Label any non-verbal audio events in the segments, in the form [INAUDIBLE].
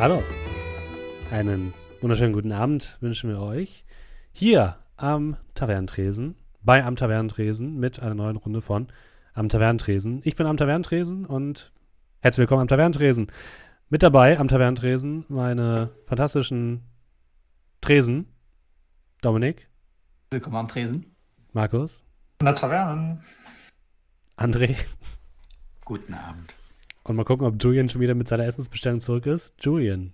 Hallo. Einen wunderschönen guten Abend wünschen wir euch hier am Tavernentresen, bei Am Tavernentresen mit einer neuen Runde von Am Tavernentresen. Ich bin Am Tavernentresen und herzlich willkommen am Tavernentresen. Mit dabei am Tavernentresen meine fantastischen Tresen. Dominik, Willkommen am Tresen. Markus, In der Taverne. André Guten Abend. Und mal gucken, ob Julian schon wieder mit seiner Essensbestellung zurück ist. Julian.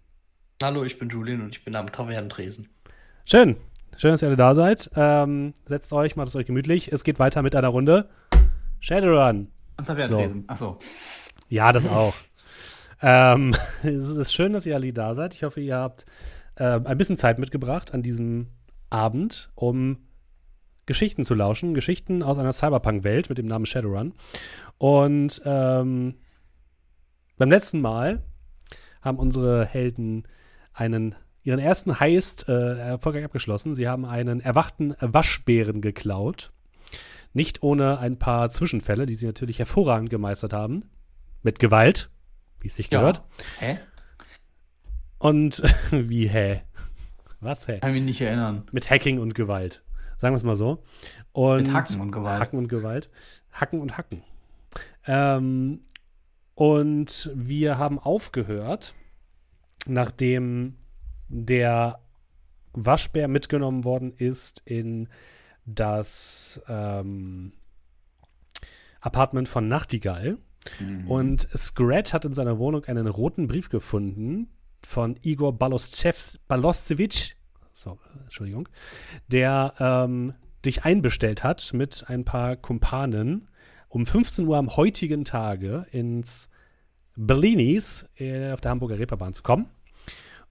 Hallo, ich bin Julian und ich bin am Tavernentresen. Schön. Schön, dass ihr alle da seid. Ähm, setzt euch, macht es euch gemütlich. Es geht weiter mit einer Runde Shadowrun. Am Tavernentresen. Achso. Ja, das [LAUGHS] auch. ähm, [LAUGHS] es ist schön, dass ihr alle da seid. Ich hoffe, ihr habt äh, ein bisschen Zeit mitgebracht an diesem Abend, um Geschichten zu lauschen. Geschichten aus einer Cyberpunk-Welt mit dem Namen Shadowrun. Und ähm, beim letzten Mal haben unsere Helden einen ihren ersten Heist äh, erfolgreich abgeschlossen. Sie haben einen erwachten Waschbären geklaut. Nicht ohne ein paar Zwischenfälle, die sie natürlich hervorragend gemeistert haben. Mit Gewalt, wie es sich gehört. Hä? Und [LAUGHS] wie hä? Was hä? Kann mich nicht erinnern. Mit Hacking und Gewalt. Sagen wir es mal so. Und Mit Hacken und Gewalt. Hacken und Gewalt. Hacken und Hacken. Ähm, und wir haben aufgehört, nachdem der Waschbär mitgenommen worden ist in das ähm, Apartment von Nachtigall. Mhm. Und Scrat hat in seiner Wohnung einen roten Brief gefunden von Igor Baloscevic, so, Entschuldigung, der ähm, dich einbestellt hat mit ein paar Kumpanen um 15 Uhr am heutigen Tage ins Bellinis äh, auf der Hamburger Reeperbahn zu kommen.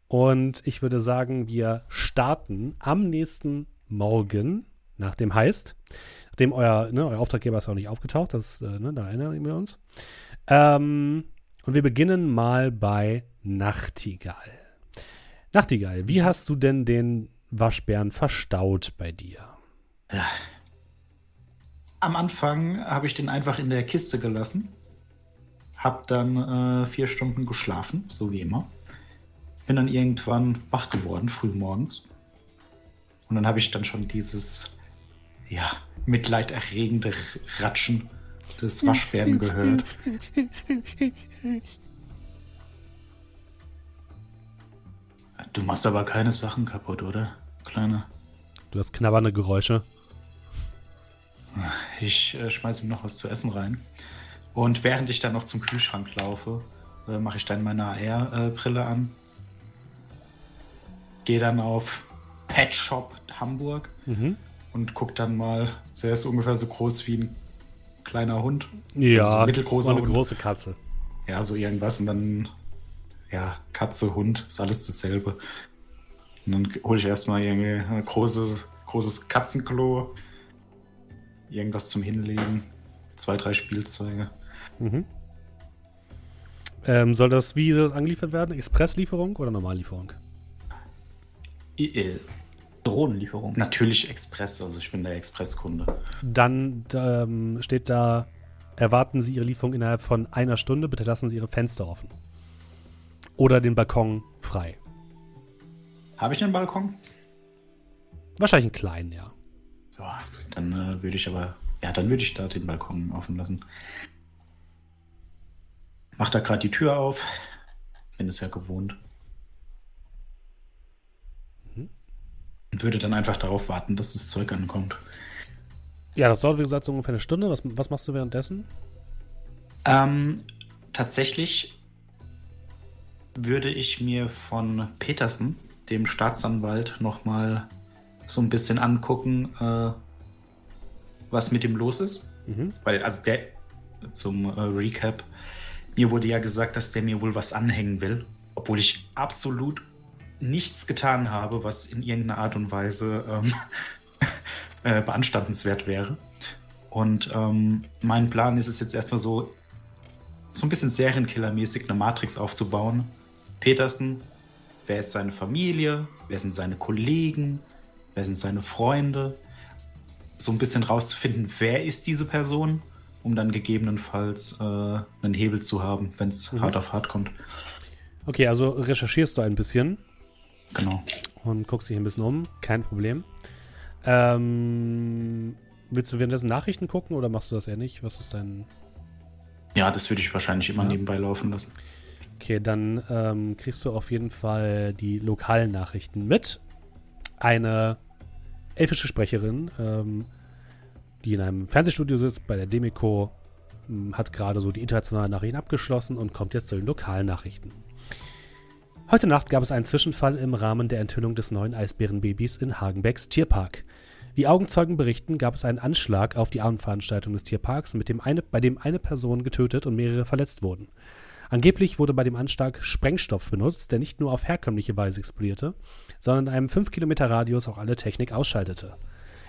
Und ich würde sagen, wir starten am nächsten Morgen nach dem Heist. Nachdem euer, ne, euer Auftraggeber ist auch nicht aufgetaucht, das, äh, ne, da erinnern wir uns. Ähm, und wir beginnen mal bei Nachtigall. Nachtigall, wie hast du denn den Waschbären verstaut bei dir? Am Anfang habe ich den einfach in der Kiste gelassen. Hab dann äh, vier Stunden geschlafen, so wie immer. Bin dann irgendwann wach geworden, früh morgens. Und dann habe ich dann schon dieses, ja, mitleiderregende Ratschen des Waschbären gehört. Du machst aber keine Sachen kaputt, oder? Kleiner. Du hast knabbernde Geräusche. Ich äh, schmeiße ihm noch was zu essen rein. Und während ich dann noch zum Kühlschrank laufe, äh, mache ich dann meine AR-Brille an. Gehe dann auf Pet Shop Hamburg Mhm. und guck dann mal. Der ist ungefähr so groß wie ein kleiner Hund. Ja, Also mittelgroßer eine Hund. große Katze. Ja, so irgendwas. Und dann, ja, Katze, Hund, ist alles dasselbe. Und dann hole ich erstmal irgendwie ein großes, großes Katzenklo. Irgendwas zum Hinlegen. Zwei, drei Spielzeuge. Mhm. Ähm, soll das, wie soll das angeliefert werden? Expresslieferung oder Normallieferung? äh, Drohnenlieferung. Natürlich Express, also ich bin der Expresskunde. Dann ähm, steht da, erwarten Sie Ihre Lieferung innerhalb von einer Stunde. Bitte lassen Sie Ihre Fenster offen. Oder den Balkon frei. Habe ich einen Balkon? Wahrscheinlich einen kleinen, ja. Ja, dann äh, würde ich aber, ja, dann würde ich da den Balkon offen lassen. Mach da gerade die Tür auf. Bin es ja gewohnt. Mhm. Und würde dann einfach darauf warten, dass das Zeug ankommt. Ja, das dauert, wie gesagt, so ungefähr eine Stunde. Was, was machst du währenddessen? Ähm, tatsächlich würde ich mir von Petersen, dem Staatsanwalt, nochmal so ein bisschen angucken, äh, was mit ihm los ist. Mhm. Weil, also der, zum äh, Recap, mir wurde ja gesagt, dass der mir wohl was anhängen will, obwohl ich absolut nichts getan habe, was in irgendeiner Art und Weise ähm, [LAUGHS] äh, beanstandenswert wäre. Und ähm, mein Plan ist es jetzt erstmal so, so ein bisschen Serienkiller-mäßig eine Matrix aufzubauen. Petersen, wer ist seine Familie, wer sind seine Kollegen, wer sind seine Freunde, so ein bisschen rauszufinden, wer ist diese Person, um dann gegebenenfalls äh, einen Hebel zu haben, wenn es Mhm. hart auf hart kommt. Okay, also recherchierst du ein bisschen Genau. und guckst dich ein bisschen um. Kein Problem. Ähm, willst du währenddessen Nachrichten gucken oder machst du das eher nicht? Was ist dein. Ja, das würde ich wahrscheinlich immer Ja. nebenbei laufen lassen. Okay, dann ähm, kriegst du auf jeden Fall die lokalen Nachrichten mit. Eine elfische Sprecherin, ähm, die in einem Fernsehstudio sitzt bei der Demico, m, hat gerade so die internationalen Nachrichten abgeschlossen und kommt jetzt zu den lokalen Nachrichten. Heute Nacht gab es einen Zwischenfall im Rahmen der Enthüllung des neuen Eisbärenbabys in Hagenbecks Tierpark. Wie Augenzeugen berichten, gab es einen Anschlag auf die Abendveranstaltung des Tierparks, mit dem eine, bei dem eine Person getötet und mehrere verletzt wurden. Angeblich wurde bei dem Anschlag Sprengstoff benutzt, der nicht nur auf herkömmliche Weise explodierte, sondern in einem 5 Kilometer Radius auch alle Technik ausschaltete.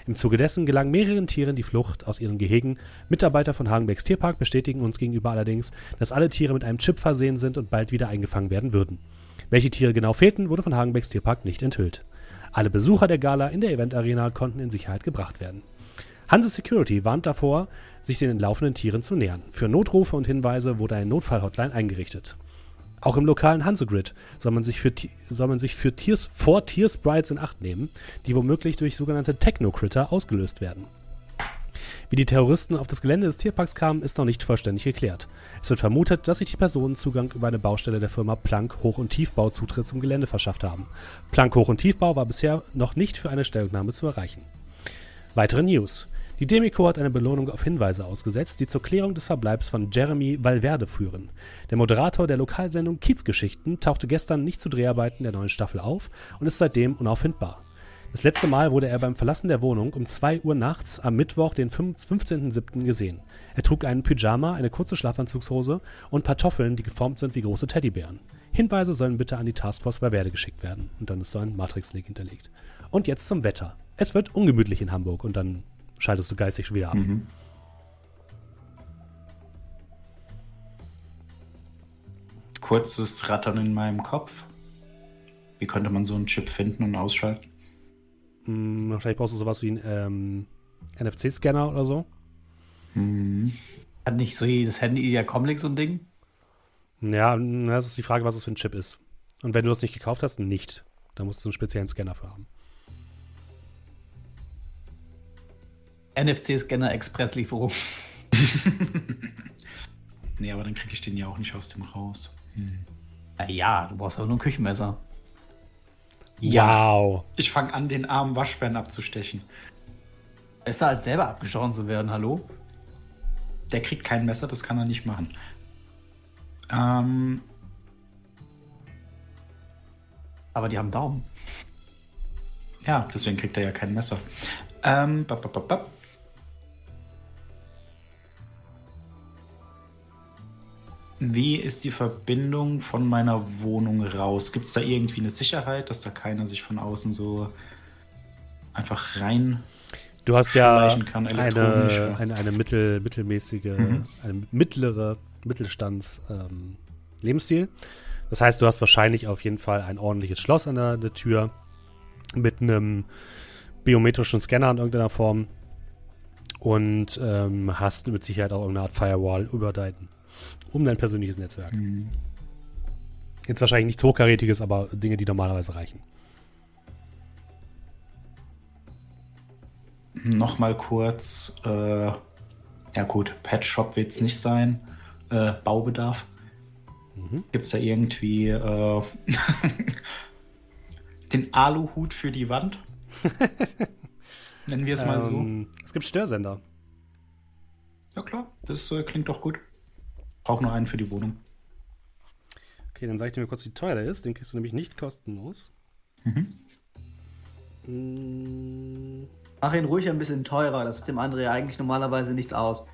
Im Zuge dessen gelang mehreren Tieren die Flucht aus ihren Gehegen. Mitarbeiter von Hagenbecks Tierpark bestätigen uns gegenüber allerdings, dass alle Tiere mit einem Chip versehen sind und bald wieder eingefangen werden würden. Welche Tiere genau fehlten, wurde von Hagenbecks Tierpark nicht enthüllt. Alle Besucher der Gala in der Eventarena konnten in Sicherheit gebracht werden. Hanse Security warnt davor, sich den entlaufenden Tieren zu nähern. Für Notrufe und Hinweise wurde eine Notfallhotline eingerichtet. Auch im lokalen Hansegrid soll man sich für, soll man sich für Tiers, vor Tiersprites in Acht nehmen, die womöglich durch sogenannte Techno-Critter ausgelöst werden. Wie die Terroristen auf das Gelände des Tierparks kamen, ist noch nicht vollständig geklärt. Es wird vermutet, dass sich die Personen Zugang über eine Baustelle der Firma Planck Hoch- und Tiefbau Zutritt zum Gelände verschafft haben. Planck Hoch- und Tiefbau war bisher noch nicht für eine Stellungnahme zu erreichen. Weitere News. Die Demico hat eine Belohnung auf Hinweise ausgesetzt, die zur Klärung des Verbleibs von Jeremy Valverde führen. Der Moderator der Lokalsendung Kiezgeschichten tauchte gestern nicht zu Dreharbeiten der neuen Staffel auf und ist seitdem unauffindbar. Das letzte Mal wurde er beim Verlassen der Wohnung um 2 Uhr nachts am Mittwoch, den 15.07. gesehen. Er trug einen Pyjama, eine kurze Schlafanzugshose und Pantoffeln, die geformt sind wie große Teddybären. Hinweise sollen bitte an die Taskforce Valverde geschickt werden. Und dann ist so ein Matrix-Link hinterlegt. Und jetzt zum Wetter. Es wird ungemütlich in Hamburg und dann schaltest du geistig schon wieder ab. Mhm. Kurzes Rattern in meinem Kopf. Wie könnte man so einen Chip finden und ausschalten? Hm, wahrscheinlich brauchst du sowas wie einen ähm, NFC-Scanner oder so. Mhm. Hat nicht so jedes Handy der Comlink so ein Ding? Ja, das ist die Frage, was es für ein Chip ist. Und wenn du das nicht gekauft hast, nicht. Da musst du einen speziellen Scanner für haben. NFC-Scanner Expresslieferung. [LAUGHS] Nee, aber dann kriege ich den ja auch nicht aus dem raus. Hm. Naja, du brauchst aber nur ein Küchenmesser. Wow. Ich fange an, den armen Waschbären abzustechen. Besser als selber abgestochen zu werden, hallo? Der kriegt kein Messer, das kann er nicht machen. Ähm, Aber die haben Daumen. ja, deswegen kriegt er ja kein Messer. Ähm, bap, bap, bap, bap. Wie ist die Verbindung von meiner Wohnung raus? Gibt es da irgendwie eine Sicherheit, dass da keiner sich von außen so einfach rein. Du hast ja kann, eine, eine, eine mittel, mittelmäßige, Mhm. eine mittlere Mittelstands ähm, Lebensstil. Das heißt, du hast wahrscheinlich auf jeden Fall ein ordentliches Schloss an der, der Tür mit einem biometrischen Scanner in irgendeiner Form und ähm, hast mit Sicherheit auch irgendeine Art Firewall über dein, um dein persönliches Netzwerk. Mhm. Jetzt wahrscheinlich nichts Hochkarätiges, aber Dinge, die normalerweise reichen. Nochmal kurz. Äh, ja, gut, Pet Shop wird es nicht sein. Äh, Baubedarf. Mhm. Gibt es da irgendwie äh, [LAUGHS] den Aluhut für die Wand? [LAUGHS] Nennen wir es mal so. Ähm, Es gibt Störsender. Ja, klar, das äh, klingt doch gut. Brauch nur einen für die Wohnung. Okay, dann sag ich dir mal kurz, wie teuer der ist. Den kriegst du nämlich nicht kostenlos. Mhm. Mm, Mach ihn ruhig ein bisschen teurer, das gibt dem André ja eigentlich normalerweise nichts aus.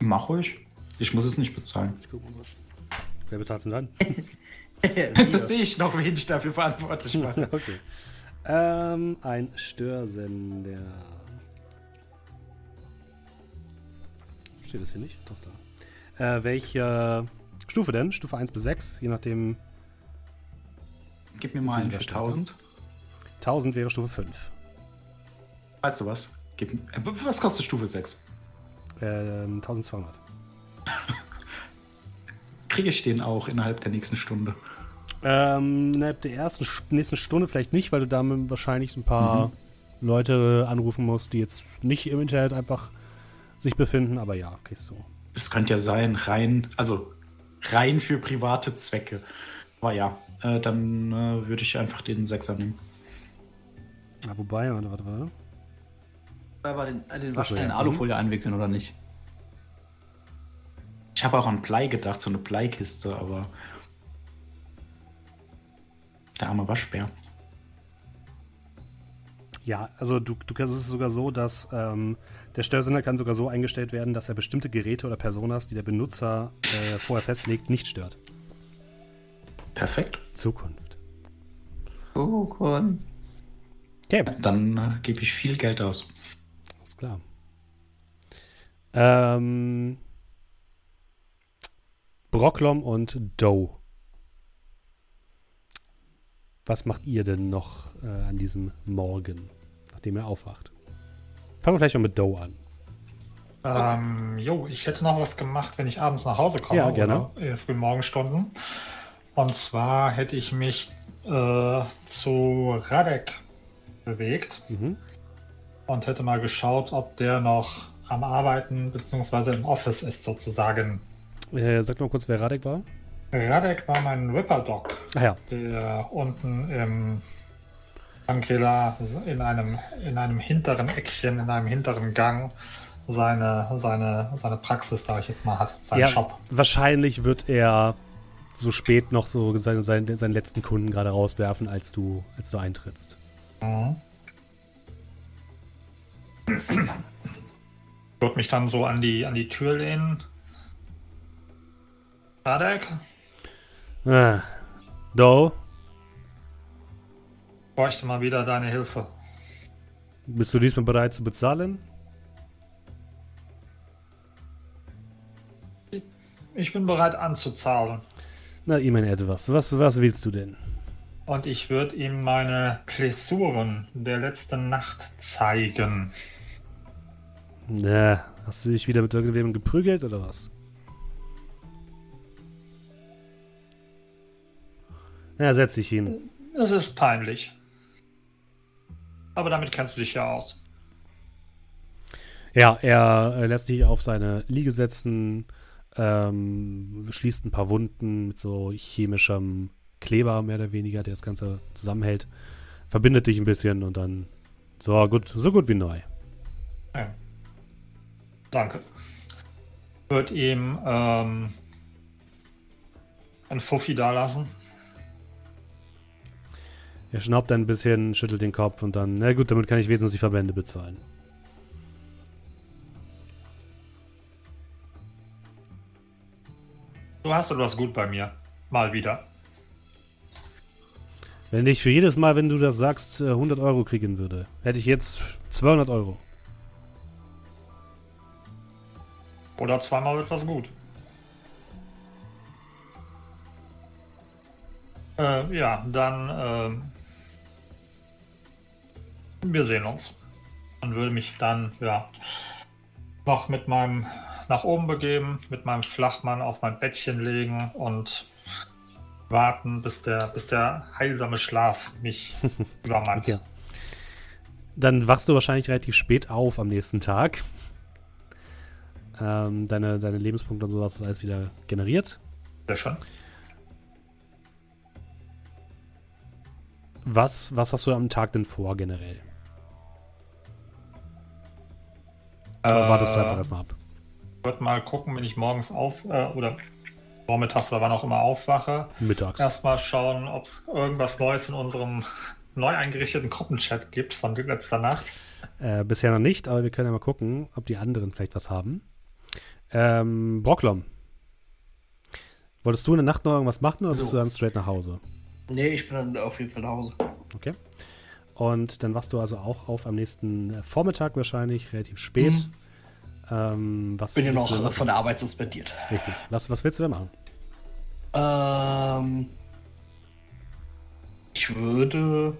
Mach ruhig. Ich muss es nicht bezahlen. Ich guck mal kurz. Wer bezahlt denn dann? [LAUGHS] Das sehe ich noch, wen ich dafür verantwortlich mache. [LAUGHS] okay. Ähm, ein Störsender. Steht das hier nicht? Doch da. Äh, welche Stufe denn? Stufe 1 bis 6, je nachdem. Gib mir mal einen für Silberstärke. 1000. 1000 wäre Stufe 5. Weißt du was? Gib, äh, was kostet Stufe 6? Ähm, 1200. [LAUGHS] kriege ich den auch innerhalb der nächsten Stunde? Ähm, innerhalb der ersten nächsten Stunde vielleicht nicht, weil du damit wahrscheinlich ein paar mhm. Leute anrufen musst, die jetzt nicht im Internet einfach sich befinden, aber ja, okay, so. Es könnte ja sein, rein, also rein für private Zwecke. Aber ja, äh, dann äh, würde ich einfach den Sechser nehmen. Ja, wobei, warte, warte, warte. Aber den, äh, den Waschstein in Alufolie einwickeln oder nicht? Ich habe auch an Blei gedacht, so eine Bleikiste, aber der arme Waschbär. Ja, also du, du kannst es sogar so, dass ähm, der Störsender kann sogar so eingestellt werden, dass er bestimmte Geräte oder Personas, die der Benutzer äh, vorher festlegt, nicht stört. Perfekt. Zukunft. Oh, cool. Okay. Dann äh, gebe ich viel Geld aus. Alles klar. Ähm, Brocklom und Doe. Was macht ihr denn noch äh, an diesem Morgen, nachdem ihr aufwacht? Fangen wir vielleicht mal mit Doe an. Ähm, jo, ich hätte noch was gemacht, wenn ich abends nach Hause komme. Ja, gerne. in den frühen Morgenstunden. Und zwar hätte ich mich äh, zu Radek bewegt mhm. und hätte mal geschaut, ob der noch am Arbeiten bzw. im Office ist, sozusagen. Äh, sag mal kurz, wer Radek war. Radek war mein Ripper-Dog, ja. der unten im Angela in einem, in einem hinteren Eckchen, in einem hinteren Gang seine, seine, seine Praxis, sage ich jetzt mal, hat, seinen ja, Shop. Wahrscheinlich wird er so spät noch so seinen, seinen, seinen letzten Kunden gerade rauswerfen, als du, als du eintrittst. Mhm. Ich würde mich dann so an die, an die Tür lehnen. Radek? Ah. Do? Bräuchte mal wieder deine Hilfe. Bist du diesmal bereit zu bezahlen? Ich bin bereit anzuzahlen. Na, immerhin etwas. Was, was willst du denn? Und ich würde ihm meine Blessuren der letzten Nacht zeigen. Na, hast du dich wieder mit irgendwem geprügelt oder was? Ja, setz dich hin. Das ist peinlich. Aber damit kennst du dich ja aus. Ja, er äh, lässt dich auf seine Liege setzen, ähm, schließt ein paar Wunden mit so chemischem Kleber, mehr oder weniger, der das Ganze zusammenhält, verbindet dich ein bisschen und dann so gut, so gut wie neu. Ja. Danke. Wird ihm ähm, ein Fuffi dalassen. Er schnaubt ein bisschen, schüttelt den Kopf und dann, na gut, damit kann ich wenigstens die Verbände bezahlen. Du hast etwas gut bei mir. Mal wieder. Wenn ich für jedes Mal, wenn du das sagst, 100 äh, Euro kriegen würde, hätte ich jetzt 200 Euro. Oder zweimal etwas gut. Äh, ja, dann äh, wir sehen uns. Und würde mich dann, ja, noch mit meinem nach oben begeben, mit meinem Flachmann auf mein Bettchen legen und warten, bis der, bis der heilsame Schlaf mich [LAUGHS] übermannt. Okay. Dann wachst du wahrscheinlich relativ spät auf am nächsten Tag. Ähm, deine, deine Lebenspunkte und sowas ist alles wieder generiert. Sehr schön. Was, was hast du am Tag denn vor generell? Äh, wartest du einfach erstmal ab? Ich würde mal gucken, wenn ich morgens auf äh, oder vormittags oder wann auch immer aufwache. Mittags. Erstmal schauen, ob es irgendwas Neues in unserem neu eingerichteten Gruppenchat gibt von letzter Nacht. Äh, bisher noch nicht, aber wir können ja mal gucken, ob die anderen vielleicht was haben. Ähm, Brocklom. Wolltest du in der Nacht noch irgendwas machen oder so. bist du dann straight nach Hause? Nee, ich bin dann auf jeden Fall nach Hause. Okay. Und dann wachst du also auch auf am nächsten Vormittag wahrscheinlich, relativ spät. Mhm. Ähm, was bin ja noch von der Arbeit suspendiert. Richtig. Was, was willst du denn machen? Ähm, ich würde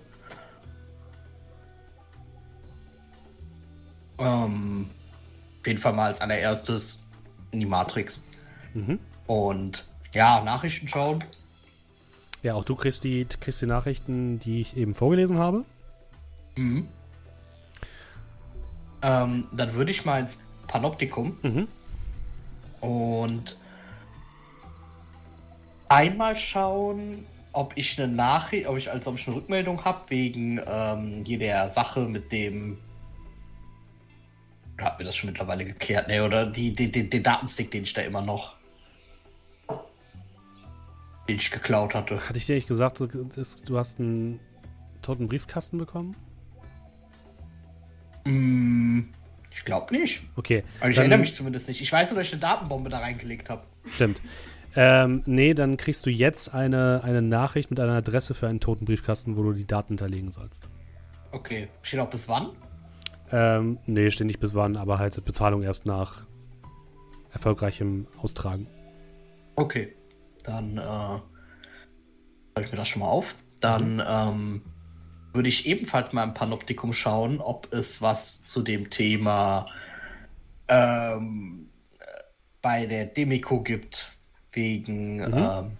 ähm, auf jeden Fall mal als allererstes in die Matrix. Mhm. Und Ja, Nachrichten schauen. Ja, auch du kriegst die, kriegst die Nachrichten, die ich eben vorgelesen habe. Mhm. Ähm, dann würde ich mal ins Panoptikum Mhm. und einmal schauen, ob ich eine Nachricht, ob ich, also ob ich eine Rückmeldung habe wegen ähm, hier der Sache mit dem. Oder hat mir das schon mittlerweile geklärt? Ne, oder die, die, die, den Datenstick, den ich da immer noch. Den ich geklaut hatte. Hatte ich dir nicht gesagt, du du hast einen toten Briefkasten bekommen? Mm, ich glaube nicht. Okay. Aber ich dann- erinnere mich zumindest nicht. Ich weiß nur, dass ich eine Datenbombe da reingelegt habe. Stimmt. Ähm, nee, dann kriegst du jetzt eine, eine Nachricht mit einer Adresse für einen toten Briefkasten, wo du die Daten hinterlegen sollst. Okay. Steht auch bis wann? Ähm, nee, steht nicht bis wann, aber halt Bezahlung erst nach erfolgreichem Austragen. Okay. Dann äh, ich mir das schon mal auf. Dann ähm, würde ich ebenfalls mal im Panoptikum schauen, ob es was zu dem Thema ähm, äh, bei der Demiko gibt. Wegen. Ähm,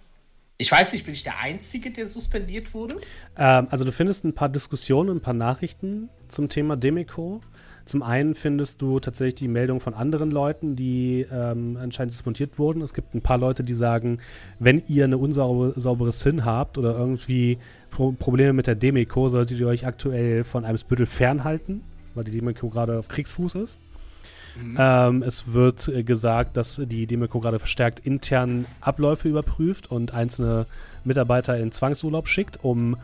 ich weiß nicht, bin ich der Einzige, der suspendiert wurde? Ähm, also du findest ein paar Diskussionen, ein paar Nachrichten zum Thema Demeco. Zum einen findest du tatsächlich die Meldung von anderen Leuten, die ähm, anscheinend dismontiert wurden. Es gibt ein paar Leute, die sagen, wenn ihr eine unsaubere Sinn habt oder irgendwie Pro Probleme mit der Demeco, solltet ihr euch aktuell von einem Spüttel fernhalten, weil die Demeco gerade auf Kriegsfuß ist. Ähm, es wird äh, gesagt, dass die Demeco gerade verstärkt intern Abläufe überprüft und einzelne Mitarbeiter in Zwangsurlaub schickt, um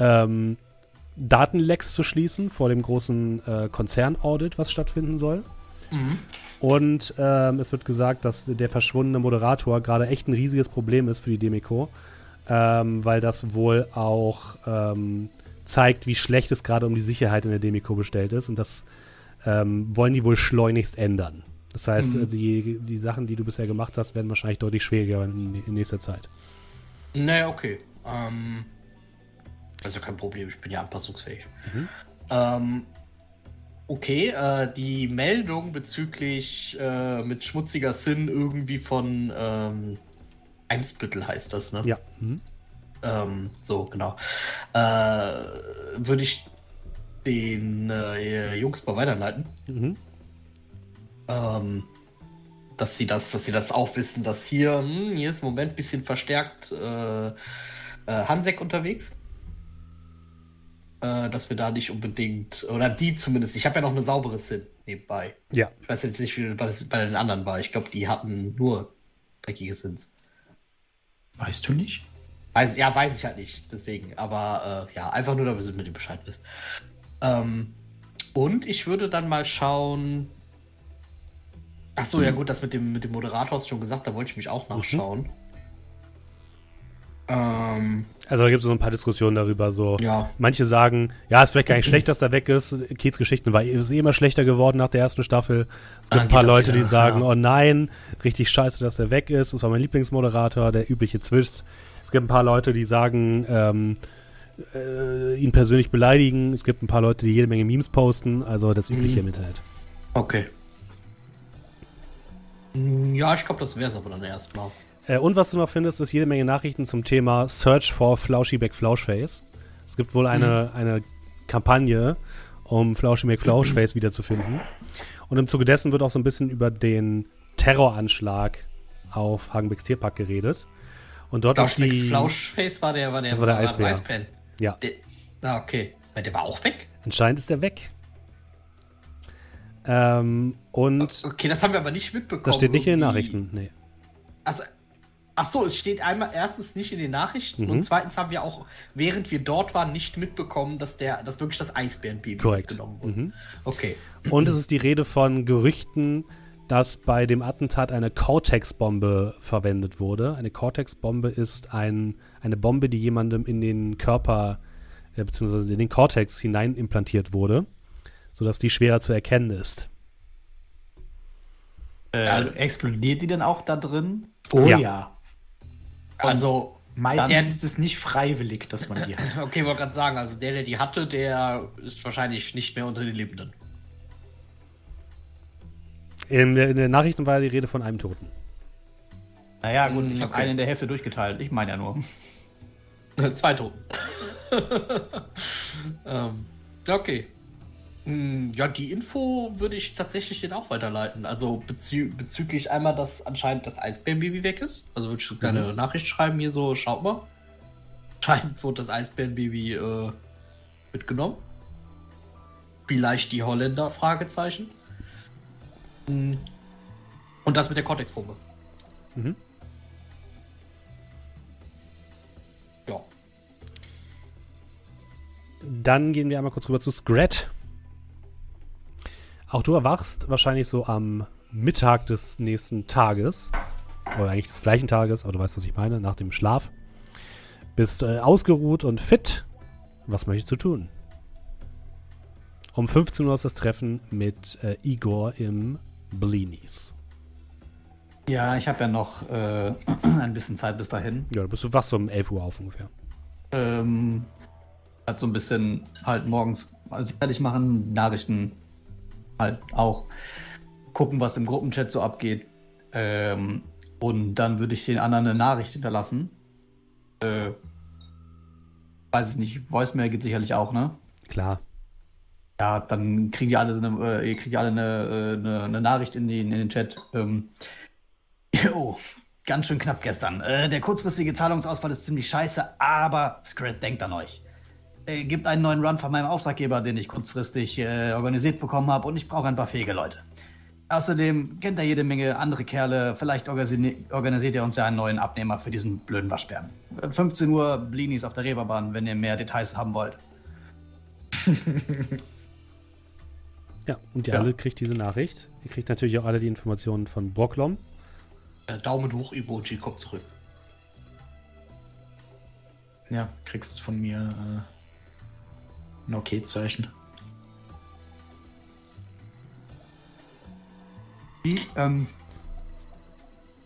ähm, Datenlecks zu schließen vor dem großen äh, Konzernaudit, was stattfinden soll. Und ähm, es wird gesagt, dass der verschwundene Moderator gerade echt ein riesiges Problem ist für die Demeco, ähm, weil das wohl auch ähm, zeigt, wie schlecht es gerade um die Sicherheit in der Demeco bestellt ist. Und das ähm, wollen die wohl schleunigst ändern. Das heißt, Mhm. äh, die, die Sachen, die du bisher gemacht hast, werden wahrscheinlich deutlich schwieriger in, in nächster Zeit. Nee, okay. Ähm, also kein Problem, ich bin ja anpassungsfähig. Mhm. Ähm, okay, äh, die Meldung bezüglich äh, mit schmutziger Sinn irgendwie von ähm, Eimsbüttel heißt das, ne? Ja. Mhm. Ähm, so, genau. Äh, Würde ich den äh, Jungs mal weiterleiten. Mhm. Ähm, dass sie das, dass sie das auch wissen, dass hier, hm, hier ist im Moment ein bisschen verstärkt äh, äh, Hansek unterwegs. Äh, dass wir da nicht unbedingt, oder die zumindest, ich habe ja noch eine saubere Sinn nebenbei. Ja. Ich weiß jetzt nicht, wie das bei den anderen war. Ich glaube, die hatten nur dreckige Sins. Weißt du nicht? Weiß, ja, weiß ich halt nicht, deswegen. Aber äh, ja, einfach nur, damit ihr mit dem Bescheid wisst. Ähm, und ich würde dann mal schauen. Ach so, ja gut, das mit dem, mit dem Moderator hast du schon gesagt, da wollte ich mich auch nachschauen. Ähm, Also da gibt es so ein paar Diskussionen darüber. So, ja. manche sagen, ja, ist vielleicht gar nicht schlecht, dass er weg ist. Kids Geschichten war ist eh immer schlechter geworden nach der ersten Staffel. Es gibt Dann ein paar Leute, die wieder, sagen, ja. oh nein, richtig scheiße, dass er weg ist. Das war mein Lieblingsmoderator, der übliche Zwist. Es gibt ein paar Leute, die sagen, ähm, äh, ihn persönlich beleidigen. Es gibt ein paar Leute, die jede Menge Memes posten. Also das übliche Mhm. im Internet. Okay. Ja, ich glaube, das wäre es aber dann erstmal. Äh, und was du noch findest, ist jede Menge Nachrichten zum Thema Search for Flaushy McFlauschface. Es gibt wohl eine, eine Kampagne, um Flaushy McFlauschface wiederzufinden. Und im Zuge dessen wird auch so ein bisschen über den Terroranschlag auf Hagenbecks Tierpark geredet. Und dort ist die. Flauschface war der, war der, Das war der Eisbär. Eisbär. Ja, Der, ah, okay. Weil Der war auch weg? anscheinend ist der weg. Ähm, und Okay, das haben wir aber nicht mitbekommen. das steht nicht in den irgendwie. Nachrichten. Nee. Also, ach so, es steht einmal erstens nicht in den Nachrichten Mhm. und zweitens haben wir auch, während wir dort waren, nicht mitbekommen, dass der, dass wirklich das Eisbärenbaby mitgenommen wurde. Mhm. Okay. Und es ist die Rede von Gerüchten, dass bei dem Attentat eine Cortex-Bombe verwendet wurde. Eine Cortex-Bombe ist ein, eine Bombe, die jemandem in den Körper äh, bzw. in den Cortex hinein implantiert wurde, sodass die schwerer zu erkennen ist. Äh, Also- explodiert die denn auch da drin? Oh Ja. ja. Also, Meistens Dann- ist es nicht freiwillig, dass man die [LAUGHS] hat. okay, wollte gerade sagen, also der, der die hatte, der ist wahrscheinlich nicht mehr unter den Lebenden. In, der- in den Nachrichten war die Rede von einem Toten. Naja, gut, Mm, ich habe okay. einen in der Hälfte durchgeteilt. Ich meine ja nur. [LAUGHS] Zwei Toten. [LAUGHS] ähm, okay. Hm, Ja, die Info würde ich tatsächlich den auch weiterleiten. Also bezü bezüglich einmal, dass anscheinend das Eisbärenbaby weg ist. Also würde ich eine kleine Nachricht schreiben hier so, schaut mal. Anscheinend wurde das Eisbärenbaby äh, mitgenommen. Vielleicht die Holländer? Fragezeichen. Hm. Und das mit der Cortex-Bombe. Mhm. Ja. Dann gehen wir einmal kurz rüber zu Scrat. Auch du erwachst wahrscheinlich so am Mittag des nächsten Tages. Oder eigentlich des gleichen Tages, aber du weißt, was ich meine, nach dem Schlaf. Bist äh, ausgeruht und fit. Was möchtest du tun? Um 15 Uhr ist das Treffen mit äh, Igor im Blinis. Ja, ich habe ja noch äh, [CLEARS THROAT] ein bisschen Zeit bis dahin. Ja, du bist du wachst so um 11 Uhr auf ungefähr. Ähm, halt so ein bisschen halt morgens also fertig machen, Nachrichten halt auch gucken, was im Gruppenchat so abgeht. Ähm, und dann würde ich den anderen eine Nachricht hinterlassen. Äh, weiß ich nicht, Voicemail geht sicherlich auch, ne? Klar. Ja, dann kriegen die alle, eine, äh, ihr kriegt alle eine, äh, eine, eine Nachricht in den, in den Chat. Ähm, jo, [LAUGHS] ganz schön knapp gestern. Äh, der kurzfristige Zahlungsausfall ist ziemlich scheiße, aber Scrat denkt an euch. Äh, gibt einen neuen Run von meinem Auftraggeber, den ich kurzfristig äh, organisiert bekommen habe und ich brauche ein paar fähige Leute. Außerdem kennt er jede Menge andere Kerle. Vielleicht organisi organisiert er uns ja einen neuen Abnehmer für diesen blöden Waschbären. Äh, 15 Uhr Blinis auf der Reeperbahn, wenn ihr mehr Details haben wollt. [LAUGHS] Ja, und ihr Ja. alle kriegt diese Nachricht. Ihr kriegt natürlich auch alle die Informationen von Brocklom. Äh, Daumen hoch, Emoji kommt zurück. Ja, kriegst von mir äh, ein Okay-Zeichen. Wie, ähm,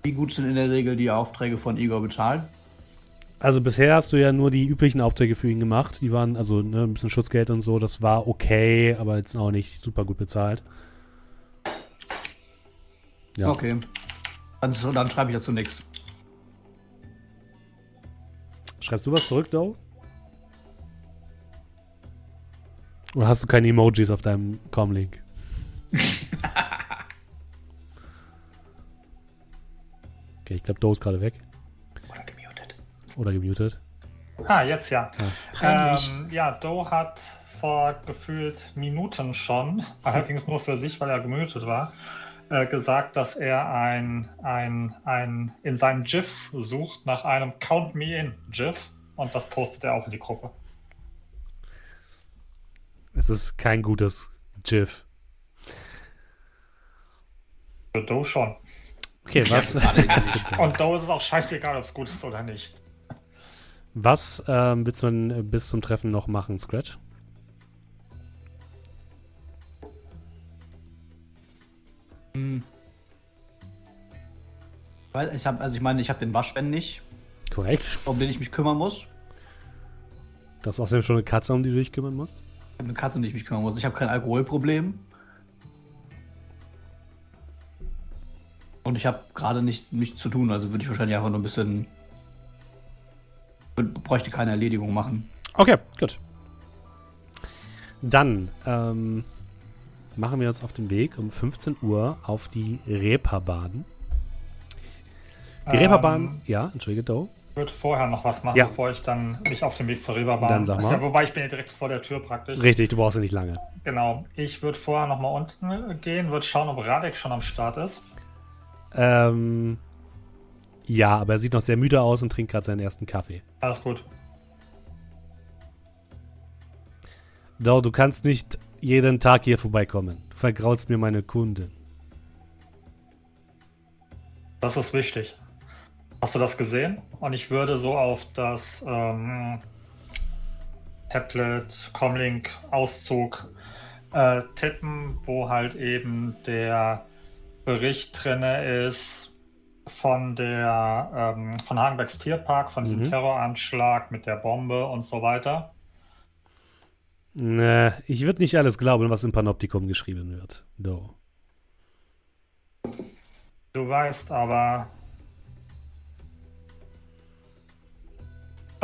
wie gut sind in der Regel die Aufträge von Igor bezahlt? Also bisher hast du ja nur die üblichen Aufträge für ihn gemacht. Die waren also ne, ein bisschen Schutzgeld und so. Das war okay, aber jetzt auch nicht super gut bezahlt. Ja. Okay. Dann, dann schreibe ich dazu nichts. Schreibst du was zurück, Doe? Oder hast du keine Emojis auf deinem Comlink? [LAUGHS] okay, ich glaube, Doe ist gerade weg. Oder gemutet. Oder gemutet. Ah, jetzt ja. Peinlich. Ähm, ja, Doe hat vor gefühlt Minuten schon, [LAUGHS] allerdings nur für sich, weil er gemütet war, äh, gesagt, dass er ein, ein, ein in seinen GIFs sucht nach einem Count Me In GIF und das postet er auch in die Gruppe. Es ist kein gutes GIF. Für Doe schon. Okay, was. [LAUGHS] Und Doe ist es auch scheißegal, ob es gut ist oder nicht. was ähm, willst du denn äh, bis zum Treffen noch machen, Scratch? Weil ich habe, also ich meine, ich habe den Waschbären nicht, Korrekt. um den ich mich kümmern muss. Du hast außerdem schon eine Katze, um die du dich kümmern musst. Habe eine Katze, um die ich mich kümmern muss. Ich habe kein Alkoholproblem. Und ich habe gerade nicht, nichts zu tun, also würde ich wahrscheinlich einfach nur ein bisschen. bräuchte keine Erledigung machen. Okay, gut. Dann ähm, machen wir uns auf den Weg um 15 Uhr auf die Reeperbahn. Die Reeperbahn, Ähm, ja, entschuldige, Doe. Ich würde vorher noch was machen, Ja. bevor ich dann mich auf den Weg zur Reeperbahn. Dann sag mal. Ja, wobei ich bin ja direkt vor der Tür praktisch. Richtig, du brauchst ja nicht lange. Genau. Ich würde vorher noch mal unten gehen, würde schauen, ob Radek schon am Start ist. Ähm, ja, aber er sieht noch sehr müde aus und trinkt gerade seinen ersten Kaffee. Alles gut. Doe, du kannst nicht jeden Tag hier vorbeikommen. Du vergraulst mir meine Kunden. Das ist wichtig. Hast du das gesehen? Und ich würde so auf das ähm, Tablet Comlink Auszug äh, tippen, wo halt eben der Bericht drinne ist von der ähm, von Hagenbergs Tierpark, von diesem Mhm. Terroranschlag mit der Bombe und so weiter. Ne, ich würde nicht alles glauben, was im Panoptikum geschrieben wird. Doe. Du weißt aber,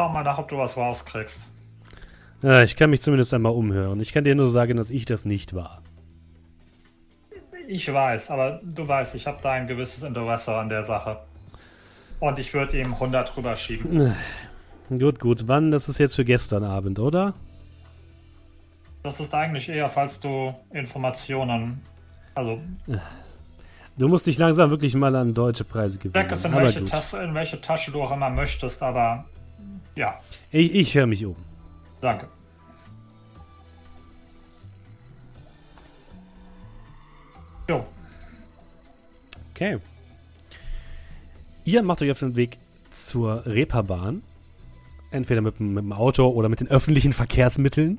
schau mal nach, ob du was rauskriegst. Ja, ich kann mich zumindest einmal umhören. Ich kann dir nur sagen, dass ich das nicht war. Ich weiß, aber du weißt, ich habe da ein gewisses Interesse an der Sache. Und ich würde ihm 100 rüberschieben. Gut, gut. Wann? Das ist jetzt für gestern Abend, oder? Das ist eigentlich eher, falls du Informationen. Also, Du musst dich langsam wirklich mal an deutsche Preise check gewöhnen. es in welche. Tasche, in welche Tasche du auch immer möchtest, aber ja, Ich, ich höre mich um. danke. Jo, Okay. Ihr macht euch auf den Weg zur Reeperbahn. Entweder mit, dem- mit dem Auto oder mit den öffentlichen Verkehrsmitteln.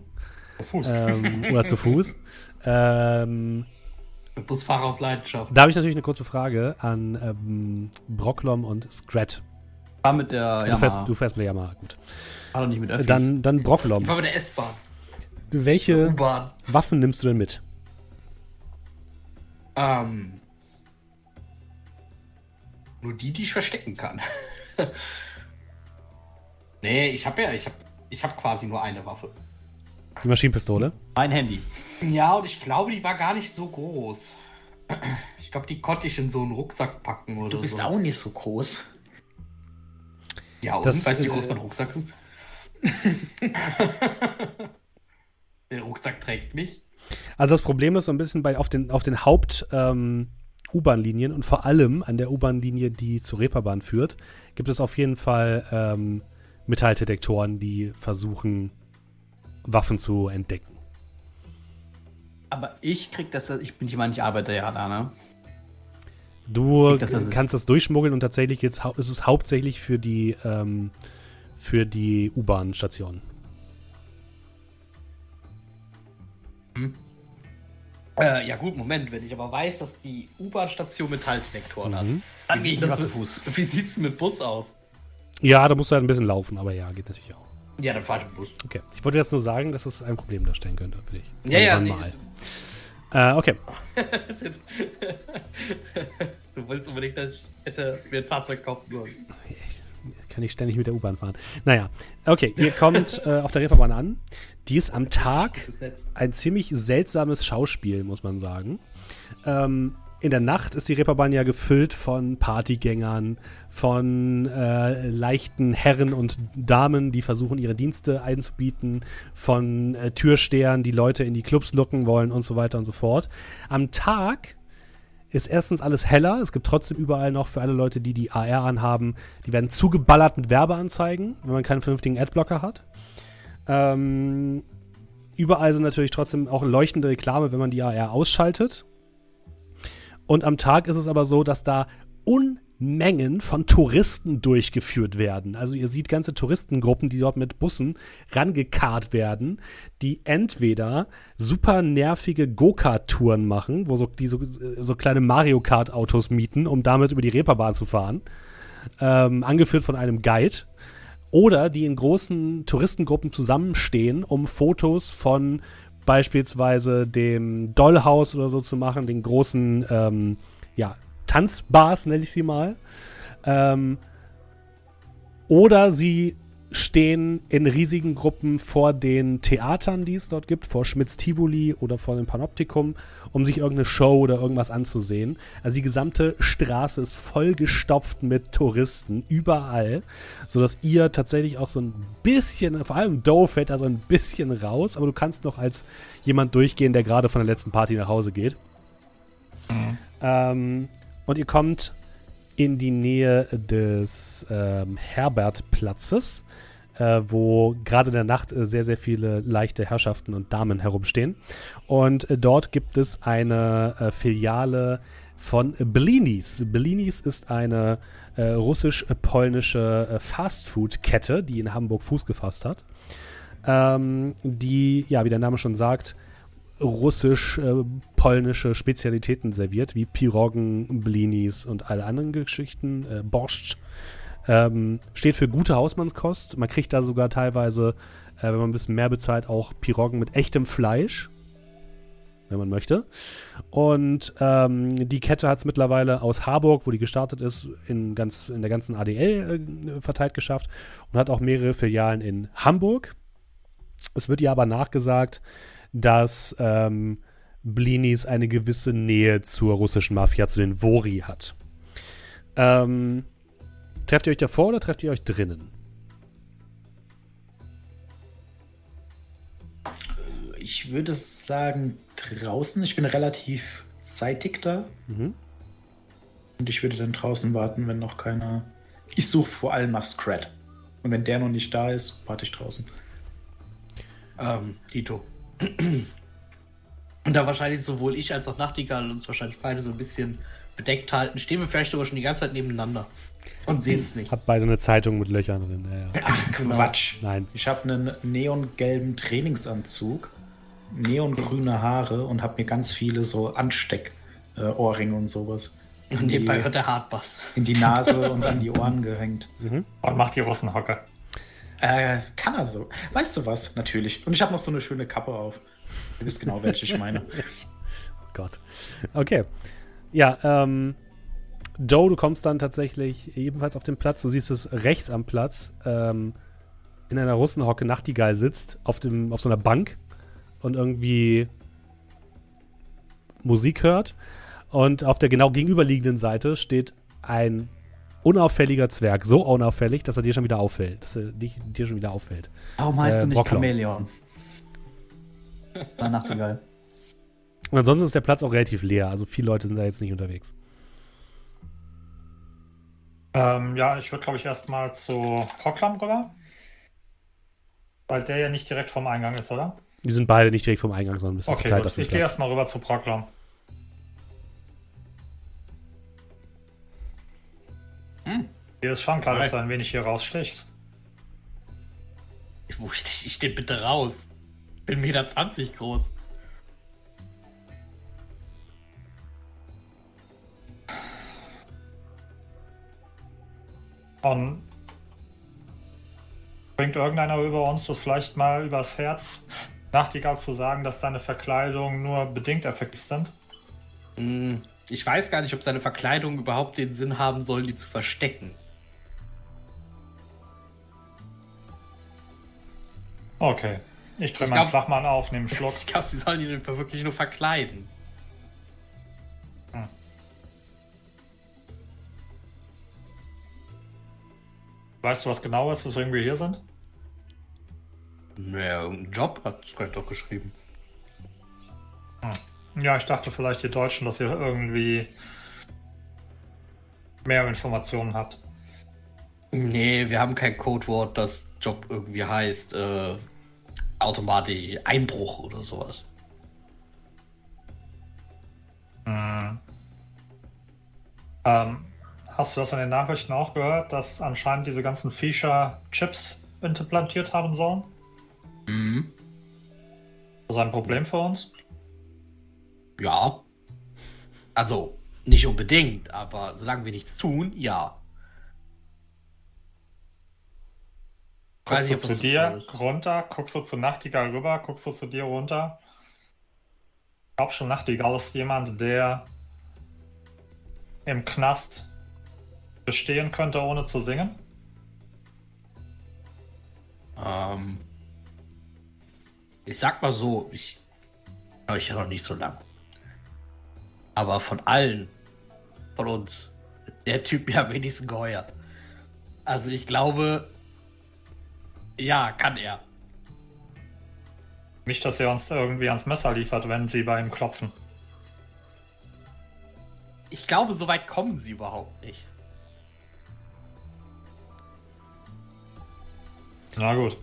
Fuß. Ähm, [LAUGHS] oder zu Fuß. Ähm, Busfahrer aus Leidenschaft. da habe ich natürlich eine kurze Frage an ähm, Brocklom und Scrat. War mit der Du Yamaha. fährst, du fährst mit der Yamaha, gut. Doch nicht mit Öffis. Dann, dann Ich Brocklom. war bei der S-Bahn. Welche. Waffen nimmst du denn mit? Ähm. Nur die, die ich verstecken kann. [LAUGHS] nee, ich habe ja, ich habe ich hab quasi nur eine Waffe. Die Maschinenpistole? Mein Handy. Ja, und ich glaube, die war gar nicht so groß. [CLEARS THROAT] Ich glaube, die konnte ich in so einen Rucksack packen oder Du bist so. auch nicht so groß. Ja, und Das, weißt du, wie äh, groß mein Rucksack ist? [LAUGHS] Der Rucksack trägt mich. Also das Problem ist so ein bisschen bei auf den, auf den Haupt ähm, U-Bahn-Linien und vor allem an der U-Bahn-Linie, die zur Reeperbahn führt, gibt es auf jeden Fall ähm, Metalldetektoren, die versuchen, Waffen zu entdecken. Aber ich krieg das, ich bin, meine, ich arbeite ja da, ne? Du das- das kannst das durchschmuggeln und tatsächlich jetzt ist es hauptsächlich für die ähm, für die U-Bahn-Station. Äh, ja gut, Moment, wenn ich aber weiß, dass die U-Bahn-Station Metalldetektoren hat. Mhm. Dann Wie gehe ich sieht das zu Fuß. Wie sieht's mit Bus aus? Ja, da musst du halt ein bisschen laufen, aber ja, geht natürlich auch. Ja, dann fahr ich mit Bus. Okay. Ich wollte jetzt nur sagen, dass es ein Problem darstellen könnte für dich. Ja, ja, Irgendwann nee. mal. Äh, okay. [LAUGHS] du wolltest unbedingt, dass ich hätte mir ein Fahrzeug kaufen sollen. Kann ich ständig mit der U-Bahn fahren. Naja, okay, ihr kommt [LAUGHS] äh, auf der Reeperbahn an. Die ist am Tag ein ziemlich seltsames Schauspiel, muss man sagen. Ähm, in der Nacht ist die Reeperbahn ja gefüllt von Partygängern, von äh, leichten Herren und Damen, die versuchen, ihre Dienste einzubieten, von äh, Türstehern, die Leute in die Clubs locken wollen und so weiter und so fort. Am Tag ist erstens alles heller. Es gibt trotzdem überall noch für alle Leute, die die AR anhaben, die werden zugeballert mit Werbeanzeigen, wenn man keinen vernünftigen Adblocker hat. Ähm, überall sind natürlich trotzdem auch leuchtende Reklame, wenn man die AR ausschaltet. Und am Tag ist es aber so, dass da Unmengen von Touristen durchgeführt werden. Also ihr seht ganze Touristengruppen, die dort mit Bussen rangekarrt werden, die entweder super nervige Go-Kart-Touren machen, wo so, die so, so kleine Mario Kart-Autos mieten, um damit über die Reeperbahn zu fahren, ähm, angeführt von einem Guide, oder die in großen Touristengruppen zusammenstehen, um Fotos von beispielsweise dem Dollhaus oder so zu machen, den großen ähm, ja, Tanzbars, nenne ich sie mal. Ähm, oder sie stehen in riesigen Gruppen vor den Theatern, die es dort gibt, vor Schmitz Tivoli oder vor dem Panoptikum, um sich irgendeine Show oder irgendwas anzusehen. Also die gesamte Straße ist vollgestopft mit Touristen, überall, sodass ihr tatsächlich auch so ein bisschen, vor allem Doe fällt da so ein bisschen raus, aber du kannst noch als jemand durchgehen, der gerade von der letzten Party nach Hause geht. Ähm, und ihr kommt in die Nähe des ähm, Herbertplatzes, äh, wo gerade in der Nacht äh, sehr, sehr viele leichte Herrschaften und Damen herumstehen. Und äh, dort gibt es eine äh, Filiale von Bellinis. Bellinis ist eine äh, russisch-polnische äh, Fastfood-Kette, die in Hamburg Fuß gefasst hat. Ähm, die, ja, wie der Name schon sagt, russisch-polnische Spezialitäten serviert, wie Piroggen, Blinis und alle anderen Geschichten, äh, Borscht. Ähm, steht für gute Hausmannskost. Man kriegt da sogar teilweise, äh, wenn man ein bisschen mehr bezahlt, auch Piroggen mit echtem Fleisch. wenn man möchte. Und ähm, die Kette hat es mittlerweile aus Harburg, wo die gestartet ist, in, ganz, in der ganzen ADL äh, verteilt geschafft und hat auch mehrere Filialen in Hamburg. Es wird ihr aber nachgesagt, dass ähm, Blinis eine gewisse Nähe zur russischen Mafia, zu den Vori hat. Ähm, trefft ihr euch davor oder trefft ihr euch drinnen? Ich würde sagen draußen. Ich bin relativ zeitig da. Mhm. Und ich würde dann draußen warten, wenn noch keiner. Ich suche vor allem nach Scrat. Und wenn der noch nicht da ist, warte ich draußen. Ähm, Dito. Und da wahrscheinlich sowohl ich als auch Nachtigall uns wahrscheinlich beide so ein bisschen bedeckt halten, stehen wir vielleicht sogar schon die ganze Zeit nebeneinander und sehen es nicht. Hat beide eine Zeitung mit Löchern drin. Ja, ja. Ach, Quatsch. Nein. Ich habe einen neongelben Trainingsanzug, neongrüne Haare und habe mir ganz viele so Ansteck-Ohrringe und sowas Und in die, nebenbei hört der Hardbass. in die Nase und an die Ohren gehängt. Mhm. Und macht die Russenhocke. Äh, kann er so. Weißt du was? Natürlich. Und ich habe noch so eine schöne Kappe auf. Du wisst genau, welche ich meine. [LAUGHS] Oh Gott. Okay. Ja, ähm, Joe, du kommst dann tatsächlich ebenfalls auf den Platz. Du siehst es rechts am Platz. Ähm, in einer Russenhocke Nachtigall sitzt auf, dem, auf so einer Bank und irgendwie Musik hört. Und auf der genau gegenüberliegenden Seite steht ein unauffälliger Zwerg. So unauffällig, dass er dir schon wieder auffällt. Dass er dich, dir schon wieder auffällt. Warum heißt Äh, du nicht Brocklow. Chamäleon? Na, Nachtigall. Und ansonsten ist der Platz auch relativ leer. Also viele Leute sind da jetzt nicht unterwegs. Ähm, ja, ich würde, glaube ich, erstmal zu Proklam rüber. Weil der ja nicht direkt vom Eingang ist, oder? Die sind beide nicht direkt vom Eingang, sondern ein bisschen Okay, verteilt gut. auf dem Ich gehe erstmal rüber zu Proklam. Dir ist schon klar, dass du ein wenig hier rausstichst. Wo stich ich denn bitte raus? Ich bin 1,20 Meter groß. Und bringt irgendeiner über uns das vielleicht mal übers Herz, Nachtigall zu sagen, dass deine Verkleidungen nur bedingt effektiv sind? Hm, Ich weiß gar nicht, ob seine Verkleidung überhaupt den Sinn haben soll, die zu verstecken. Okay. Ich drehe meinen Flachmann auf, nehme einen [LAUGHS] Schluck. Ich glaube, sie sollen ihn wirklich nur verkleiden. Weißt du, was genau ist, weswegen wir hier sind? Naja, irgendein Job hat Scrat doch geschrieben. Ja, ich dachte vielleicht, ihr Deutschen, dass ihr irgendwie mehr Informationen habt. Nee, wir haben kein Codewort, das Job irgendwie heißt, äh, automatisch Einbruch oder sowas. Hm. Ähm, hast du das in den Nachrichten auch gehört, dass anscheinend diese ganzen Viecher Chips implantiert haben sollen? Mhm. Das ist ein Problem für uns? Ja. Also, nicht unbedingt, aber solange wir nichts tun, ja. Guckst du zu dir runter, guckst du zu Nachtigall rüber, guckst du zu dir runter. Ich glaube schon, Nachtigall ist jemand, der im Knast bestehen könnte, ohne zu singen. Ähm, ich sag mal so, ich höre ich ja noch nicht so lang. Aber von allen von uns ist der Typ mir am wenigsten geheuert. Also ich glaube, ja, kann er. Nicht, dass er uns irgendwie ans Messer liefert, wenn sie bei ihm klopfen. Ich glaube, so weit kommen sie überhaupt nicht. Na gut.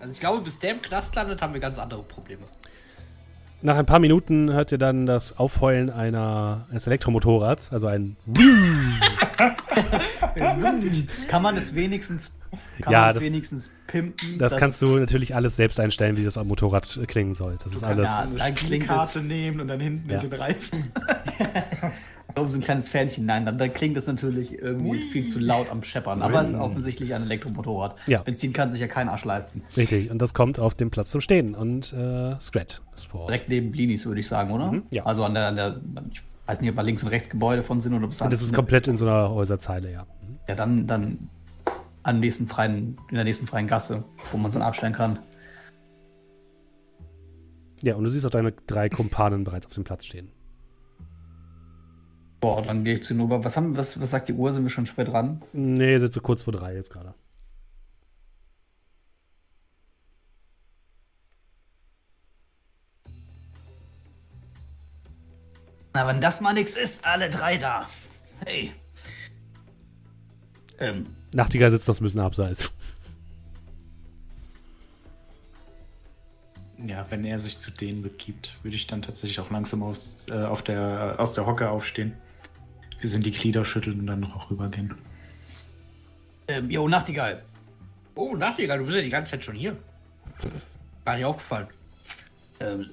Also ich glaube, bis der im Knast landet, haben wir ganz andere Probleme. Nach ein paar Minuten hört ihr dann das Aufheulen einer, eines Elektromotorrads, also ein [LAUGHS] [LAUGHS] Kann man es wenigstens, kann Ja, das- wenigstens pimpen? Das kannst du natürlich alles selbst einstellen, wie das am Motorrad klingen soll. Das ist Ja, alles. dann klingt es. Karte nehmen und dann hinten Ja. in den Reifen. [LAUGHS] oben so ein kleines Fähnchen. Nein, dann, dann klingt das natürlich irgendwie viel zu laut am Scheppern. Aber es ist offensichtlich ein Elektromotorrad. Ja. Benzin kann sich ja kein Arsch leisten. Richtig, und das kommt auf den Platz zum Stehen. Und äh, Scrat ist vor Ort. Direkt neben Blinis, würde ich sagen, oder? Mhm, ja. Also an der, an der, ich weiß nicht, ob da links und rechts Gebäude von sind oder ob es Das ist komplett in so einer Häuserzeile, ja. Mhm. Ja, dann, dann am nächsten freien, in der nächsten freien Gasse, wo man es dann abstellen kann. Ja, und du siehst auch deine drei Kumpanen bereits auf dem Platz stehen. Boah, dann gehe ich zu Nova. Was, haben, was, was sagt die Uhr? Sind wir schon spät dran? Nee, sind so kurz vor drei jetzt gerade. Na, wenn das mal nix ist, alle drei da. Hey. Ähm, Nachtigall sitzt noch ein bisschen abseits. Ja, wenn er sich zu denen begibt, würde ich dann tatsächlich auch langsam aus, äh, auf der, aus der Hocke aufstehen. Wir sind die Glieder schütteln und dann noch auch rübergehen. ähm, jo, Nachtigall. Oh, Nachtigall, du bist ja die ganze Zeit schon hier. Gar nicht aufgefallen. Ähm,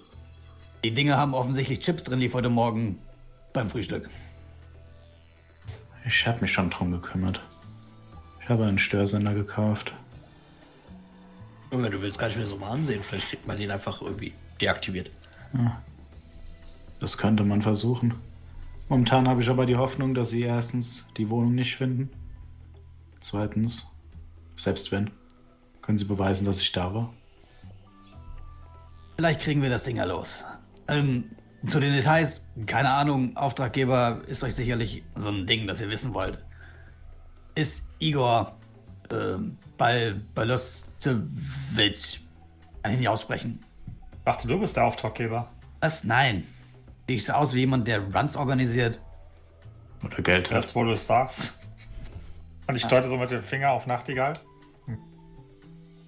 die Dinge haben offensichtlich Chips drin, lief heute Morgen beim Frühstück. Ich habe mich schon drum gekümmert. Ich habe einen Störsender gekauft. Junge, du willst gar nicht mehr so mal ansehen. Vielleicht kriegt man den einfach irgendwie deaktiviert. Das könnte man versuchen. Momentan habe ich aber die Hoffnung, dass sie erstens die Wohnung nicht finden. Zweitens, selbst wenn, können sie beweisen, dass ich da war. Vielleicht kriegen wir das Ding ja los. Ähm, zu den Details, keine Ahnung, Auftraggeber ist euch sicherlich so ein Ding, das ihr wissen wollt. Ist Igor ähm, Bal kann ich nicht aussprechen. Dachte, du bist der Auftraggeber. Was? Nein. Sehe ich so aus wie jemand, der Runs organisiert? Oder Geld hat. Jetzt, wo du es sagst. Und ich deute so mit dem Finger auf Nachtigall. Hm.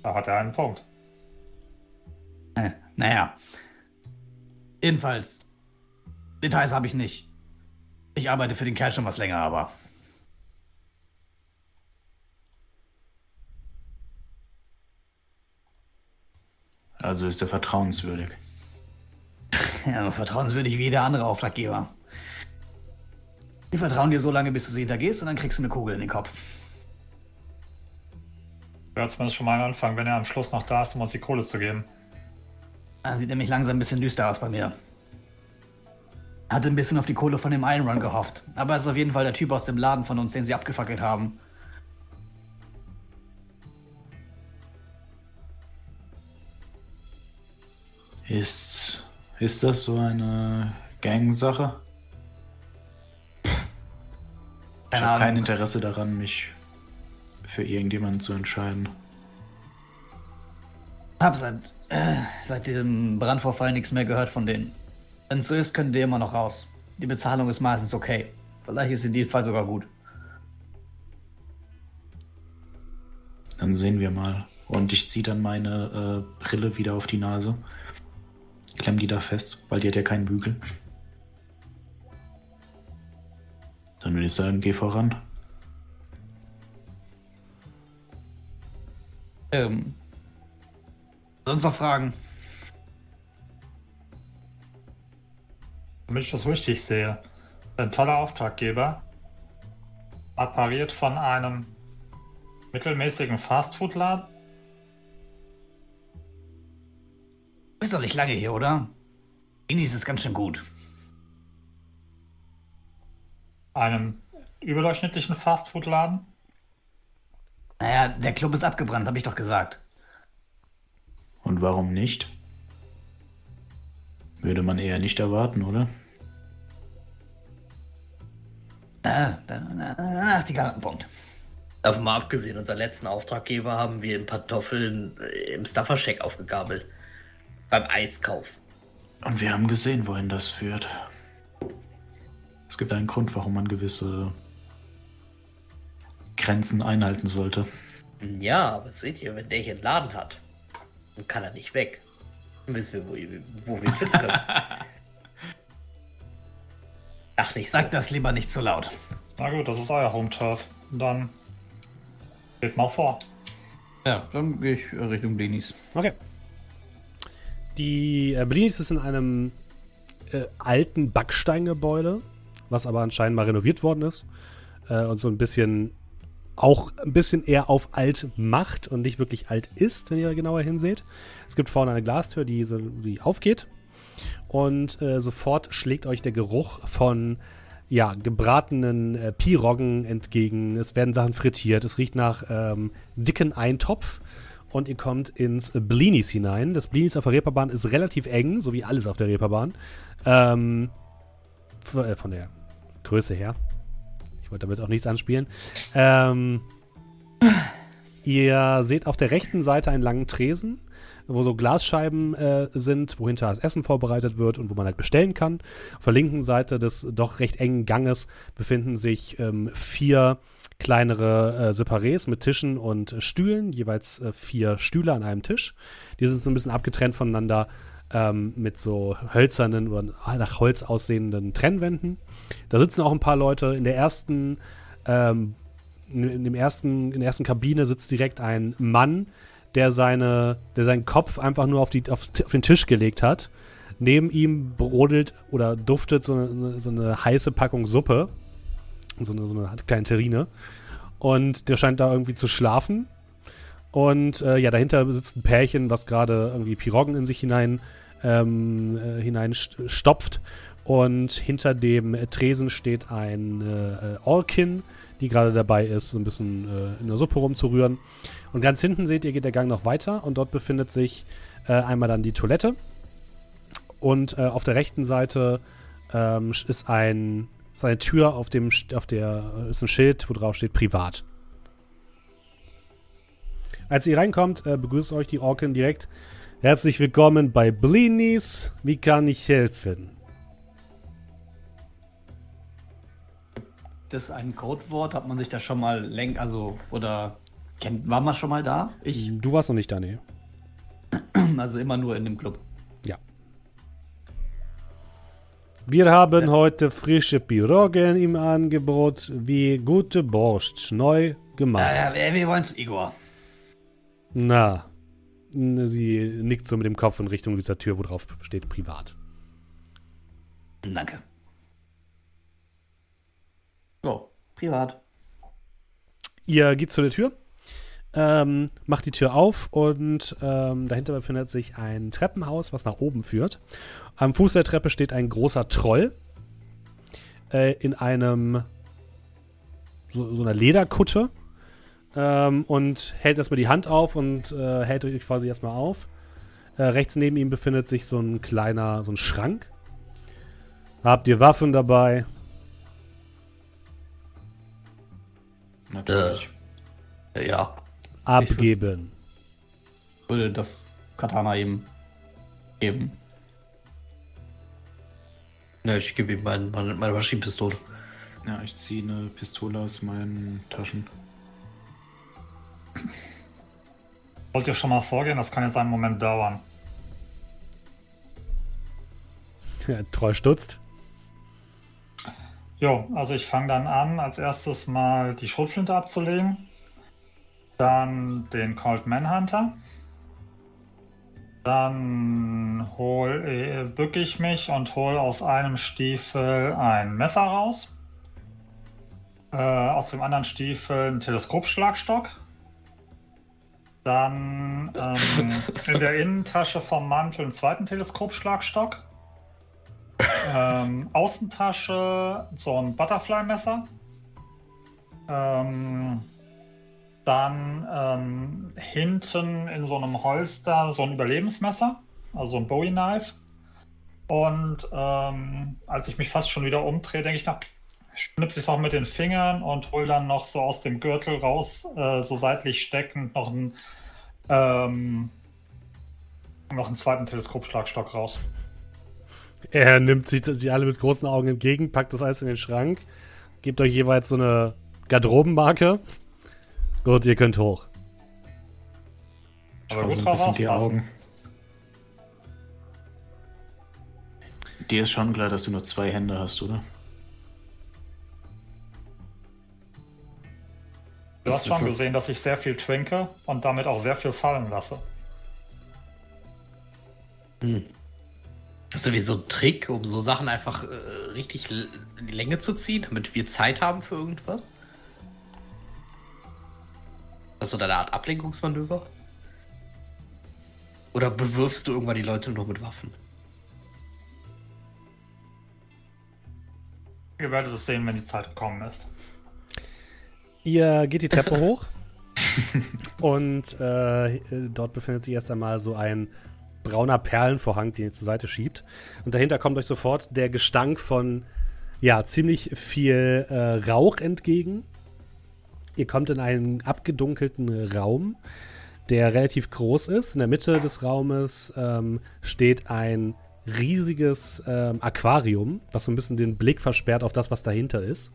Da hat er einen Punkt. Äh, naja. Jedenfalls, Details habe ich nicht. Ich arbeite für den Kerl schon was länger, aber. Also ist er vertrauenswürdig. [LAUGHS] Ja, vertrauenswürdig wie jeder andere Auftraggeber. Die vertrauen dir so lange, bis du sie hintergehst und dann kriegst du eine Kugel in den Kopf. Wäre zumindest schon mal ein Anfang, wenn er am Schluss noch da ist, um uns die Kohle zu geben. Dann sieht nämlich langsam ein bisschen düster aus bei mir. Hatte ein bisschen auf die Kohle von dem Iron Run gehofft. Aber er ist auf jeden Fall der Typ aus dem Laden von uns, den sie abgefackelt haben. Ist, ist das so eine Gang-Sache? Ich habe kein. Interesse daran, mich für irgendjemanden zu entscheiden. Hab seit, äh, seit diesem Brandvorfall nichts mehr gehört von denen. Wenn es so ist, können die immer noch raus. Die Bezahlung ist meistens okay. Vielleicht ist in diesem Fall sogar gut. Dann sehen wir mal. Und ich ziehe dann meine äh, Brille wieder auf die Nase. Klemm die da fest, weil die hat ja keinen Bügel. Dann würde ich sagen, geh voran. Ähm. Sonst noch Fragen? Damit ich das richtig sehe. Ein toller Auftraggeber. Appariert von einem mittelmäßigen Fastfood-Laden. Bist doch nicht lange hier, oder? Inis ist ganz schön gut. Einem überdurchschnittlichen Fastfood-Laden. Naja, der Club ist abgebrannt, hab ich doch gesagt. Und warum nicht? Würde man eher nicht erwarten, oder? Ach, die Punkt. Davon mal abgesehen, unseren letzten Auftraggeber haben wir in Pantoffeln äh, im Stafferscheck aufgegabelt. Beim Eiskauf. Und wir haben gesehen, wohin das führt. Es gibt einen Grund, warum man gewisse Grenzen einhalten sollte. Ja, aber seht ihr, wenn der hier einen Laden hat, dann kann er nicht weg. Dann wissen wir, wo, wo wir finden können. [LAUGHS] Ach, nicht so. Sag das lieber nicht zu laut. Na gut, das ist euer Home-Turf. Dann geht mal vor. Ja, dann gehe ich äh, Richtung Blinis. Okay. Die äh, Blinis ist in einem äh, alten Backsteingebäude, was aber anscheinend mal renoviert worden ist äh, und so ein bisschen auch ein bisschen eher auf alt macht und nicht wirklich alt ist, wenn ihr genauer hinseht. Es gibt vorne eine Glastür, die, so, die aufgeht und äh, sofort schlägt euch der Geruch von ja, gebratenen äh, Piroggen entgegen. Es werden Sachen frittiert. Es riecht nach ähm, dicken Eintopf. Und ihr kommt ins Blinis hinein. Das Blinis auf der Reeperbahn ist relativ eng, so wie alles auf der Reeperbahn. Ähm, äh, von der Größe her. Ich wollte damit auch nichts anspielen. Ähm, ihr seht auf der rechten Seite einen langen Tresen wo so Glasscheiben äh, sind, wo hinter das Essen vorbereitet wird und wo man halt bestellen kann. Auf der linken Seite des doch recht engen Ganges befinden sich ähm, vier kleinere äh, Separés mit Tischen und Stühlen, jeweils äh, vier Stühle an einem Tisch. Die sind so ein bisschen abgetrennt voneinander ähm, mit so hölzernen oder nach Holz aussehenden Trennwänden. Da sitzen auch ein paar Leute. In der ersten, ähm, in, dem ersten, in der ersten Kabine sitzt direkt ein Mann, der, seine, der seinen Kopf einfach nur auf, die, auf, auf den Tisch gelegt hat. Neben ihm brodelt oder duftet so eine, so eine heiße Packung Suppe. So eine, so eine kleine Terrine. Und der scheint da irgendwie zu schlafen. Und äh, ja, dahinter sitzt ein Pärchen, was gerade irgendwie Piroggen in sich hinein, ähm, äh, hinein stopft. Und hinter dem Tresen steht ein äh, Orkin, die gerade dabei ist, so ein bisschen äh, in der Suppe rumzurühren. Und ganz hinten seht ihr, geht der Gang noch weiter und dort befindet sich äh, einmal dann die Toilette. Und äh, auf der rechten Seite ähm, ist ein ist eine Tür, auf dem auf der ist ein Schild, wo drauf steht Privat. Als ihr reinkommt, äh, begrüßt euch die Orkin direkt. Herzlich willkommen bei Blinis. Wie kann ich helfen? das ein Codewort? Hat man sich da schon mal lenk, also, oder kennt, war man schon mal da? Ich. Du warst noch nicht da, nee. Also immer nur in dem Club. Ja. Wir haben ja. heute frische Piroggen im Angebot, wie gute Borscht, neu gemacht. Ja, ja, wir wollen zu Igor. Na, sie nickt so mit dem Kopf in Richtung dieser Tür, wo drauf steht privat. Danke. Oh, privat. Ihr geht zu der Tür, ähm, macht die Tür auf und ähm, dahinter befindet sich ein Treppenhaus, was nach oben führt. Am Fuß der Treppe steht ein großer Troll äh, in einem so, so einer Lederkutte ähm, und hält erstmal die Hand auf und äh, hält euch quasi erstmal auf. Äh, rechts neben ihm befindet sich so ein kleiner, so ein Schrank. Habt ihr Waffen dabei? Natürlich. Äh, ja. Abgeben. Ich würde das Katana ihm geben. Ja, ich gebe ihm mein, meine, meine Maschinenpistole. Ja, ich ziehe eine Pistole aus meinen Taschen. Wollt ihr schon mal vorgehen? Das kann jetzt einen Moment dauern. Ja, treu stutzt. Jo, also ich fange dann an, als erstes mal die Schrotflinte abzulegen. Dann den Cold Manhunter. Dann hol, äh, bücke ich mich und hole aus einem Stiefel ein Messer raus. Äh, aus dem anderen Stiefel einen Teleskopschlagstock. Dann ähm, [LAUGHS] in der Innentasche vom Mantel einen zweiten Teleskopschlagstock ähm, Außentasche so ein Butterfly-Messer. Ähm, dann ähm, hinten in so einem Holster so ein Überlebensmesser, also ein Bowie-Knife. Und ähm, als ich mich fast schon wieder umdrehe, denke ich, na, schnips ich noch mit den Fingern und hole dann noch so aus dem Gürtel raus, äh, so seitlich steckend, noch einen, ähm, noch einen zweiten Teleskopschlagstock raus. Er nimmt sich die alle mit großen Augen entgegen, packt das alles in den Schrank, gebt euch jeweils so eine Garderobenmarke. Gut, ihr könnt hoch. Aber gut so ein bisschen die Augen. Dir ist schon klar, dass du nur zwei Hände hast, oder? Du hast schon gesehen, dass ich sehr viel trinke und damit auch sehr viel fallen lasse. Hm. Das ist sowieso ein Trick, um so Sachen einfach äh, richtig in die Länge zu ziehen, damit wir Zeit haben für irgendwas. Das ist so eine Art Ablenkungsmanöver. Oder bewirfst du irgendwann die Leute nur mit Waffen? Ihr werdet es sehen, wenn die Zeit gekommen ist. Ihr geht die Treppe hoch [LAUGHS] und äh, dort befindet sich erst einmal so ein brauner Perlenvorhang, den ihr zur Seite schiebt. Und dahinter kommt euch sofort der Gestank von, ja, ziemlich viel äh, Rauch entgegen. Ihr kommt in einen abgedunkelten Raum, der relativ groß ist. In der Mitte des Raumes ähm, steht ein riesiges ähm, Aquarium, was so ein bisschen den Blick versperrt auf das, was dahinter ist.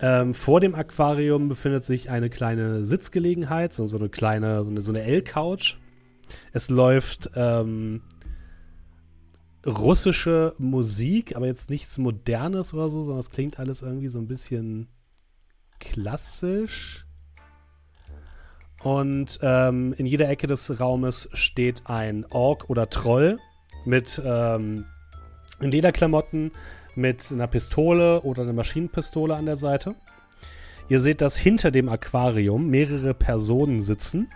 Ähm, vor dem Aquarium befindet sich eine kleine Sitzgelegenheit, so, so eine kleine, so eine, so eine L-Couch. Es läuft ähm, russische Musik, aber jetzt nichts Modernes oder so, sondern es klingt alles irgendwie so ein bisschen klassisch. Und ähm, in jeder Ecke des Raumes steht ein Ork oder Troll mit ähm, Lederklamotten, mit einer Pistole oder einer Maschinenpistole an der Seite. Ihr seht, dass hinter dem Aquarium mehrere Personen sitzen.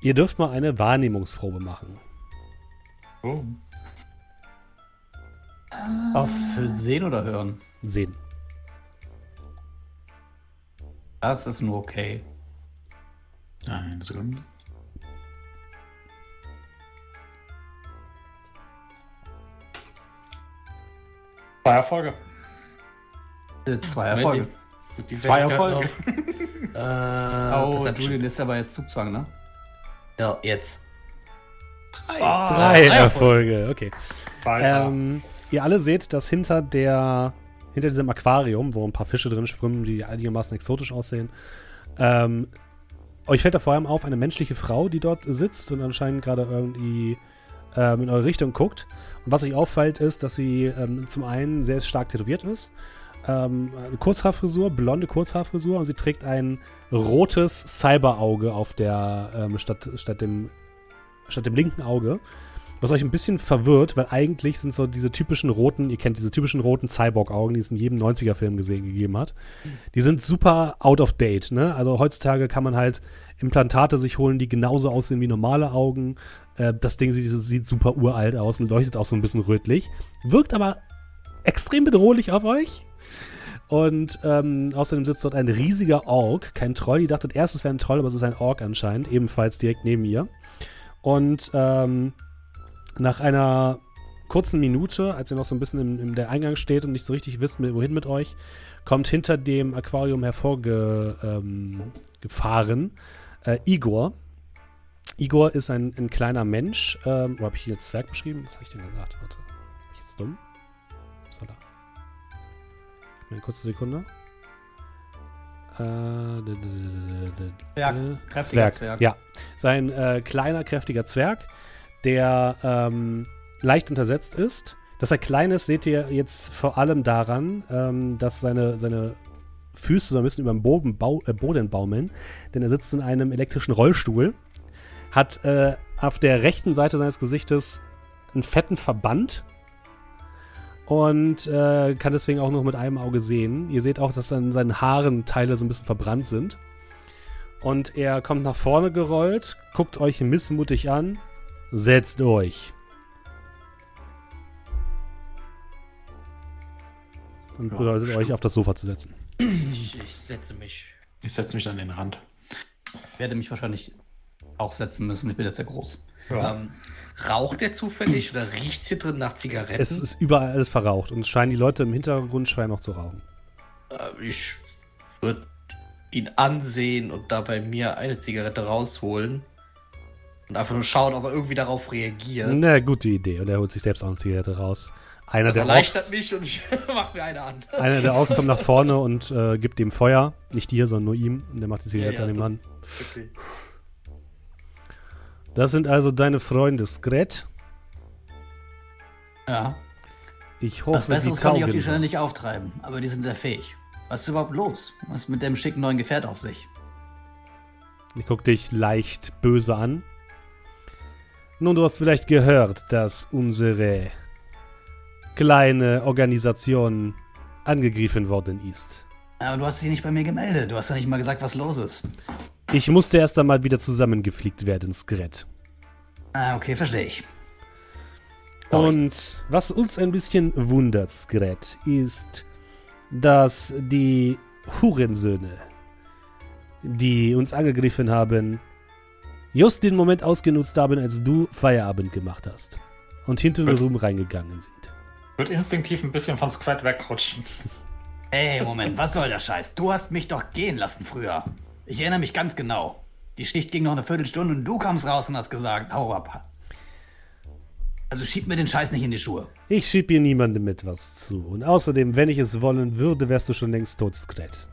Ihr dürft mal eine Wahrnehmungsprobe machen. Oh. Auf sehen oder hören? Sehen. Das ist nur okay. Eine Sekunde. Zwei Erfolge. Äh, Zwei Erfolge. Zwei Erfolge. [LAUGHS] Äh, Oh. Julian ist aber jetzt Zugzwang, ne? Ja, jetzt. Ah, Drei drei Erfolge, okay. Weiter. Ähm, ihr alle seht, dass hinter der hinter diesem Aquarium, wo ein paar Fische drin schwimmen, die einigermaßen exotisch aussehen, ähm, euch fällt da vor allem auf eine menschliche Frau, die dort sitzt und anscheinend gerade irgendwie ähm, in eure Richtung guckt. Und was euch auffällt, ist, dass sie ähm, zum einen sehr stark tätowiert ist. Ähm, eine Kurzhaarfrisur, blonde Kurzhaarfrisur und sie trägt ein rotes Cyberauge auf der ähm, statt, statt dem statt dem linken Auge. Was euch ein bisschen verwirrt, weil eigentlich sind so diese typischen roten, ihr kennt diese typischen roten Cyborg-Augen, die es in jedem 90er-Film gesehen gegeben hat. Die sind super out of date, ne? Also heutzutage kann man halt Implantate sich holen, die genauso aussehen wie normale Augen. Äh, das Ding sieht, sieht super uralt aus und leuchtet auch so ein bisschen rötlich. Wirkt aber extrem bedrohlich auf euch. Und ähm, außerdem sitzt dort ein riesiger Ork, kein Troll. Ihr dachtet erst, es wäre ein Troll, aber es ist ein Ork anscheinend, ebenfalls direkt neben ihr. Und ähm, nach einer kurzen Minute, als ihr noch so ein bisschen im, im der Eingang steht und nicht so richtig wisst, wohin mit euch, kommt hinter dem Aquarium hervorgefahren ähm, äh, Igor. Igor ist ein, ein kleiner Mensch. Ähm, wo habe ich ihn jetzt Zwerg beschrieben? Was habe ich denn gesagt? Warte. Bin ich jetzt dumm? Upsala. Gib mir eine kurze Sekunde. Äh, Zwerg. Zwerg. Ja. Sein äh, kleiner, kräftiger Zwerg, der ähm, leicht untersetzt ist. Dass er klein ist, seht ihr jetzt vor allem daran, ähm, dass seine, seine Füße so ein bisschen über dem Boden, bau, äh, Boden baumeln. Denn er sitzt in einem elektrischen Rollstuhl, hat äh, auf der rechten Seite seines Gesichtes einen fetten Verband und äh, kann deswegen auch noch mit einem Auge sehen. Ihr seht auch, dass an seinen Haaren Teile so ein bisschen verbrannt sind. Und er kommt nach vorne gerollt, guckt euch missmutig an, setzt euch. Und Ja, bedeutet stimmt. euch auf das Sofa zu setzen. Ich, ich setze mich. Ich setze mich an den Rand. Ich werde mich wahrscheinlich auch setzen müssen. Ich bin jetzt sehr groß. ja. Ähm, raucht der zufällig oder riecht hier drin nach Zigaretten? Es ist überall alles verraucht und es scheinen die Leute im Hintergrund scheinen noch zu rauchen. Äh, ich würde ihn ansehen und da bei mir eine Zigarette rausholen und einfach nur schauen, ob er irgendwie darauf reagiert. Na, gute Idee. Und er holt sich selbst auch eine Zigarette raus. Einer Das der, erleichtert Orks, mich und ich [LAUGHS] mache mir eine an. einer der Orks kommt nach vorne und äh, gibt ihm Feuer. Nicht dir, sondern nur ihm. Und der macht die Zigarette an dem Mann. Okay. Das sind also deine Freunde Skret. Ja. Ich hoffe, Was Besseres kann ich auf die Stelle nicht auftreiben, aber die sind sehr fähig. Was ist überhaupt los? Was ist mit dem schicken neuen Gefährt auf sich? Ich guck dich leicht böse an. Nun, du hast vielleicht gehört, dass unsere kleine Organisation angegriffen worden ist. Aber du hast dich nicht bei mir gemeldet. Du hast ja nicht mal gesagt, was los ist. Ich musste erst einmal wieder zusammengeflickt werden, Skret. Ah, okay, verstehe ich. Sorry. Und was uns ein bisschen wundert, Skret, ist, dass die Hurensöhne, die uns angegriffen haben, just den Moment ausgenutzt haben, als du Feierabend gemacht hast und hinter den. Room reingegangen sind. Wird instinktiv ein bisschen von Squad wegrutschen. Ey, Moment, was soll der Scheiß? Du hast mich doch gehen lassen früher. Ich erinnere mich ganz genau. Die Schicht ging noch eine Viertelstunde und du kamst raus und hast gesagt, hau ab. Also schieb mir den Scheiß nicht in die Schuhe. Ich schieb hier niemandem etwas zu. Und außerdem, wenn ich es wollen würde, wärst du schon längst tot, Skret.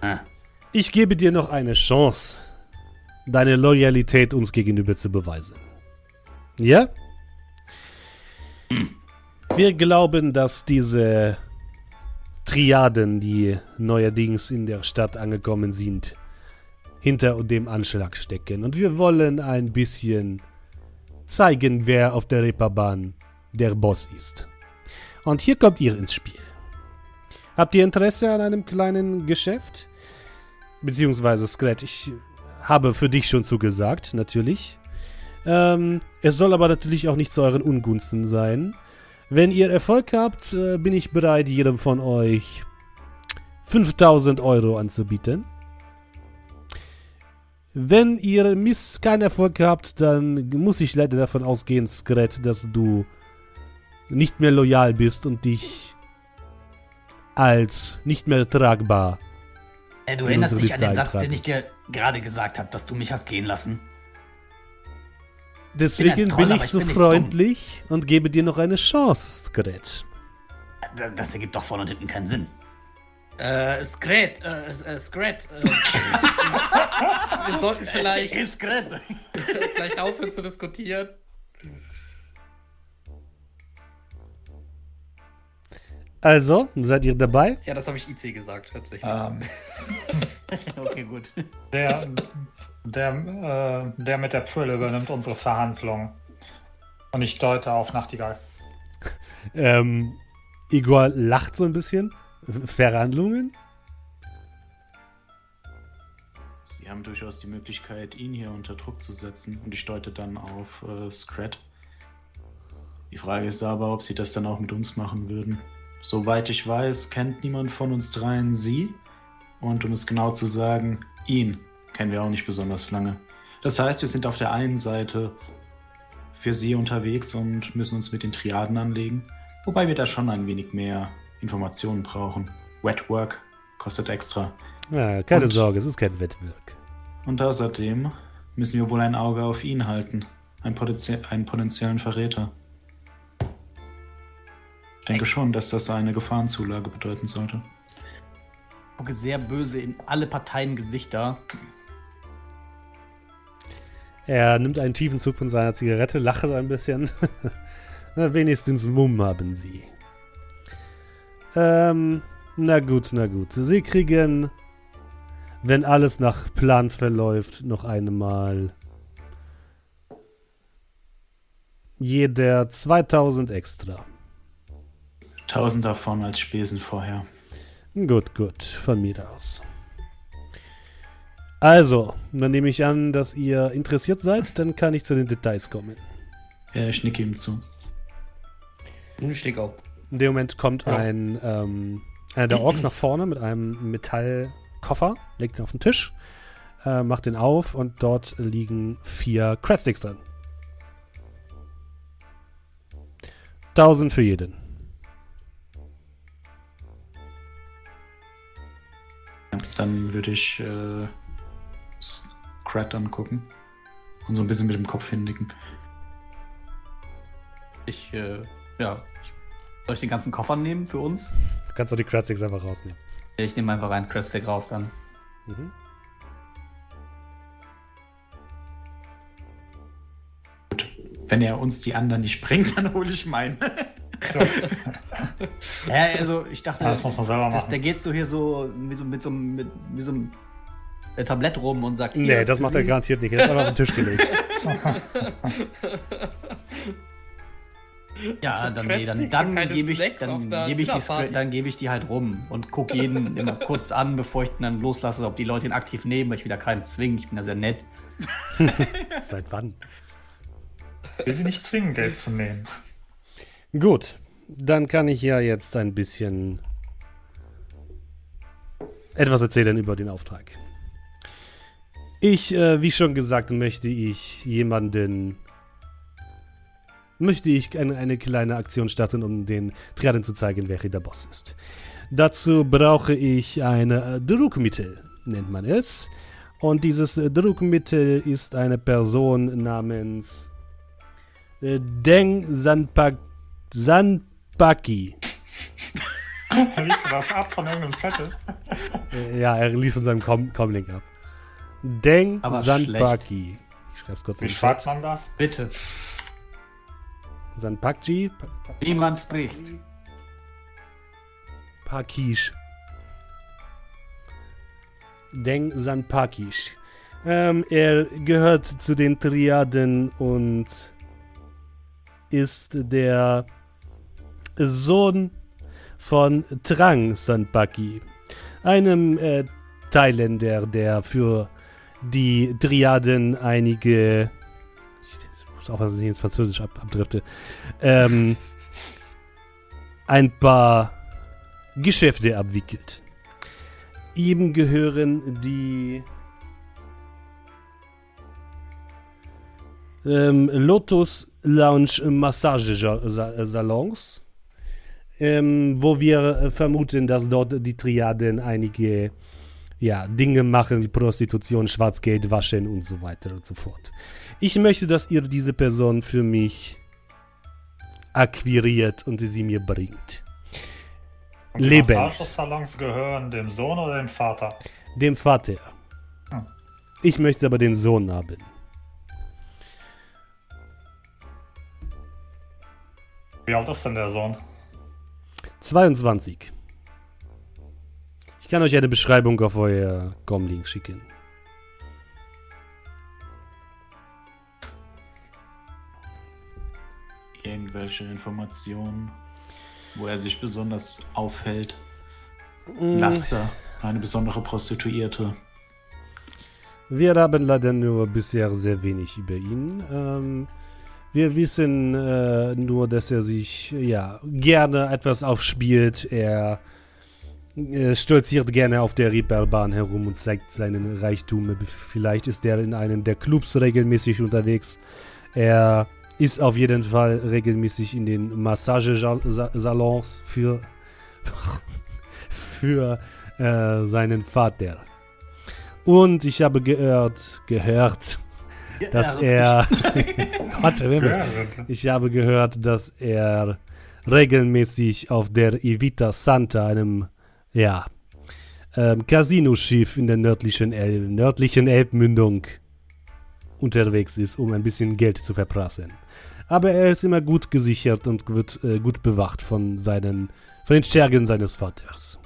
Ah. Ich gebe dir noch eine Chance, deine Loyalität uns gegenüber zu beweisen. Ja? Wir glauben, dass diese Triaden, die neuerdings in der Stadt angekommen sind, hinter dem Anschlag stecken. Und wir wollen ein bisschen zeigen, wer auf der Reeperbahn der Boss ist. Und hier kommt ihr ins Spiel. Habt ihr Interesse an einem kleinen Geschäft? Beziehungsweise, Skret, ich habe für dich schon zugesagt, natürlich. Ähm, es soll aber natürlich auch nicht zu euren Ungunsten sein. Wenn ihr Erfolg habt, äh, bin ich bereit, jedem von euch 5000 Euro anzubieten. Wenn ihr Miss keinen Erfolg habt, dann muss ich leider davon ausgehen, Skret, dass du nicht mehr loyal bist und dich als nicht mehr tragbar. Ey, du In erinnerst dich an den Satz, den ich dir gerade gesagt habe, dass du mich hast gehen lassen? Deswegen Troll, bin ich so bin freundlich und gebe dir noch eine Chance, Skret. Das, das ergibt doch vorne und hinten keinen Sinn. Äh, Skret, äh, äh, Skret. Äh, [LAUGHS] wir sollten vielleicht, Ist Gret. [LAUGHS] vielleicht aufhören zu diskutieren. Also, seid ihr dabei? Ja, das habe ich IC gesagt, tatsächlich. Ähm, [LAUGHS] Okay, gut. der, der, äh, der mit der Brille übernimmt unsere Verhandlung. Und ich deute auf Nachtigall. Ähm, Igor lacht so ein bisschen. Verhandlungen? Sie haben durchaus die Möglichkeit, ihn hier unter Druck zu setzen. Und ich deute dann auf äh, Scrat. Die Frage ist aber, ob sie das dann auch mit uns machen würden. Soweit ich weiß, kennt niemand von uns dreien sie. Und um es genau zu sagen, ihn kennen wir auch nicht besonders lange. Das heißt, wir sind auf der einen Seite für sie unterwegs und müssen uns mit den Triaden anlegen. Wobei wir da schon ein wenig mehr Informationen brauchen. Wetwork kostet extra. Ja, keine Und- Sorge, es ist kein Wettwirk. Und außerdem müssen wir wohl ein Auge auf ihn halten. Ein potenzie einen potenziellen Verräter. Ich denke schon, dass das eine Gefahrenzulage bedeuten sollte. Ich gucke sehr böse in alle Parteien Gesichter. Er nimmt einen tiefen Zug von seiner Zigarette, lacht so ein bisschen. [LAUGHS] na, wenigstens Mumm haben sie. Ähm, na gut, na gut. Sie kriegen, wenn alles nach Plan verläuft, noch einmal jeder 2000 extra. 1000 davon als Spesen vorher. Gut, gut, von mir aus. Also, dann nehme ich an, dass ihr interessiert seid, dann kann ich zu den Details kommen. Ja, ich nicke ihm zu. Ich steck auf. In dem Moment kommt Ja. ein ähm, einer der Orks nach vorne mit einem Metallkoffer, legt ihn auf den Tisch, äh, macht den auf und dort liegen vier Cratsticks drin. 1000 für jeden. Dann würde ich äh, Scrat angucken. Und so ein bisschen mit dem Kopf hinnicken. Ich, äh, ja. Ich, soll ich den ganzen Koffer nehmen für uns? Du kannst auch die Cratsticks einfach rausnehmen. Ich nehme einfach einen Creststick raus dann. Mhm. Wenn er uns die anderen nicht bringt, [LAUGHS] dann hole ich meinen. Ja, also ich dachte, Das muss man selber das, machen. der geht so hier so, wie so mit so einem mit, wie so einem äh, Tablett rum und sagt. Nee, das macht er Sie. garantiert nicht. Er ist einfach auf den Tisch gelegt. Ja, dann, nee, dann, dann gebe ich, dann gebe ich, die dann gebe ich die halt rum und gucke jeden [LAUGHS] immer kurz an, bevor ich ihn dann loslasse, ob die Leute ihn aktiv nehmen, weil ich will da keinen zwingen, ich bin da sehr nett. [LAUGHS] Seit wann? Ich will sie nicht zwingen, Geld zu nehmen. Gut, dann kann ich ja jetzt ein bisschen etwas erzählen über den Auftrag. Ich, äh, wie schon gesagt, möchte ich jemanden, möchte ich eine, eine kleine Aktion starten, um den Triaden zu zeigen, wer hier der Boss ist. Dazu brauche ich ein äh, Druckmittel, nennt man es. Und dieses äh, Druckmittel ist eine Person namens äh, Deng Sanpak Sanpaki. Liest du das ab von irgendeinem Zettel? Äh, ja, er liest von seinem Com Comlink ab. Deng Aber Sanpaki. Ich schreib's kurz Wie schreibt man das? Bitte. Sanpakji? Pa Wie man spricht. Pakish. Deng Sanpakish. Ähm, er gehört zu den Triaden und ist der Sohn von Trang Sanpaki, einem äh, Thailänder, der für die Triaden einige. Ich muss aufpassen, dass ich ins Französisch ab, abdrifte. Ähm, ein paar Geschäfte abwickelt. Ihm gehören die ähm, Lotus Lounge Massagesalons, ähm, wo wir äh, vermuten, dass dort die Triaden einige ja, Dinge machen wie Prostitution, Schwarzgeld waschen und so weiter und so fort. Ich möchte, dass ihr diese Person für mich akquiriert und sie mir bringt. Und die Lebend. Massagesalons gehören dem Sohn oder dem Vater? Dem Vater. Hm. Ich möchte aber den Sohn haben. Wie alt ist denn der Sohn? 22. Ich kann euch eine Beschreibung auf euer Comlink schicken. Irgendwelche Informationen, wo er sich besonders aufhält. Mm, Laster, eine besondere Prostituierte. Wir haben leider nur bisher sehr wenig über ihn. Ähm, wir wissen äh, nur, dass er sich ja gerne etwas aufspielt. Er äh, stolziert gerne auf der Reeperbahn herum und zeigt seinen Reichtum. Vielleicht ist er in einem der Clubs regelmäßig unterwegs. Er ist auf jeden Fall regelmäßig in den Massagesalons für [LAUGHS] für äh, seinen Vater. Und ich habe gehört, gehört, dass er. Warte, [LAUGHS] wer Ja, Ich habe gehört, dass er regelmäßig auf der Evita Santa, einem, ja, ähm, Casino-Schiff in der nördlichen, El nördlichen Elbmündung unterwegs ist, um ein bisschen Geld zu verprassen. Aber er ist immer gut gesichert und wird äh, gut bewacht von seinen, von den Schergen seines Vaters.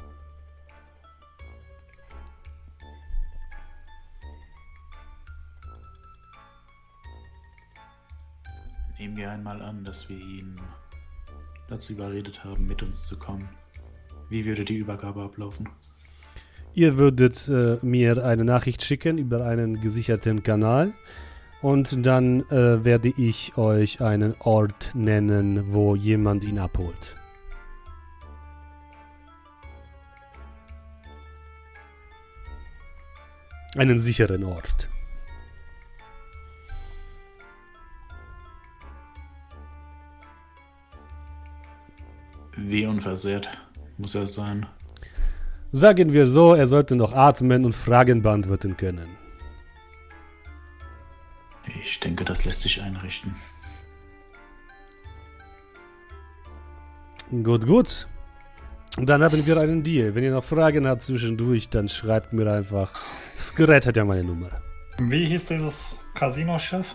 Nehmen wir einmal an, dass wir ihn dazu überredet haben, mit uns zu kommen. Wie würde die Übergabe ablaufen? Ihr würdet äh, mir eine Nachricht schicken über einen gesicherten Kanal und dann äh, werde ich euch einen Ort nennen, wo jemand ihn abholt. Einen sicheren Ort. Wie unversehrt muss er sein? Sagen wir so, er sollte noch atmen und Fragen beantworten können. Ich denke, das lässt sich einrichten. Gut, gut. Dann haben wir einen Deal. Wenn ihr noch Fragen habt zwischendurch, dann schreibt mir einfach. Das Gerät hat ja meine Nummer. Wie hieß dieses Casino-Chef?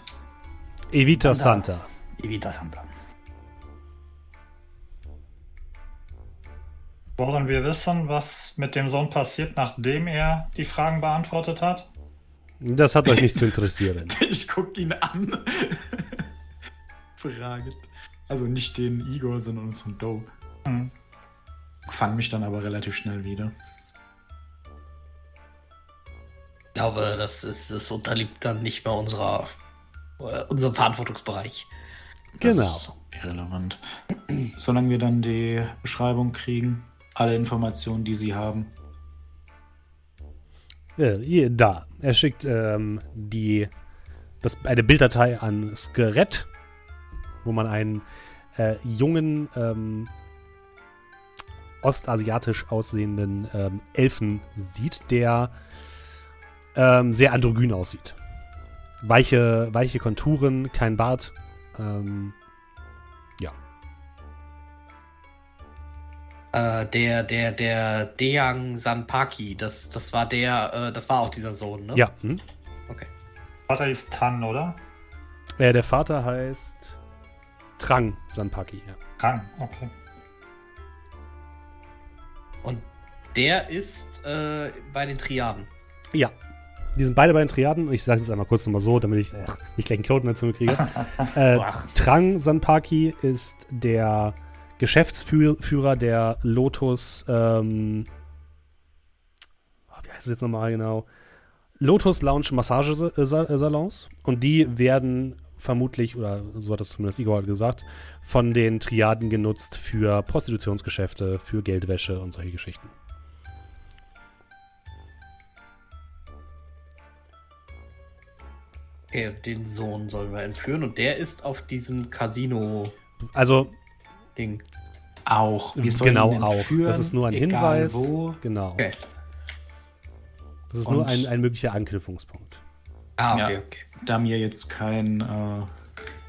Evita Santa. Santa. Evita Santa. Wollen wir wissen, was mit dem Sohn passiert, nachdem er die Fragen beantwortet hat? Das hat euch nicht zu interessieren. [LAUGHS] Ich gucke ihn an. [LAUGHS] Fragend. Also nicht den Igor, sondern unseren Dope. Hm. Fang mich dann aber relativ schnell wieder. Ich glaube, das, ist, das unterliegt dann nicht mehr unserer, äh, unserem Verantwortungsbereich. Das Genau. ist irrelevant. [CLEARS THROAT] Solange wir dann die Beschreibung kriegen, alle Informationen, die sie haben. Hier, da. Er schickt ähm, die, das, eine Bilddatei an Skelett, wo man einen äh, jungen, ähm, ostasiatisch aussehenden ähm, Elfen sieht, der ähm, sehr androgyn aussieht. Weiche, weiche Konturen, kein Bart. Ähm, Äh, der, der, der Deang Sanpaki, das, das war der, äh, das war auch dieser Sohn, ne? ja. Hm? Okay. Vater ist Tan, oder? Äh, der Vater heißt Trang Sanpaki. Ja. Krank, okay. Und der ist äh, bei den Triaden. Ja. Die sind beide bei den Triaden. Ich sage es jetzt einmal kurz nochmal so, damit ich äh, nicht gleich einen Knoten Zunge kriege. [LAUGHS] äh, Trang Sanpaki ist der Geschäftsführer der Lotus, ähm, oh, wie heißt es jetzt nochmal genau? Lotus Lounge Massagesalons. Und die werden vermutlich, oder so hat das zumindest Igor halt gesagt, von den Triaden genutzt für Prostitutionsgeschäfte, für Geldwäsche und solche Geschichten. Okay, den Sohn sollen wir entführen und der ist auf diesem Casino-Ding. Also Auch. genau auch. entführen, Das ist nur ein Hinweis. Wo. Genau. Okay. Das ist nur Und- ein, ein möglicher Anknüpfungspunkt. Ah, okay, Ja. okay. Da mir jetzt kein, äh,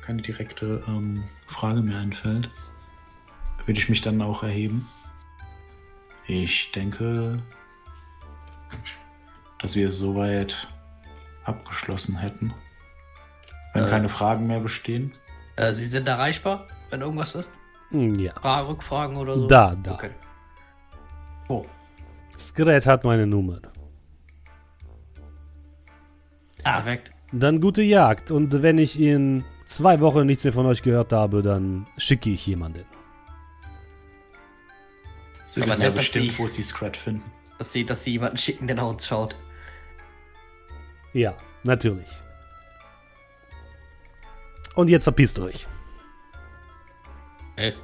keine direkte ähm, Frage mehr einfällt, würde ich mich dann auch erheben. Ich denke, dass wir es soweit abgeschlossen hätten. Wenn Äh. keine Fragen mehr bestehen. Äh, Sie sind erreichbar, wenn irgendwas ist? Ja. Fra Rückfragen oder so? Da, da. Okay. Das Gerät hat meine Nummer. Ah, perfekt. Dann gute Jagd. Und wenn ich in zwei Wochen nichts mehr von euch gehört habe, dann schicke ich jemanden. Sie wissen ja bestimmt, Sie- wo sie Scrat finden. Dass Sie, dass Sie jemanden schicken, der nach uns schaut. Ja, natürlich. Und jetzt verpisst euch. Ey.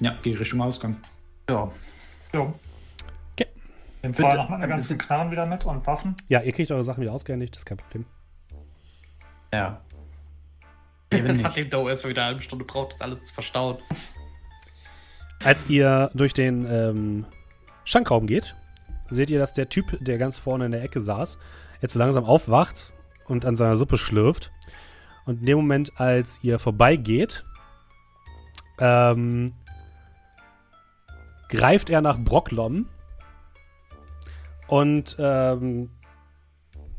Ja, die Richtung Ausgang. Ja. Jo. Okay. Vorher Bitte. noch meine ganzen Knarren wieder mit und Waffen. Ja, ihr kriegt eure Sachen wieder ausgehändigt, das ist kein Problem. Ja. Hat nicht. den Doe erstmal wieder eine halbe Stunde braucht, das alles zu verstauen. Als ihr durch den ähm, Schankraum geht, seht ihr, dass der Typ, der ganz vorne in der Ecke saß, jetzt so langsam aufwacht und an seiner Suppe schlürft. Und in dem Moment, als ihr vorbeigeht, ähm, greift er nach Brocklom und ähm,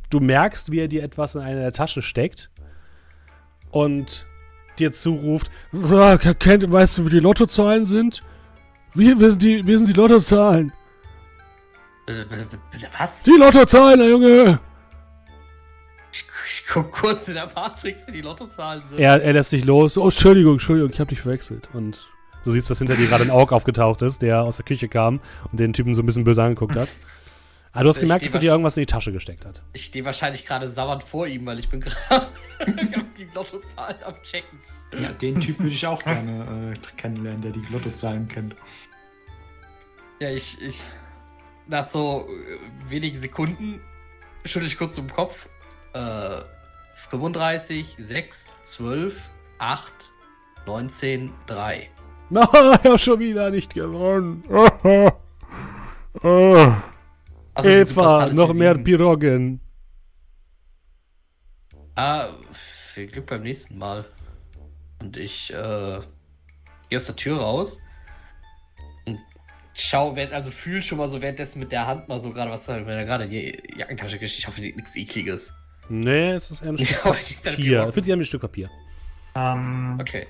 du merkst, wie er dir etwas in eine Tasche steckt und dir zuruft, "Ah, kennt, weißt du, wie die Lottozahlen sind? Wie, sind die, wie sind die Lottozahlen? Bitte, bitte, bitte, was? Die Lottozahlen, der Junge! Ich, guck kurz in der Matrix, wie die Lottozahlen sind. Er, er lässt sich los. Oh, Entschuldigung, Entschuldigung, ich hab dich verwechselt. Und du siehst, dass hinter dir gerade ein Aug aufgetaucht ist, der aus der Küche kam und den Typen so ein bisschen böse angeguckt hat. Aber du hast Ich gemerkt, dass er dir irgendwas in die Tasche gesteckt hat. Ich stehe wahrscheinlich gerade sauernd vor ihm, weil ich bin [LAUGHS] gerade die Lottozahlen am Checken. Ja, den Typ würde ich auch gerne äh, kennenlernen, der die Lottozahlen kennt. Ja, ich, ich. Nach so äh, wenigen Sekunden schüttel ich kurz im Kopf. Äh, 35, 6, 12, 8, 19, 3. Na, hab schon wieder nicht gewonnen. oh, [LAUGHS] Also Eva, noch mehr sieben. Piroggen. Ah, viel Glück beim nächsten Mal. Und ich äh, gehe aus der Tür raus und schau, also fühl schon mal so währenddessen mit der Hand mal so gerade, was da wenn er gerade in die Jackentasche kriegt. Ich hoffe, nichts ekliges. Nee, es ist eher ein [LAUGHS] Stück Papier. Für sie haben ein Stück Papier. Ähm, Okay.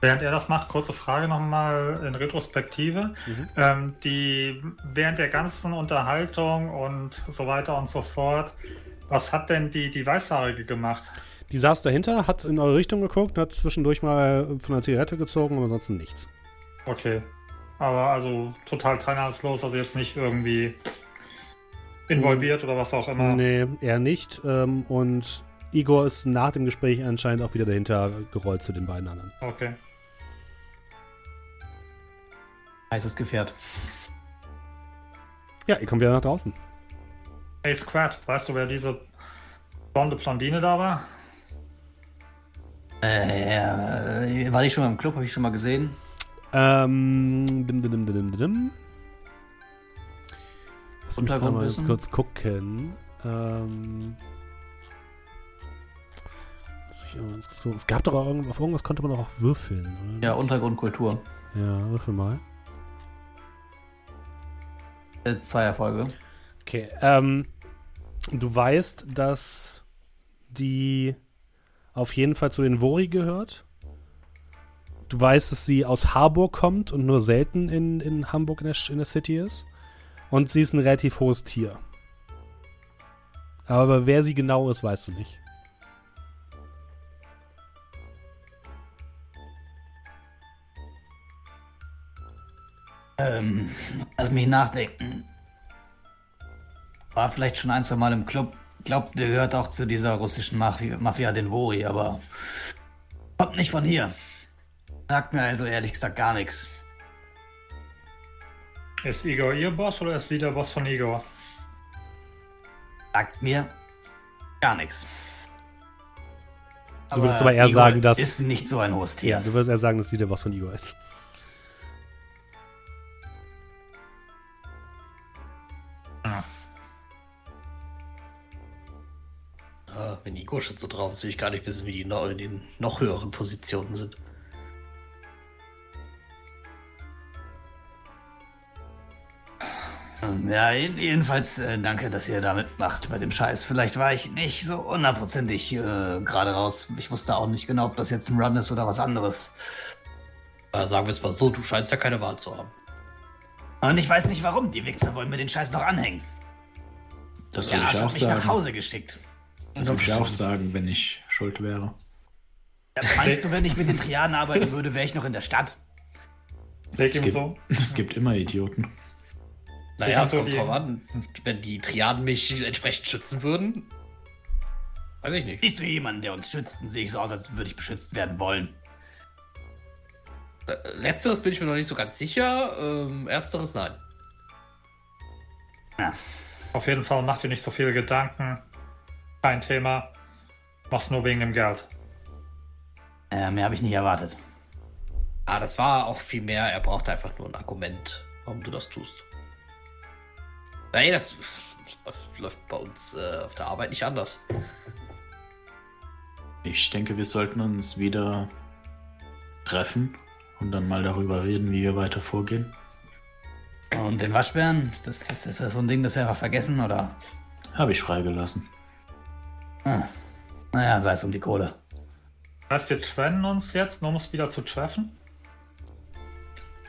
Während er das macht, kurze Frage nochmal in Retrospektive. Mhm. Ähm, die, während der ganzen Unterhaltung und so weiter und so fort, was hat denn die, die Weißhaarige gemacht? Die saß dahinter, hat in eure Richtung geguckt, hat zwischendurch mal von der Zigarette gezogen, aber ansonsten nichts. Okay. Aber also total teilnahmslos, also jetzt nicht irgendwie involviert oder was auch immer. Nee, eher nicht. Ähm, und Igor ist nach dem Gespräch anscheinend auch wieder dahinter gerollt zu den beiden anderen. Okay. Heißes Gefährt. Ja, ihr kommt wieder nach draußen. Hey Squad, weißt du, wer diese blonde Blondine da war? Äh, äh, war ich schon mal im Club? Habe ich schon mal gesehen? Ähm, dim, dim, dim, dim, dim. Lass mich gerade mal ganz kurz gucken. Ähm. Es gab doch auch auf irgendwas konnte man doch auch würfeln, oder? Ja, Untergrundkultur. Ja, würfel mal. Äh, zwei Erfolge. Okay, ähm, du weißt, dass die auf jeden Fall zu den Vori gehört. Du weißt, dass sie aus Harburg kommt und nur selten in, in Hamburg in der, in der City ist. Und sie ist ein relativ hohes Tier. Aber wer sie genau ist, weißt du nicht. Ähm, lass mich nachdenken. War vielleicht schon ein, zwei Mal im Club. Glaubt, der gehört auch zu dieser russischen Mafia, Mafia den Vori, aber kommt nicht von hier. Sagt mir also ehrlich gesagt gar nichts. Ist Igor ihr Boss oder ist sie der Boss von Igor? Sagt mir gar nichts. Du würdest aber eher sagen, dass- Ist nicht so ein hohes Tier. Ja, du würdest eher sagen, dass sie der Boss von Igor ist. Ah, wenn Igor schon so drauf ist, will ich gar nicht wissen, wie die in den noch höheren Positionen sind. Ja, jeden- jedenfalls äh, danke, dass ihr da mitmacht bei dem Scheiß. Vielleicht war ich nicht so hundertprozentig äh, gerade raus. Ich wusste auch nicht genau, ob das jetzt ein Run ist oder was anderes. Äh, sagen wir es mal so, du scheinst ja keine Wahl zu haben. Und ich weiß nicht warum. Die Wichser wollen mir den Scheiß noch anhängen. Das würde ich auch mich nach sagen. Hause geschickt. Das würde ich auch sagen, wenn ich schuld wäre. Ja, meinst du, wenn ich mit den Triaden arbeiten würde, wäre ich noch in der Stadt? Es gibt, so. [LAUGHS] es gibt immer Idioten. Naja, Ja, es so kommt drauf an. Wenn die Triaden mich entsprechend schützen würden, weiß ich nicht. Siehst du jemanden, der uns schützt? Dann sehe ich so aus, als würde ich beschützt werden wollen. Äh, Letzteres bin ich mir noch nicht so ganz sicher. Ähm, ersteres nein. Ja. Auf jeden Fall mach dir nicht so viele Gedanken. Kein Thema. Mach's nur wegen dem Geld. Äh, mehr habe ich nicht erwartet. Ah, das war auch viel mehr. Er braucht einfach nur ein Argument, warum du das tust. Nee, das läuft- läuft bei uns äh, auf der Arbeit nicht anders. Ich denke, wir sollten uns wieder treffen und dann mal darüber reden, wie wir weiter vorgehen. Und den Waschbären? Ist das, ist, ist das so ein Ding, das wir einfach vergessen, oder? Habe ich freigelassen. Ah. Naja, sei es um die Kohle. Heißt, wir trennen uns jetzt, nur um uns wieder zu treffen?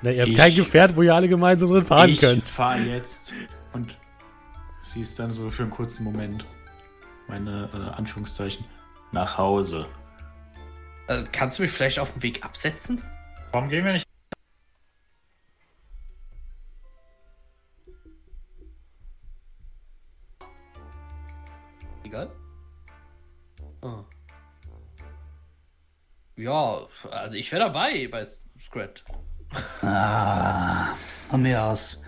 Na, ihr habt Ich- kein Gefährt, wo ihr alle gemeinsam drin fahren ich könnt. fahre jetzt und sie ist dann so für einen kurzen Moment, meine äh, Anführungszeichen, nach Hause. Äh, kannst du mich vielleicht auf dem Weg absetzen? Warum gehen wir nicht? Egal. Ah. Ja, also ich wäre dabei bei Scrat. Ah, von mir aus.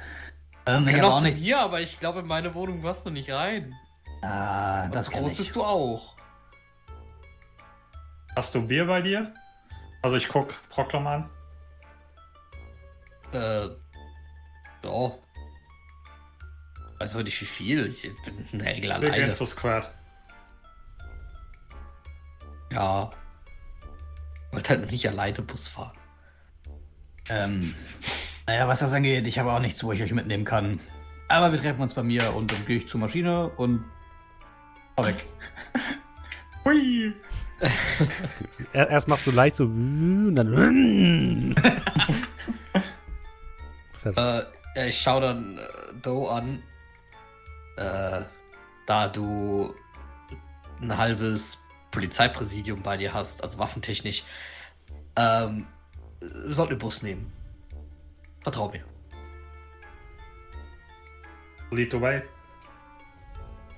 Ähm, ich Kann auch nichts. dir, aber ich glaube, in meine Wohnung passt du nicht rein. Ah, das groß ich. bist du auch. Hast du Bier bei dir? Also ich guck Proklom an. Äh, ja. Weiß aber nicht wie viel. Ich bin in der Regel Wir alleine. gehen zu Squad. Ja. Wollte halt noch nicht alleine Bus fahren. Ähm, naja, was das angeht, ich habe auch nichts, wo ich euch mitnehmen kann. Aber wir treffen uns bei mir und dann gehe ich zur Maschine und fahr weg. [LAUGHS] Hui! [LAUGHS] Er- Erst machst du leicht so und dann. Fest. [LAUGHS] Äh, ich schau dann äh, Do an. Äh, da du ein halbes Polizeipräsidium bei dir hast, also waffentechnisch, ähm, wir sollten den Bus nehmen. Vertrau mir. Lead the way.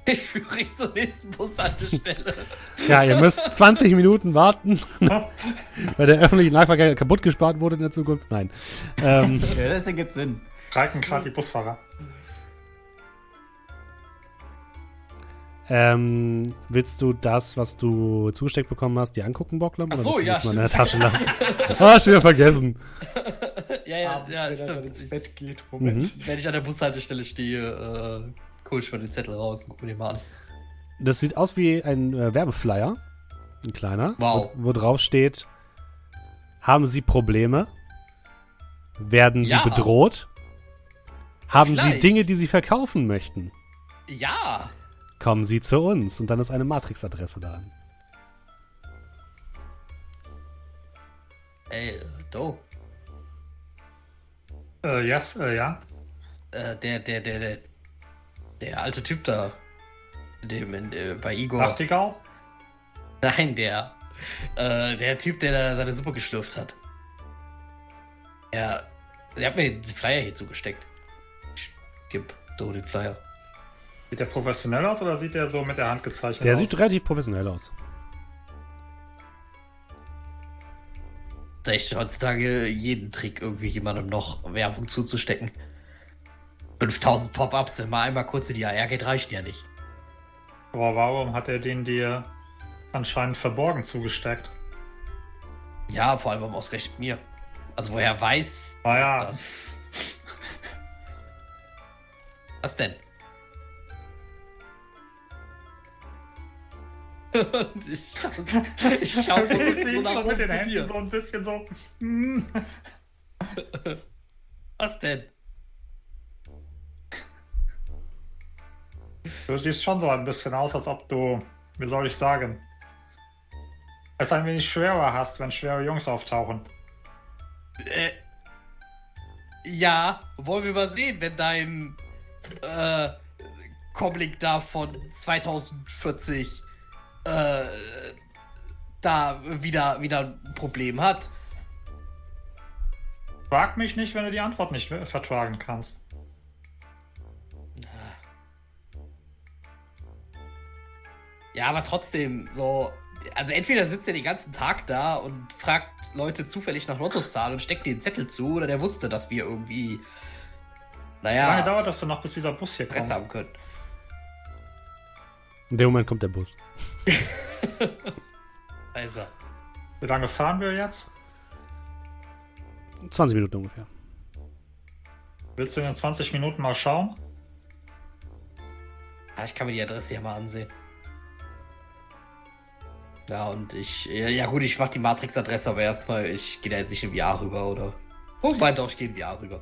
Ich führe ihn zur nächsten Bushaltestelle. [LAUGHS] Ja, ihr müsst 20 Minuten warten, [LAUGHS] weil der öffentliche Nahverkehr kaputt gespart wurde in der Zukunft. Nein. Ähm, [LAUGHS] Ja, das ergibt Sinn. Streiken gerade die Busfahrer. ähm, willst du das, was du zugesteckt bekommen hast, dir angucken, Bocklam? Ach Oder so, willst du ja, das mal in der. Tasche lassen? Ah, schon wieder vergessen. Ja, ja, Abends, ja, wenn er dann stimmt. ins Bett geht. Moment. Wenn ich an der Bushaltestelle stehe, äh, hol ich mal den Zettel raus und guck mir den mal an. Das sieht aus wie ein äh, Werbeflyer. Ein kleiner. Wow. Wo, wo drauf steht: Haben Sie Probleme? Werden Sie Ja. bedroht? Haben Sie Vielleicht. Dinge, die Sie verkaufen möchten? Ja! Kommen Sie zu uns. Und dann ist eine Matrix-Adresse dran. Ey, äh, Do. Äh, yes, äh, ja. Äh, der, der, der, der, der alte Typ da. Dem, äh, bei Igor. Nachtigall? Nein, der. Äh, der Typ, der da seine Suppe geschlürft hat. Er. Der hat mir den Flyer hier zugesteckt. Ich gib Do den Flyer. Sieht der professionell aus oder sieht der so mit der Hand gezeichnet Der aus? sieht relativ professionell aus. Ist echt heutzutage jeden Trick, irgendwie jemandem noch Werbung zuzustecken. 5000 Pop-Ups, wenn man einmal kurz in die AR geht, reichen ja nicht. Aber warum hat er den dir anscheinend verborgen zugesteckt? Ja, vor allem warum ausgerechnet mir. Also woher weiß Naja, das? Was denn? Ich schau, ich schau so, so nach oben zu dir. so ein bisschen so. hm. Was denn? Du siehst schon so ein bisschen aus, als ob du, wie soll ich sagen, es ein wenig schwerer hast, wenn schwere Jungs auftauchen. Äh, ja, wollen wir mal sehen, wenn dein äh, Comlink da von 2040 äh, da wieder, wieder ein Problem hat. Frag mich nicht, wenn du die Antwort nicht äh, vertragen kannst. Ja, aber trotzdem, so. Also entweder sitzt er den ganzen Tag da und fragt Leute zufällig nach Lottozahlen und steckt den Zettel zu, oder der wusste, dass wir irgendwie. Wie lange Naja, dauert das denn noch, bis dieser Bus hier Presse kommt? haben können. In dem Moment kommt der Bus. [LAUGHS] Also. Wie lange fahren wir jetzt? 20 Minuten ungefähr. Willst du in den 20 Minuten mal schauen? Ja, ich kann mir die Adresse ja mal ansehen. Ja, und ich. Ja, ja gut, ich mach die Matrix-Adresse, aber erstmal, ich gehe da jetzt nicht in VR rüber, oder? Wobei doch, ich gehe in VR rüber.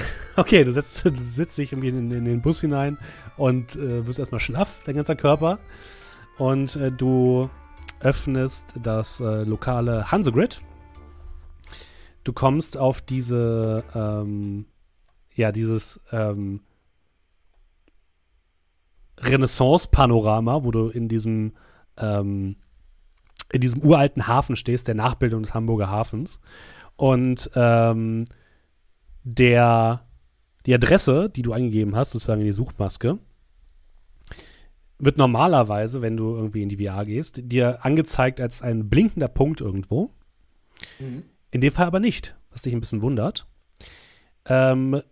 [LAUGHS] Okay, du, setzt, du sitzt dich irgendwie in, in den Bus hinein und äh, wirst erstmal schlaff, dein ganzer Körper. Und äh, du öffnest das äh, lokale Hansegrid. Du kommst auf diese, ähm, ja, dieses ähm, Renaissance-Panorama, wo du in diesem, ähm, in diesem uralten Hafen stehst, der Nachbildung des Hamburger Hafens. Und ähm, der, die Adresse, die du eingegeben hast, sozusagen in die Suchmaske, wird normalerweise, wenn du irgendwie in die VR gehst, dir angezeigt als ein blinkender Punkt irgendwo. Mhm. In dem Fall aber nicht, was dich ein bisschen wundert. Ähm,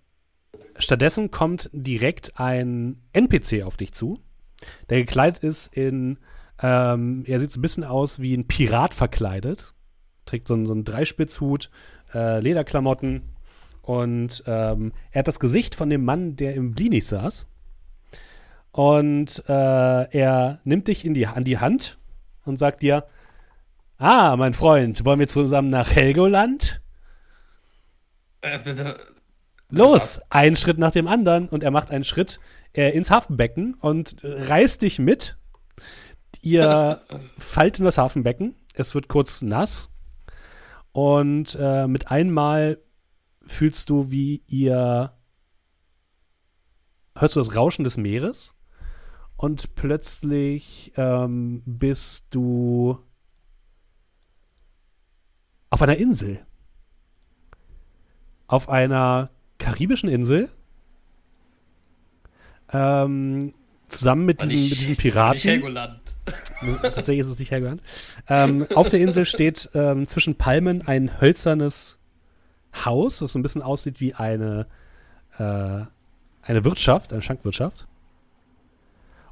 stattdessen kommt direkt ein NPC auf dich zu, der gekleidet ist in, ähm, er sieht so ein bisschen aus wie ein Pirat verkleidet, trägt so einen, so einen Dreispitzhut, äh, Lederklamotten und ähm, er hat das Gesicht von dem Mann, der im Blinis saß. Und äh, er nimmt dich in die, an die Hand und sagt dir, ah, mein Freund, wollen wir zusammen nach Helgoland? Äh. Los, einen Schritt nach dem anderen und er macht einen Schritt äh, ins Hafenbecken und äh, reißt dich mit. Ihr [LAUGHS] fallt in das Hafenbecken. Es wird kurz nass. Und äh, mit einmal fühlst du, wie ihr hörst du das Rauschen des Meeres und plötzlich ähm, bist du auf einer Insel. Auf einer karibischen Insel. Ähm, zusammen mit, diesem, mit diesem [LAUGHS] Piraten. Nicht Helgoland. [LAUGHS] Tatsächlich ist es nicht Helgoland. Ähm, auf der Insel steht ähm, zwischen Palmen ein hölzernes Haus, das so ein bisschen aussieht wie eine, äh, eine Wirtschaft, eine Schankwirtschaft.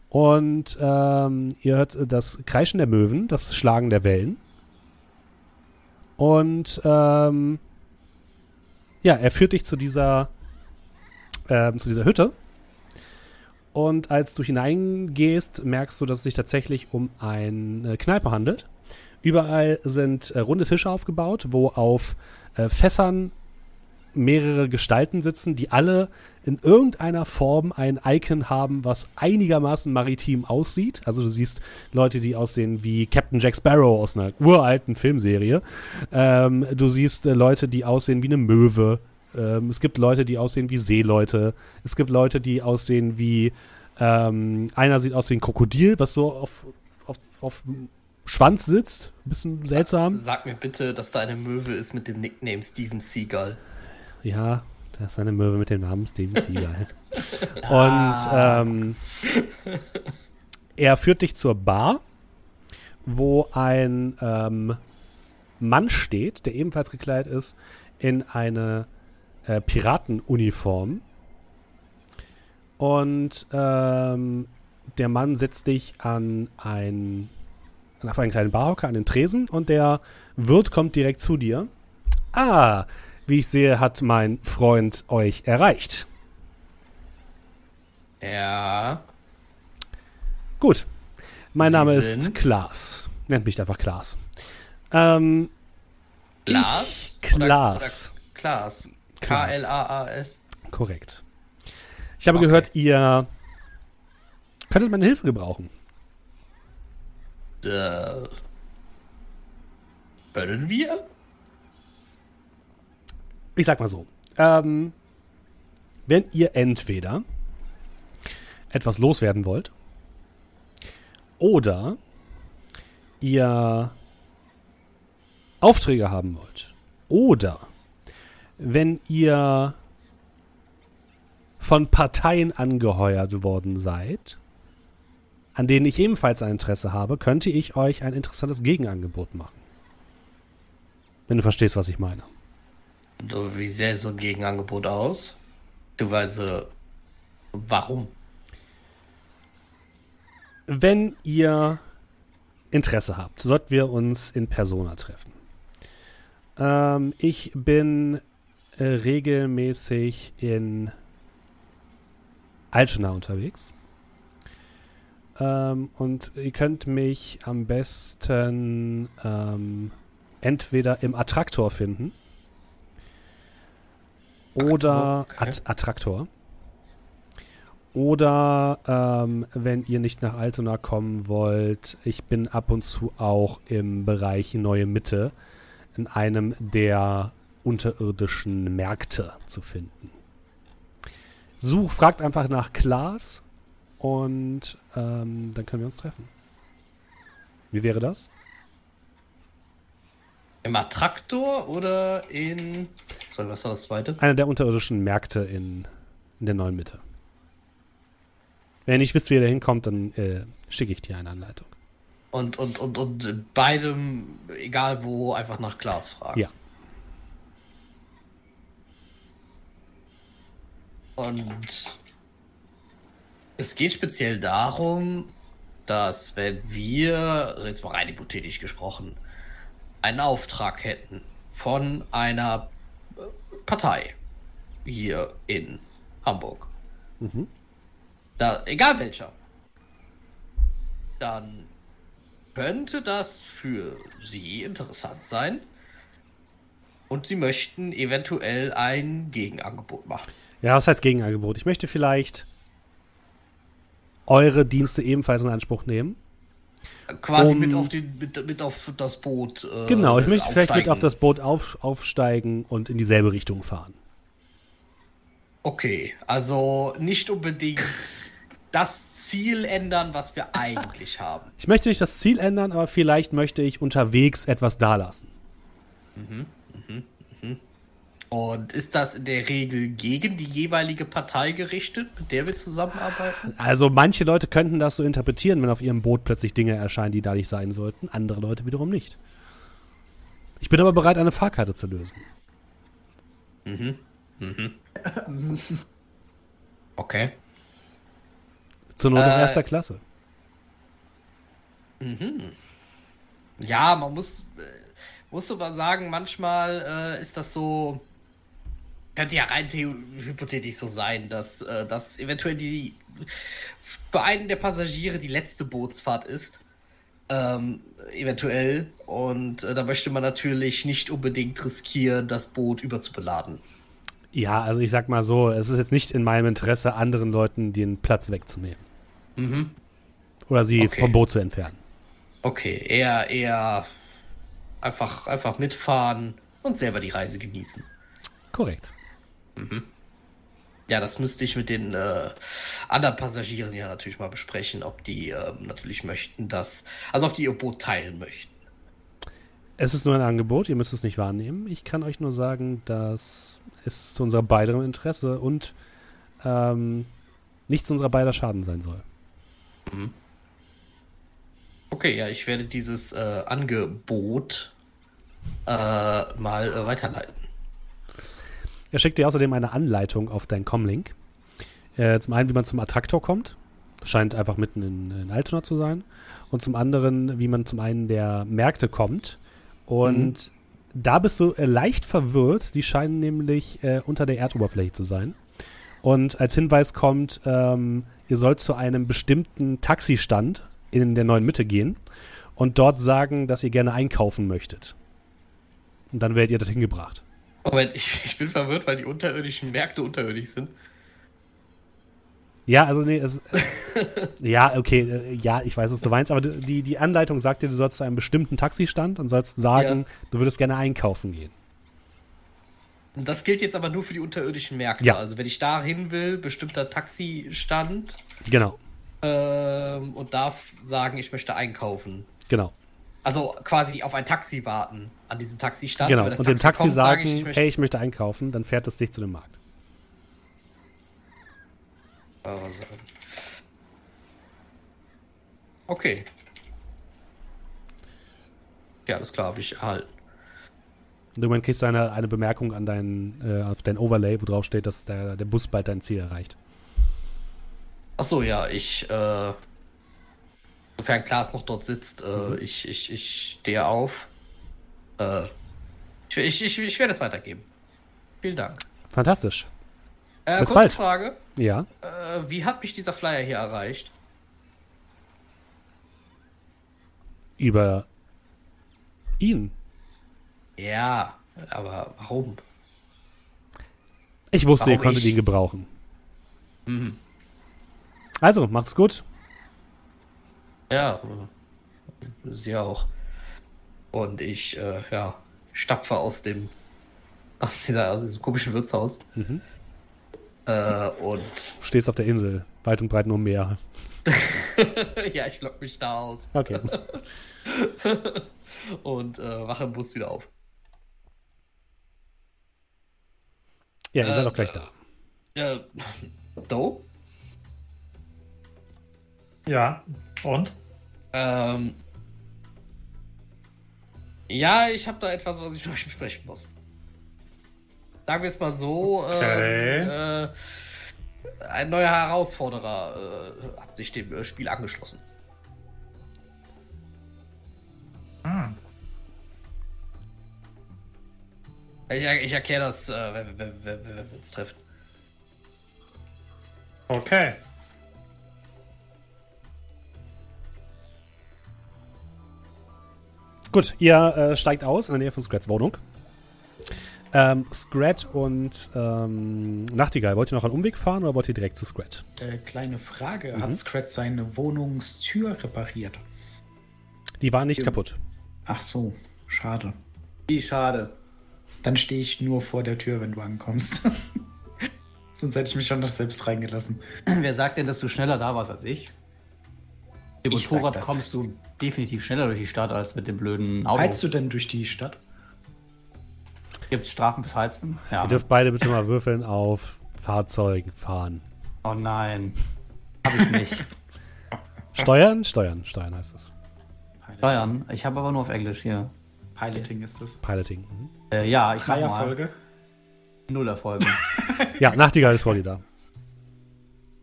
Und ähm, ihr hört das Kreischen der Möwen, das Schlagen der Wellen. Und ähm, ja, er führt dich zu dieser, ähm, zu dieser Hütte. Und als du hineingehst, merkst du, dass es sich tatsächlich um eine Kneipe handelt. Überall sind äh, runde Tische aufgebaut, wo auf äh, Fässern mehrere Gestalten sitzen, die alle in irgendeiner Form ein Icon haben, was einigermaßen maritim aussieht. Also du siehst Leute, die aussehen wie Captain Jack Sparrow aus einer uralten Filmserie. Ähm, du siehst äh, Leute, die aussehen wie eine Möwe. Ähm, es gibt Leute, die aussehen wie Seeleute. Es gibt Leute, die aussehen wie ähm, einer sieht aus wie ein Krokodil, was so auf, auf, auf Schwanz sitzt. Ein bisschen seltsam. Sag mir bitte, dass da eine Möwe ist mit dem Nickname Steven Seagal. Ja, das ist eine Möwe mit dem Namen Steven Seagal. [LAUGHS] Und ähm, er führt dich zur Bar, wo ein ähm, Mann steht, der ebenfalls gekleidet ist in eine äh, Piratenuniform. Und ähm, der Mann setzt dich an ein auf einen kleinen Barhocker an den Tresen und der Wirt kommt direkt zu dir. Ah, wie ich sehe, hat mein Freund euch erreicht. Ja. Gut. Mein Name ist Klaas. Nennt mich einfach Klaas. Ähm, Klaas? Klaas. Klaas. K-L-A-A-S. Korrekt. Ich habe okay. gehört, ihr könntet meine Hilfe gebrauchen. Äh, können wir? ich sag mal so, ähm, wenn ihr entweder etwas loswerden wollt oder ihr Aufträge haben wollt oder wenn ihr von Parteien angeheuert worden seid, an denen ich ebenfalls ein Interesse habe, könnte ich euch ein interessantes Gegenangebot machen. Wenn du verstehst, was ich meine. So, wie sähe so ein Gegenangebot aus? Du weißt, warum? Wenn ihr Interesse habt, sollten wir uns in Persona treffen. Ähm, ich bin äh, regelmäßig in Altona unterwegs. Ähm, und ihr könnt mich am besten ähm, entweder im Attraktor finden oder okay. Attraktor. Oder ähm, wenn ihr nicht nach Altona kommen wollt, ich bin ab und zu auch im Bereich Neue Mitte in einem der unterirdischen Märkte zu finden. Such, fragt einfach nach Klaas und ähm, dann können wir uns treffen. Wie wäre das? Im Attraktor oder in. Sorry, was war das zweite? Einer der unterirdischen Märkte in, in der neuen Mitte. Wenn ihr nicht wisst, wie ihr da hinkommt, dann äh, schicke ich dir eine Anleitung. Und, und, und, und beidem, egal wo, einfach nach Glas fragen. Ja. Und es geht speziell darum, dass wenn wir, jetzt mal rein hypothetisch gesprochen, einen Auftrag hätten von einer Partei hier in Hamburg. Mhm. Da, egal welcher. Dann könnte das für Sie interessant sein. Und Sie möchten eventuell ein Gegenangebot machen. Ja, was heißt Gegenangebot? Ich möchte vielleicht eure Dienste ebenfalls in Anspruch nehmen Quasi Um- mit, auf den, mit, mit auf das Boot. Äh, Genau, ich möchte vielleicht mit aufsteigen. auf das Boot auf, aufsteigen und in dieselbe Richtung fahren. Okay, also nicht unbedingt das Ziel ändern, was wir eigentlich haben. Ich möchte nicht das Ziel ändern, aber vielleicht möchte ich unterwegs etwas dalassen. Und ist das in der Regel gegen die jeweilige Partei gerichtet, mit der wir zusammenarbeiten? Also manche Leute könnten das so interpretieren, wenn auf ihrem Boot plötzlich Dinge erscheinen, die da nicht sein sollten. Andere Leute wiederum nicht. Ich bin aber bereit, eine Fahrkarte zu lösen. [LAUGHS] Okay. Zur Not in Äh, erster Klasse. Ja, man muss, äh, muss aber sagen, manchmal äh, ist das so. Könnte ja rein hypothetisch so sein, dass äh, das eventuell die für einen der Passagiere die letzte Bootsfahrt ist. Ähm, eventuell. Und äh, da möchte man natürlich nicht unbedingt riskieren, das Boot überzubeladen. Ja, also ich sag mal so, es ist jetzt nicht in meinem Interesse, anderen Leuten den Platz wegzunehmen. Oder sie Okay. vom Boot zu entfernen. Okay, eher, eher einfach, einfach mitfahren und selber die Reise genießen. Korrekt. Ja, das müsste ich mit den äh, anderen Passagieren ja natürlich mal besprechen, ob die ähm, natürlich möchten, dass, also ob die ihr Boot teilen möchten. Es ist nur ein Angebot, ihr müsst es nicht wahrnehmen. Ich kann euch nur sagen, dass es zu unserem beiderem Interesse und ähm, nicht zu unserer beider Schaden sein soll. Okay, ja, ich werde dieses äh, Angebot äh, mal äh, weiterleiten. Er schickt dir außerdem eine Anleitung auf deinen Comlink. Äh, zum einen, wie man zum Attraktor kommt. Scheint einfach mitten in, in Altona zu sein. Und zum anderen, wie man zum einen der Märkte kommt. Und da bist du äh, leicht verwirrt. Die scheinen nämlich äh, unter der Erdoberfläche zu sein. Und als Hinweis kommt, ähm, ihr sollt zu einem bestimmten Taxistand in der neuen Mitte gehen und dort sagen, dass ihr gerne einkaufen möchtet. Und dann werdet ihr dorthin gebracht. Moment, ich, ich bin verwirrt, weil die unterirdischen Märkte unterirdisch sind. Ja, also nee, es, [LAUGHS] ja, okay, äh, ja, ich weiß, was du meinst, aber die, die Anleitung sagt dir, du sollst zu einem bestimmten Taxistand und sollst sagen, du würdest gerne einkaufen gehen. Das gilt jetzt aber nur für die unterirdischen Märkte. Ja. Also wenn ich da hin will, bestimmter Taxistand Genau, ähm, und darf sagen, ich möchte einkaufen. genau, Also quasi auf ein Taxi warten an diesem Taxistand. genau. Und dem Taxi kommt, sage sagen, ich, ich möchte- hey, ich möchte einkaufen, dann fährt es dich zu dem Markt. Okay. Ja, alles klar, habe ich erhalten. Und irgendwann kriegst du eine, eine Bemerkung an dein, äh, auf dein Overlay, wo drauf steht, dass der, der Bus bald dein Ziel erreicht. Achso, ja, ich, äh, sofern Klaas noch dort sitzt, äh, ich, ich, ich stehe auf. Äh, ich, ich, ich, ich werde es weitergeben. Vielen Dank. Fantastisch. Äh, Bis kurze bald. Frage. Ja. Äh, wie hat mich dieser Flyer hier erreicht? Über ihn. Ja, aber warum? Ich wusste, ihr Warum konntet ich? ihn gebrauchen. Mhm. Also, macht's gut. Ja, äh, sie auch. Und ich, äh, ja, stapfe aus dem, aus, dieser, aus diesem komischen Wirtshaus. Mhm. Äh, und Du stehst auf der Insel, weit und breit nur Meer. [LAUGHS] ja, ich lock mich da aus Okay. [LAUGHS] und äh, wache im Bus wieder auf. Ja, ihr seid Äh, doch gleich da. Äh, [LAUGHS] Do? Ja, und? Ähm, ja, ich habe da etwas, was ich [LAUGHS] euch besprechen muss. Sagen wir es mal so, Okay. ähm, äh, ein neuer Herausforderer äh, hat sich dem äh, Spiel angeschlossen. Hm. Ich, ich erkläre das, äh, wenn wir uns treffen. Okay. Gut, ihr äh, steigt aus in der Nähe von Scrats Wohnung. Ähm, Scrat und ähm, Nachtigall, wollt ihr noch einen Umweg fahren oder wollt ihr direkt zu Scrat? Äh, kleine Frage: Mhm. Hat Scratch seine Wohnungstür repariert? Die waren nicht kaputt. Ach so, schade. Wie schade. Dann stehe ich nur vor der Tür, wenn du ankommst. [LAUGHS] Sonst hätte ich mich schon noch selbst reingelassen. Wer sagt denn, dass du schneller da warst als ich? Mit dem Ich Motorrad kommst du definitiv schneller durch die Stadt als mit dem blöden Auto. Heizt du denn durch die Stadt? Gibt es Strafen fürs Heizen? Ja. Ihr dürft beide bitte mal würfeln auf Fahrzeugen fahren. Oh nein. Hab ich nicht. [LAUGHS] Steuern? Steuern. Steuern heißt das. Steuern. Ich habe aber nur auf Englisch hier. Piloting ist das. Piloting. Mhm. Äh, ja, ich mach mal. Dreierfolge. Null Erfolge. [LAUGHS] Ja, Nachtigall ist vor dir da.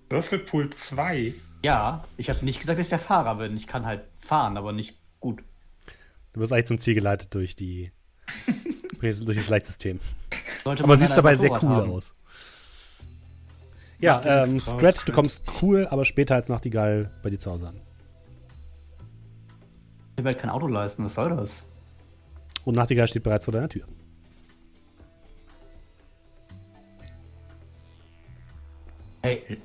Würfelpool 2. ja, ich habe nicht gesagt, dass ich der Fahrer bin. Ich kann halt fahren, aber nicht gut. Du wirst eigentlich zum Ziel geleitet durch die [LAUGHS] durch das Leitsystem. Sollte Aber siehst halt dabei sehr cool haben. aus. Ja, ähm, nichts draus, Scrat, du kommst cool, aber später als Nachtigall bei dir zu Hause an. Ich will halt kein Auto leisten, was soll das? Und Nachtigall steht bereits vor deiner Tür. Hey,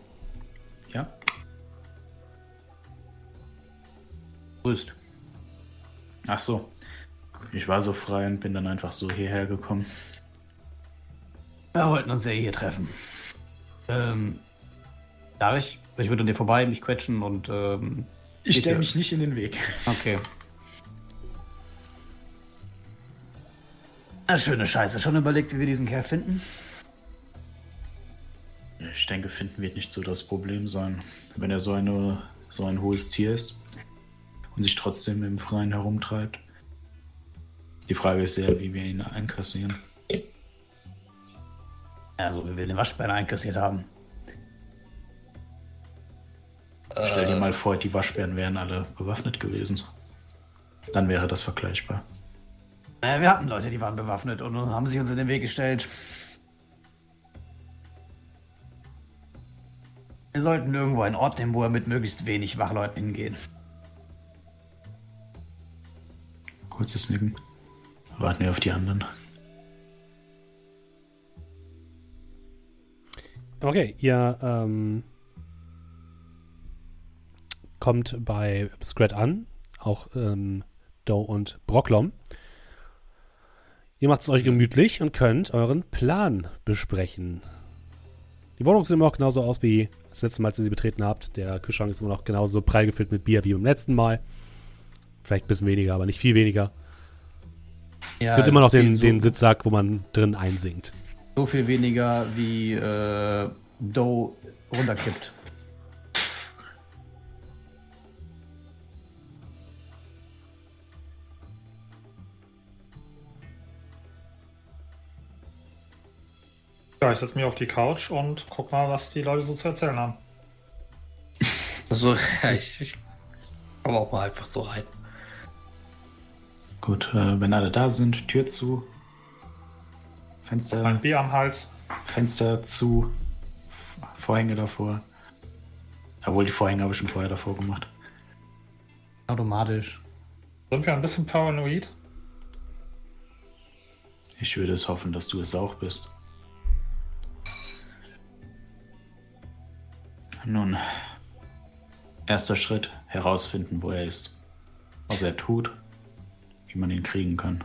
grüßt. Ach so. Ich war so frei und bin dann einfach so hierher gekommen. Wir wollten uns ja hier treffen. Ähm, darf ich? Ich würde an dir vorbei, mich quetschen und, ähm, Ich stelle mich nicht in den Weg. okay. Na, schöne Scheiße. Schon überlegt, wie wir diesen Kerl finden? Ich denke, finden wird nicht so das Problem sein. Wenn er so, eine, so ein hohes Tier ist und sich trotzdem im Freien herumtreibt. Die Frage ist ja, wie wir ihn einkassieren. Ja, so wie wir den Waschbären einkassiert haben. Stell dir mal vor, die Waschbären wären alle bewaffnet gewesen. Dann wäre das vergleichbar. Naja, wir hatten Leute, die waren bewaffnet und haben sich uns in den Weg gestellt. Wir sollten irgendwo einen Ort nehmen, wo wir mit möglichst wenig Wachleuten hingehen. Kurzes Nicken. Warten wir auf die anderen. Okay, ihr ähm, kommt bei Scrat an, auch ähm, Doe und Brocklom. Ihr macht es euch gemütlich und könnt euren Plan besprechen. Die Wohnung sieht immer noch genauso aus wie das letzte Mal, als ihr sie betreten habt. Der Kühlschrank ist immer noch genauso prall gefüllt mit Bier wie beim letzten Mal. Vielleicht ein bisschen weniger, aber nicht viel weniger. Ja, es gibt immer noch den, so, den Sitzsack, wo man drin einsinkt. so viel weniger wie äh, Doe runterkippt. Ja, ich setze mich auf die Couch und guck mal, was die Leute so zu erzählen haben. [LAUGHS] Also, ja, ich, ich komme auch mal einfach so rein. Gut, äh, wenn alle da sind, Tür zu. Mein Fenster, Bier am Hals. Fenster zu. Vorhänge davor. Obwohl, die Vorhänge habe ich schon vorher davor gemacht. Automatisch. Sind wir ein bisschen paranoid? Ich würde es hoffen, dass du es auch bist. Nun, erster Schritt, herausfinden, wo er ist. Was er tut, wie man ihn kriegen kann.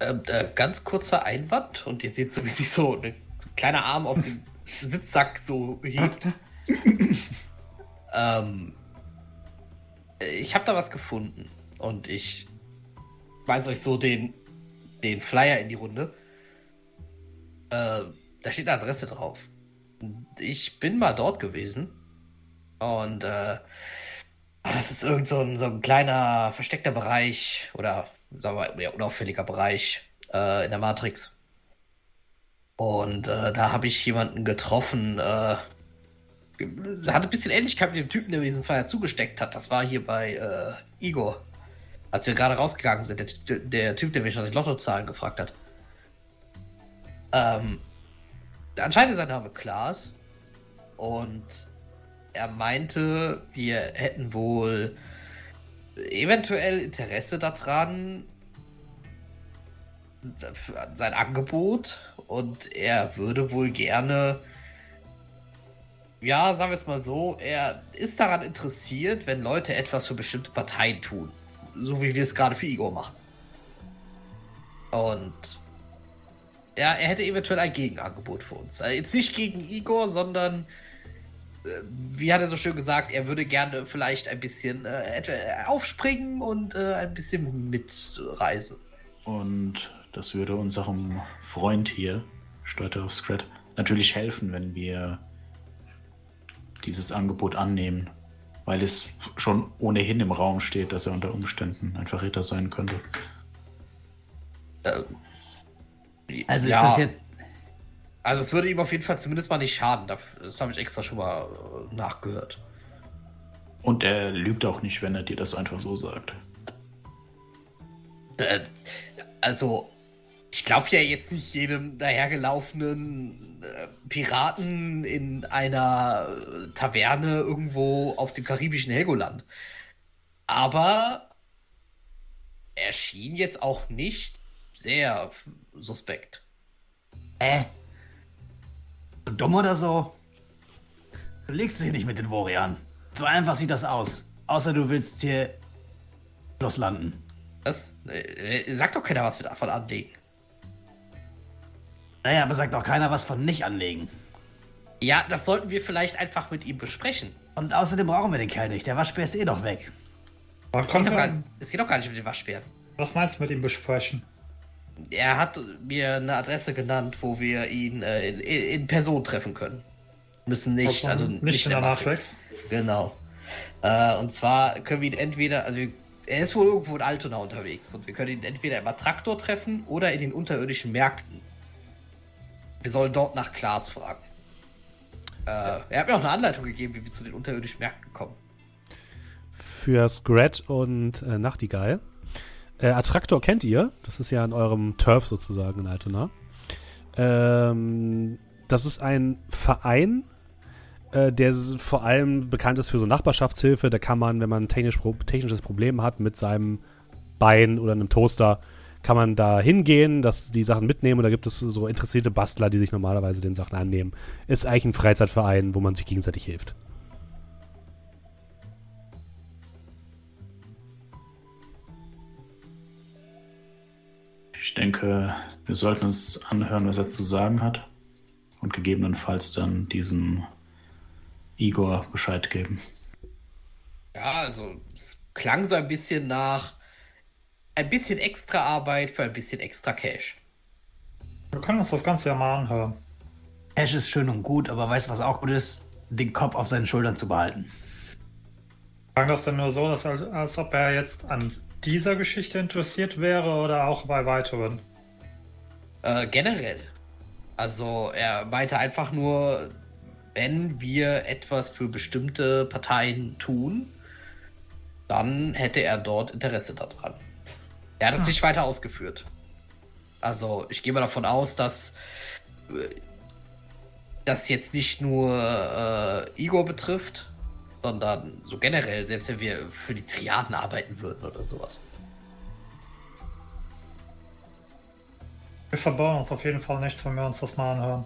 Ähm, äh, ganz kurzer Einwand und ihr seht so, wie sich so ein kleiner Arm aus dem [LAUGHS] Sitzsack so hebt. ähm, ich habe da was gefunden und ich weise euch so den, den Flyer in die Runde. Äh, da steht eine Adresse drauf. Ich bin mal dort gewesen und äh, das ist irgend so ein, so ein kleiner versteckter Bereich oder sagen wir eher unauffälliger Bereich äh, in der Matrix. Und äh, da habe ich jemanden getroffen, äh, hatte ein bisschen Ähnlichkeit mit dem Typen, der mir diesen Flyer zugesteckt hat. Das war hier bei äh, Igor. Als wir gerade rausgegangen sind, der, der Typ, der mich nach den Lottozahlen gefragt hat. Ähm, anscheinend ist sein Name Klaas. Und er meinte, wir hätten wohl eventuell Interesse daran, sein Angebot und er würde wohl gerne, ja, sagen wir es mal so, er ist daran interessiert, wenn Leute etwas für bestimmte Parteien tun. so wie wir es gerade für Igor machen. Und ja, er hätte eventuell ein Gegenangebot für uns. Also jetzt nicht gegen Igor, sondern wie hat er so schön gesagt, er würde gerne vielleicht ein bisschen äh, aufspringen und äh, ein bisschen mitreisen. Und das würde unserem Freund hier, steuerte auf Scrat, natürlich helfen, wenn wir dieses Angebot annehmen, weil es schon ohnehin im Raum steht, dass er unter Umständen ein Verräter sein könnte. Ähm, Also ja, ist das jetzt. Also es würde ihm auf jeden Fall zumindest mal nicht schaden. Das, habe ich extra schon mal äh, nachgehört. Und er lügt auch nicht, wenn er dir das einfach so sagt. Äh, also, ich glaube ja jetzt nicht jedem dahergelaufenen äh, Piraten in einer Taverne irgendwo auf dem karibischen Helgoland. Aber er schien jetzt auch nicht sehr suspekt. Äh? So dumm oder so? Du legst dich nicht mit den Vorian. So einfach sieht das aus. Außer du willst hier loslanden. Das äh, sagt doch keiner was wir davon anlegen. Naja, aber sagt auch keiner was von nicht anlegen. Ja, das sollten wir vielleicht einfach mit ihm besprechen. Und außerdem brauchen wir den Kerl nicht. Der Waschbär ist eh doch weg. Es geht doch gar, es geht doch gar nicht um den Waschbären. Was meinst du mit ihm besprechen? Er hat mir eine Adresse genannt, wo wir ihn äh, in, in Person treffen können. Müssen nicht, also nicht, in der Matrix. Genau. Äh, und zwar können wir ihn entweder, also er ist wohl irgendwo in Altona unterwegs und wir können ihn entweder im Attraktor treffen oder in den unterirdischen Märkten. Wir sollen dort nach Klaas fragen. Äh, Er hat mir auch eine Anleitung gegeben, wie wir zu den unterirdischen Märkten kommen. Für Scrat und äh, Nachtigall. Äh, Attraktor kennt ihr. Das ist ja in eurem Turf sozusagen in Altona. Ähm, das ist ein Verein, äh, der vor allem bekannt ist für so Nachbarschaftshilfe. Da kann man, wenn man ein technisch, technisches Problem hat mit seinem Bein oder einem Toaster, kann man da hingehen, dass die Sachen mitnehmen. Und da gibt es so interessierte Bastler, die sich normalerweise den Sachen annehmen. Ist eigentlich ein Freizeitverein, wo man sich gegenseitig hilft. Denke, wir sollten uns anhören, was er zu sagen hat. Und gegebenenfalls dann diesem Igor Bescheid geben. Ja, also es klang so ein bisschen nach ein bisschen extra Arbeit für ein bisschen extra Cash. Wir können uns das Ganze ja mal anhören. Ash ist schön und gut, aber weißt du, was auch gut ist? Den Kopf auf seinen Schultern zu behalten. Sagen das denn nur so, dass, als ob er jetzt an dieser Geschichte interessiert wäre oder auch bei weiteren? Äh, generell. Also er meinte einfach nur, wenn wir etwas für bestimmte Parteien tun, dann hätte er dort Interesse daran. Er hat es nicht weiter ausgeführt. Also ich gehe mal davon aus, dass äh, das jetzt nicht nur äh, Igor betrifft, sondern so generell, selbst wenn wir für die Triaden arbeiten würden oder sowas. Wir verbauen uns auf jeden Fall nichts, wenn wir uns das mal anhören.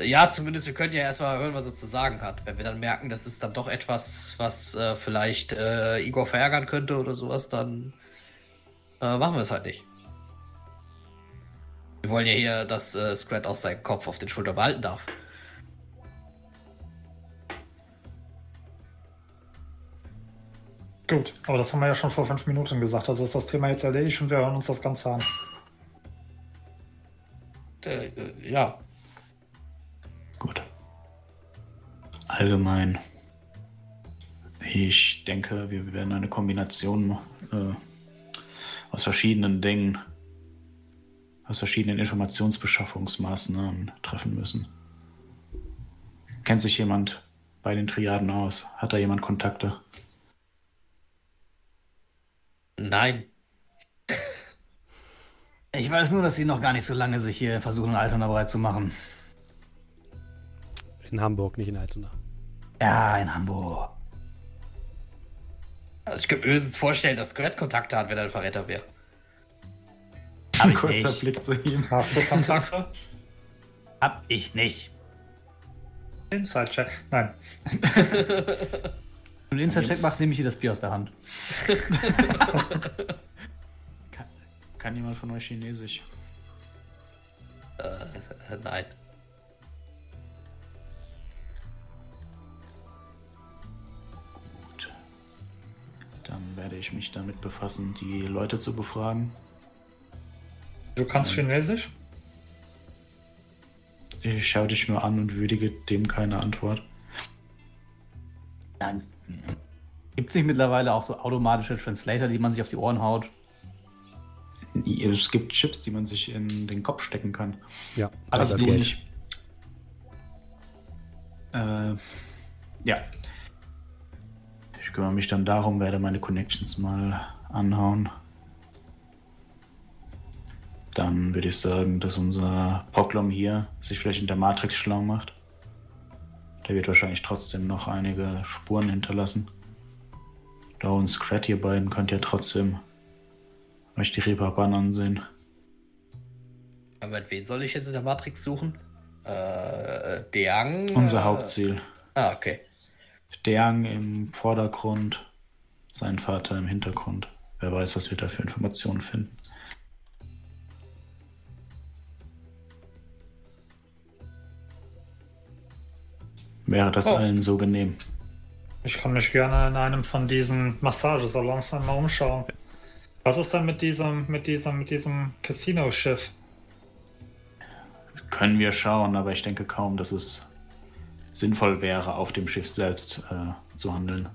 Ja, zumindest wir können ja erstmal hören, was er zu sagen hat. Wenn wir dann merken, das ist dann doch etwas, was äh, vielleicht äh, Igor verärgern könnte oder sowas, dann äh, machen wir es halt nicht. Wir wollen ja hier, dass äh, Scrat auch seinen Kopf auf den Schulter behalten darf. Gut, aber das haben wir ja schon vor fünf Minuten gesagt. Also ist das Thema jetzt erledigt und wir hören uns das Ganze an. Äh, äh, ja, Gut. Allgemein. Ich denke, wir werden eine Kombination äh, aus verschiedenen Dingen, aus verschiedenen Informationsbeschaffungsmaßnahmen treffen müssen. Kennt sich jemand bei den Triaden aus? Hat da jemand Kontakte? Nein. Ich weiß nur, dass sie noch gar nicht so lange sich hier versuchen, in Altona bereit zu machen. In Hamburg, nicht in Altona. Ja, in Hamburg. Also ich könnte mir höchstens vorstellen, dass Scrat Kontakte hat, wenn er ein Verräter wäre. Hab ich Kurzer nicht. Blick zu ihm. Hast du Kontakte? Hab ich nicht. Inside-Check. Nein. [LAUGHS] Wenn du einen Insta-Check machst, nehme ich dir das Bier aus der Hand. [LAUGHS] Kann, kann jemand von euch Chinesisch? Äh, nein. Gut. Dann werde ich mich damit befassen, die Leute zu befragen. Du kannst Chinesisch? Ich schaue dich nur an und würdige dem keine Antwort. Nein. Gibt es nicht mittlerweile auch so automatische Translator, die man sich auf die Ohren haut? Es gibt Chips, die man sich in den Kopf stecken kann. Ja, Alles also nicht. Äh, ja. Ich kümmere mich dann darum, werde meine Connections mal anhauen. Dann würde ich sagen, dass unser Proklom hier sich vielleicht in der Matrix schlau macht. Der wird wahrscheinlich trotzdem noch einige Spuren hinterlassen. Da und Scrat, ihr beiden könnt ja trotzdem euch die Reeperbahn ansehen. Aber mit wen soll ich jetzt in der Matrix suchen? Äh, Deang? Unser äh, Hauptziel. Ah, okay. Deang im Vordergrund, sein Vater im Hintergrund. Wer weiß, was wir da für Informationen finden. Wäre das Oh. allen so genehm? Ich kann mich gerne in einem von diesen Massagesalons einmal umschauen. Was ist denn mit diesem, mit diesem, mit diesem Casino-Schiff? Können wir schauen, aber ich denke kaum, dass es sinnvoll wäre, auf dem Schiff selbst äh, zu handeln.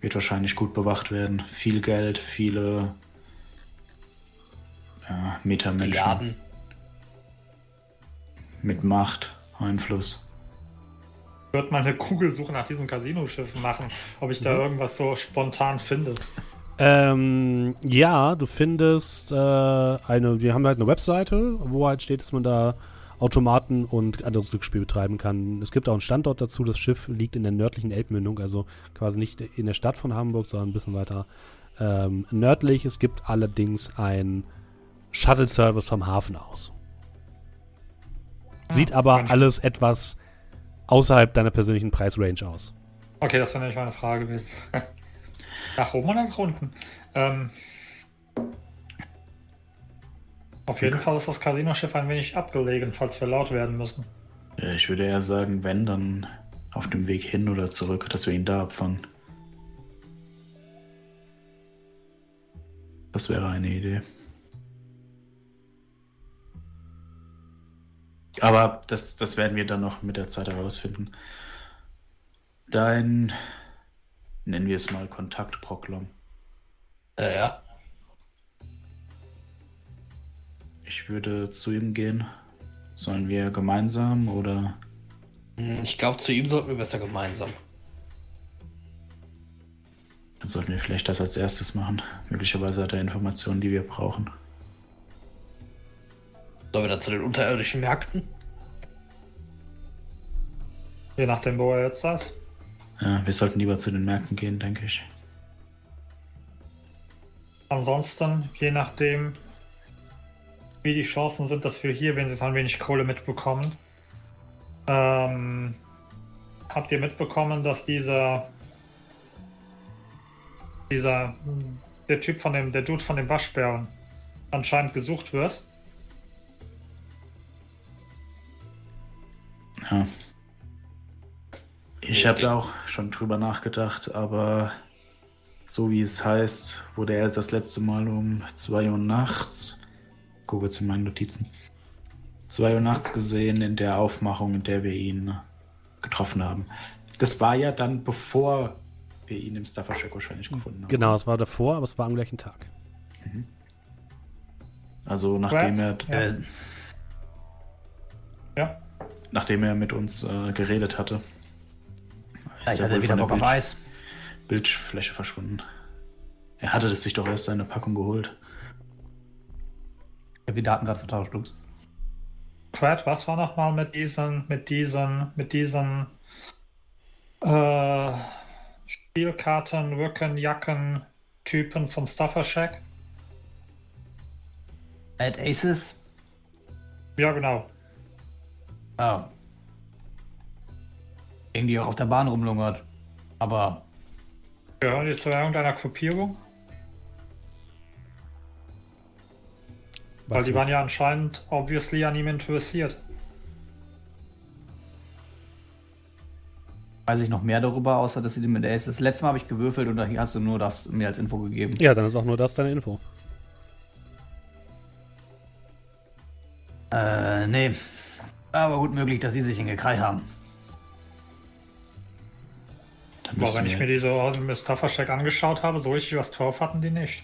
Wird wahrscheinlich gut bewacht werden. Viel Geld, viele ja, Metamenschen Milliarden. mit Macht, Einfluss. Ich würde mal eine Google-Suche nach diesem Casino-Schiff machen, ob ich da irgendwas so spontan finde. Ähm, ja, du findest äh, eine, wir haben halt eine Webseite, wo halt steht, dass man da Automaten und anderes Glücksspiel betreiben kann. Es gibt auch einen Standort dazu. Das Schiff liegt in der nördlichen Elbmündung, also quasi nicht in der Stadt von Hamburg, sondern ein bisschen weiter ähm, nördlich. Es gibt allerdings ein Shuttle-Service vom Hafen aus. Sieht aber Mensch. alles etwas außerhalb deiner persönlichen Preisrange aus. Okay, das wäre nämlich meine Frage gewesen. [LAUGHS] nach oben oder nach unten? Ähm, auf jeden Fall ist das Casino-Schiff ein wenig abgelegen, falls wir laut werden müssen. Ich würde eher sagen, wenn, dann auf dem Weg hin oder zurück, dass wir ihn da abfangen. Das wäre eine Idee. Aber das, das werden wir dann noch mit der Zeit herausfinden. Dein, nennen wir es mal Kontaktproklom. Äh, ja. Ich würde zu ihm gehen. Sollen wir gemeinsam oder? Hm, Ich glaube, zu ihm sollten wir besser gemeinsam. Dann sollten wir vielleicht das als erstes machen. Möglicherweise hat er Informationen, die wir brauchen. Sollen wir dann zu den unterirdischen Märkten? Je nachdem, wo er jetzt ist. Ja, wir sollten lieber zu den Märkten gehen, denke ich. Ansonsten, je nachdem, wie die Chancen sind, dass wir hier wenigstens ein wenig Kohle mitbekommen. Ähm, habt ihr mitbekommen, dass dieser dieser der Typ von dem der Dude von dem Waschbären anscheinend gesucht wird? Ja. Ich habe da auch schon drüber nachgedacht, aber so wie es heißt, wurde er das letzte Mal um 2 Uhr nachts, gucke jetzt in meine Notizen, 2 Uhr nachts gesehen in der Aufmachung, in der wir ihn getroffen haben. Das war ja dann bevor wir ihn im Staffercheck wahrscheinlich gefunden haben. Genau, es war davor, aber es war am gleichen Tag. Also nachdem er, Ja. Äh, ja. nachdem er mit uns äh, geredet hatte. Vielleicht er hat er wohl wieder von der Bock auf Bild- Eis. Bildfläche verschwunden. Er hatte das sich doch erst eine Packung geholt. Ich habe die Daten gerade vertauscht, Lux. Quad, was war nochmal mit diesen, mit diesen, mit diesen äh, Spielkarten, Rücken, Jacken, Typen vom Stuffer Shack? Bad Aces? Ja, genau. Ah. Gegen die auch auf der Bahn rumlungert. Aber Gehören die zu irgendeiner Gruppierung? Weil Was die du- waren ja anscheinend obviously an ihm interessiert. weiß ich noch mehr darüber, außer dass sie den mit Ace. Das letzte Mal habe ich gewürfelt und da hier hast du nur das mir als Info gegeben. ja, dann ist auch nur das deine Info. Äh, nee. Aber gut möglich, dass die sich hingekrallt haben. Müssen wenn ich mir diese Orden mit Staffercheck angeschaut habe, so richtig was drauf hatten die nicht.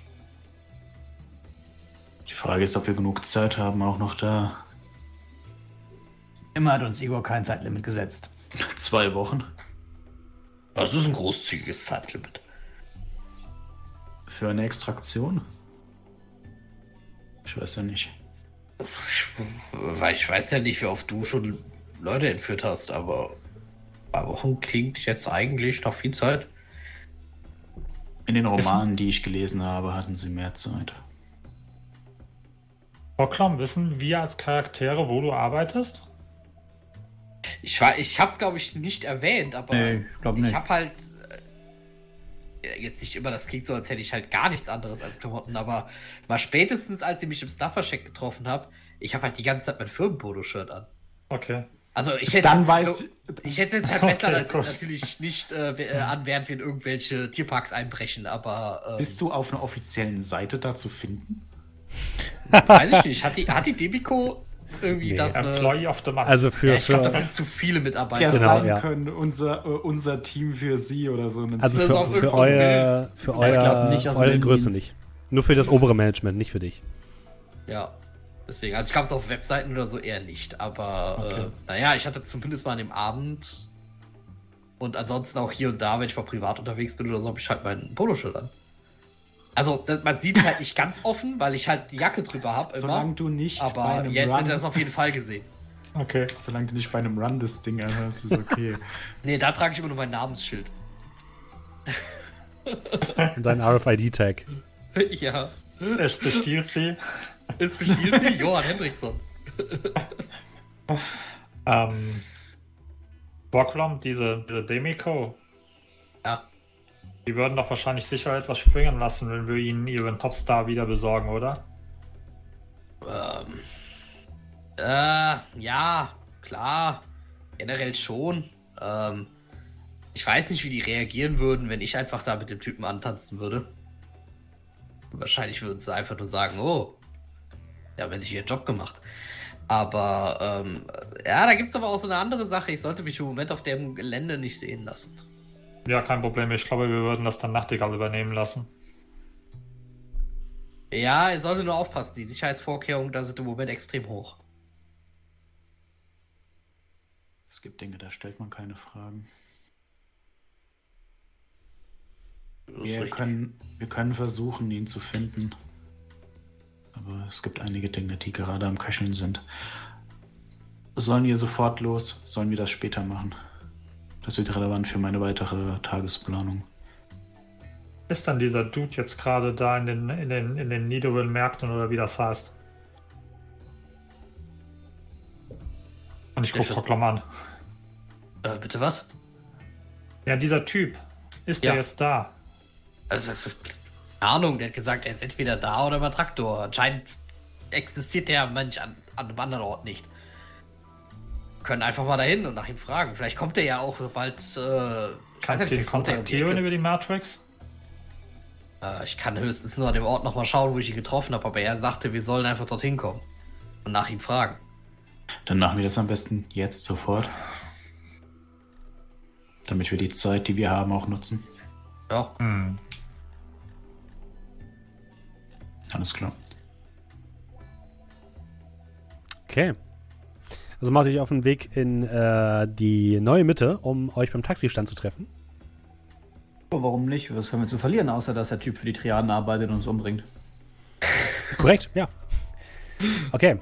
die Frage ist, ob wir genug Zeit haben, auch noch da Immer hat uns Igor kein Zeitlimit gesetzt. [LAUGHS] zwei Wochen Das ist ein großzügiges Zeitlimit. für eine Extraktion. Ich weiß ja nicht. Ich, weil ich weiß ja nicht, wie oft du schon Leute entführt hast, aber zwei Wochen klingt jetzt eigentlich noch viel Zeit. In den Romanen, die ich gelesen habe, hatten sie mehr Zeit. Frau Klom, wissen wir als Charaktere, wo du arbeitest? Ich, war, ich hab's, glaube ich, nicht erwähnt, aber Nee, ich ich nicht. hab halt äh, jetzt nicht immer, das klingt so, als hätte ich halt gar nichts anderes als Klamotten, aber mal spätestens, als ich mich im Staffercheck getroffen habe, ich habe halt die ganze Zeit mein Firmenpolo-Shirt an. Okay. Also ich hätte Dann weiß- ich hätte jetzt halt [LAUGHS] Okay, besser gut. natürlich nicht äh, äh, an, während wir in irgendwelche Tierparks einbrechen, aber ähm, Bist du auf einer offiziellen Seite da zu finden? weiß ich nicht. Hat die, hat die Debico irgendwie Nee, das eine, Employee of the Month. Also für, ja, ich glaube, für das sind zu viele Mitarbeiter. Der Genau, sein ja. können, unser, äh, unser Team für sie oder so. also für, für, irgendwo euer, für, euer, nicht für eure Größe Dienst. nicht. Nur für das obere Management, nicht für dich. Ja, deswegen. Also ich glaube es auf Webseiten oder so eher nicht. Aber Okay. äh, naja, ich hatte zumindest mal an dem Abend und ansonsten auch hier und da, wenn ich mal privat unterwegs bin oder so, habe ich halt meinen Poloshirt an. Also das, man sieht halt nicht ganz offen, weil ich halt die Jacke drüber habe. Solange du nicht bei aber einem ihr Run, das auf jeden Fall gesehen. okay. solange du nicht bei einem Run das Ding anhast, ist okay. [LAUGHS] Nee, da trage ich immer nur mein Namensschild. [LAUGHS] Und dein RFID-Tag. [LAUGHS] ja. Es bestiehlt sie. Es bestiehlt sie Johann Hendrickson. [LAUGHS] Ähm, Boklom, diese, diese Demiko, Ja. die würden doch wahrscheinlich sicher etwas springen lassen, wenn wir ihnen ihren Topstar wieder besorgen, oder? Ähm, äh, ja, klar. Generell schon. Ähm, ich weiß nicht, wie die reagieren würden, wenn ich einfach da mit dem Typen antanzen würde. Wahrscheinlich würden sie einfach nur sagen, oh, ja, wenn ich ihren Job gemacht. Aber, ähm, ja, da gibt es aber auch so eine andere Sache. Ich sollte mich im Moment auf dem Gelände nicht sehen lassen. Ja, kein Problem. Ich glaube, wir würden das dann Nachtigall übernehmen lassen. Ja, ihr solltet nur aufpassen. Die Sicherheitsvorkehrungen da sind im Moment extrem hoch. Es gibt Dinge, da stellt man keine Fragen. Das ist Wir richtig. können, wir können versuchen, ihn zu finden. Aber es gibt einige Dinge, die gerade am Köcheln sind. Sollen wir sofort los? Sollen wir das später machen? Das wird relevant für meine weitere Tagesplanung. Ist dann dieser Dude jetzt gerade da in den, in den, in den Niederwell-Märkten oder wie das heißt? Und ich gucke Klom an. Äh, bitte was? Ja, dieser Typ. Ist Ja. der jetzt da? Also, keine Ahnung, der hat gesagt, er ist entweder da oder beim Traktor. Anscheinend existiert der Mensch an, an einem anderen Ort nicht. Können einfach mal dahin und nach ihm fragen. Vielleicht kommt er ja auch bald. Äh, ich weiß Kannst du ihn vielleicht kommt er um die über die Matrix? Äh, ich kann höchstens nur an dem Ort nochmal schauen, wo ich ihn getroffen habe, aber er sagte, wir sollen einfach dorthin kommen und nach ihm fragen. Dann machen wir das am besten jetzt sofort. Damit wir die Zeit, die wir haben, auch nutzen. Ja, Hm. Alles klar. Okay. Also macht euch auf den Weg in äh, die neue Mitte, um euch beim Taxistand zu treffen. Oh, warum nicht? Was haben wir zu verlieren, außer dass der Typ für die Triaden arbeitet und uns umbringt? Korrekt, ja. Okay.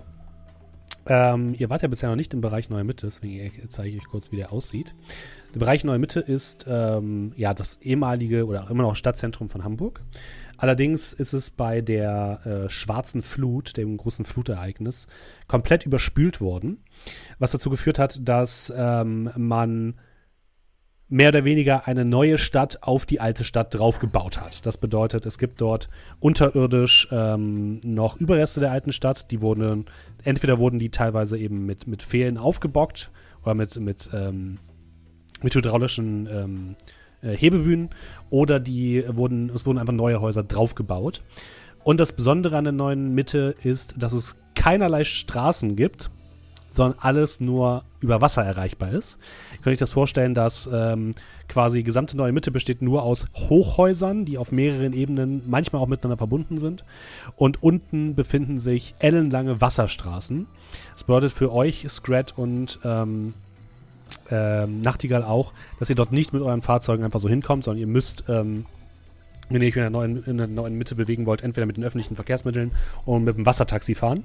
Ähm, ihr wart ja bisher noch nicht im Bereich Neue Mitte, deswegen zeige ich euch kurz, wie der aussieht. Der Bereich Neue Mitte ist ähm, ja das ehemalige oder auch immer noch Stadtzentrum von Hamburg. Allerdings ist es bei der äh, schwarzen Flut, dem großen Flutereignis, komplett überspült worden, was dazu geführt hat, dass ähm, man mehr oder weniger eine neue Stadt auf die alte Stadt draufgebaut hat. Das bedeutet, es gibt dort unterirdisch ähm, noch Überreste der alten Stadt. Die wurden, entweder wurden die teilweise eben mit, mit Pfählen aufgebockt oder mit, mit, ähm, mit hydraulischen ähm, äh, Hebebühnen oder die wurden, es wurden einfach neue Häuser draufgebaut. Und das Besondere an der neuen Mitte ist, dass es keinerlei Straßen gibt, sondern alles nur über Wasser erreichbar ist. Ihr könnt euch das vorstellen, dass ähm, quasi die gesamte neue Mitte besteht nur aus Hochhäusern, die auf mehreren Ebenen manchmal auch miteinander verbunden sind. Und unten befinden sich ellenlange Wasserstraßen. Das bedeutet für euch, Scrat und ähm, ähm, Nachtigall auch, dass ihr dort nicht mit euren Fahrzeugen einfach so hinkommt, sondern ihr müsst ähm, wenn ihr euch in der, neuen, in der neuen Mitte bewegen wollt, entweder mit den öffentlichen Verkehrsmitteln oder mit dem Wassertaxi fahren.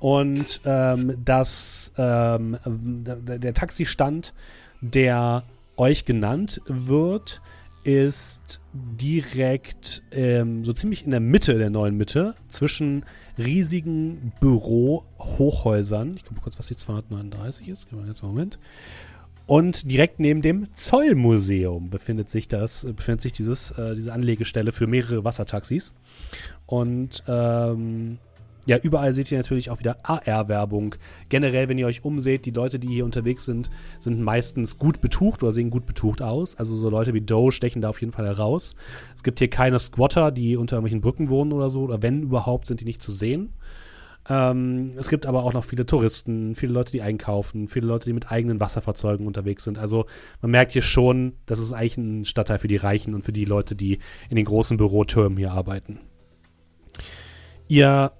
Und ähm, das, ähm, der, der Taxistand, der euch genannt wird, ist direkt ähm, so ziemlich in der Mitte der neuen Mitte zwischen riesigen Büro-Hochhäusern. Ich gucke kurz, was die 239 ist. Gib mal jetzt einen Moment. Und direkt neben dem Zollmuseum befindet sich das, befindet sich dieses, äh, diese Anlegestelle für mehrere Wassertaxis. Und ähm, ja, überall seht ihr natürlich auch wieder AR-Werbung. Generell, wenn ihr euch umseht, die Leute, die hier unterwegs sind, sind meistens gut betucht oder sehen gut betucht aus. Also so Leute wie Doe stechen da auf jeden Fall heraus. Es gibt hier keine Squatter, die unter irgendwelchen Brücken wohnen oder so. Oder wenn überhaupt, sind die nicht zu sehen. Ähm, es gibt aber auch noch viele Touristen, viele Leute, die einkaufen, viele Leute, die mit eigenen Wasserfahrzeugen unterwegs sind. Also man merkt hier schon, das ist eigentlich ein Stadtteil für die Reichen und für die Leute, die in den großen Bürotürmen hier arbeiten. Ihr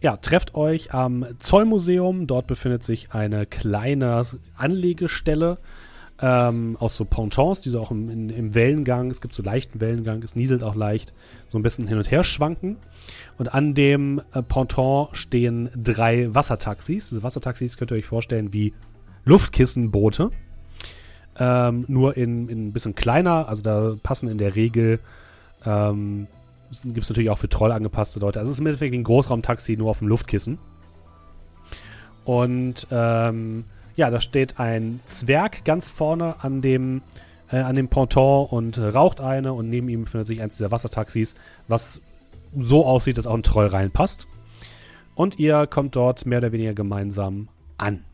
ja, trefft euch am Zollmuseum. Dort befindet sich eine kleine Anlegestelle ähm, aus so Pontons, die so auch im, in, im Wellengang, es gibt so leichten Wellengang, es nieselt auch leicht, so ein bisschen hin und her schwanken. Und an dem äh, Ponton stehen drei Wassertaxis. Diese Wassertaxis könnt ihr euch vorstellen wie Luftkissenboote. Ähm, nur in, in ein bisschen kleiner, also da passen in der Regel ähm, gibt es natürlich auch für Troll angepasste Leute. Also es ist im Endeffekt wie ein Großraumtaxi, nur auf dem Luftkissen. Und ähm, ja, da steht ein Zwerg ganz vorne an dem, äh, an dem Ponton und raucht eine und neben ihm befindet sich eins dieser Wassertaxis, was so aussieht, dass auch ein Troll reinpasst. Und ihr kommt dort mehr oder weniger gemeinsam an.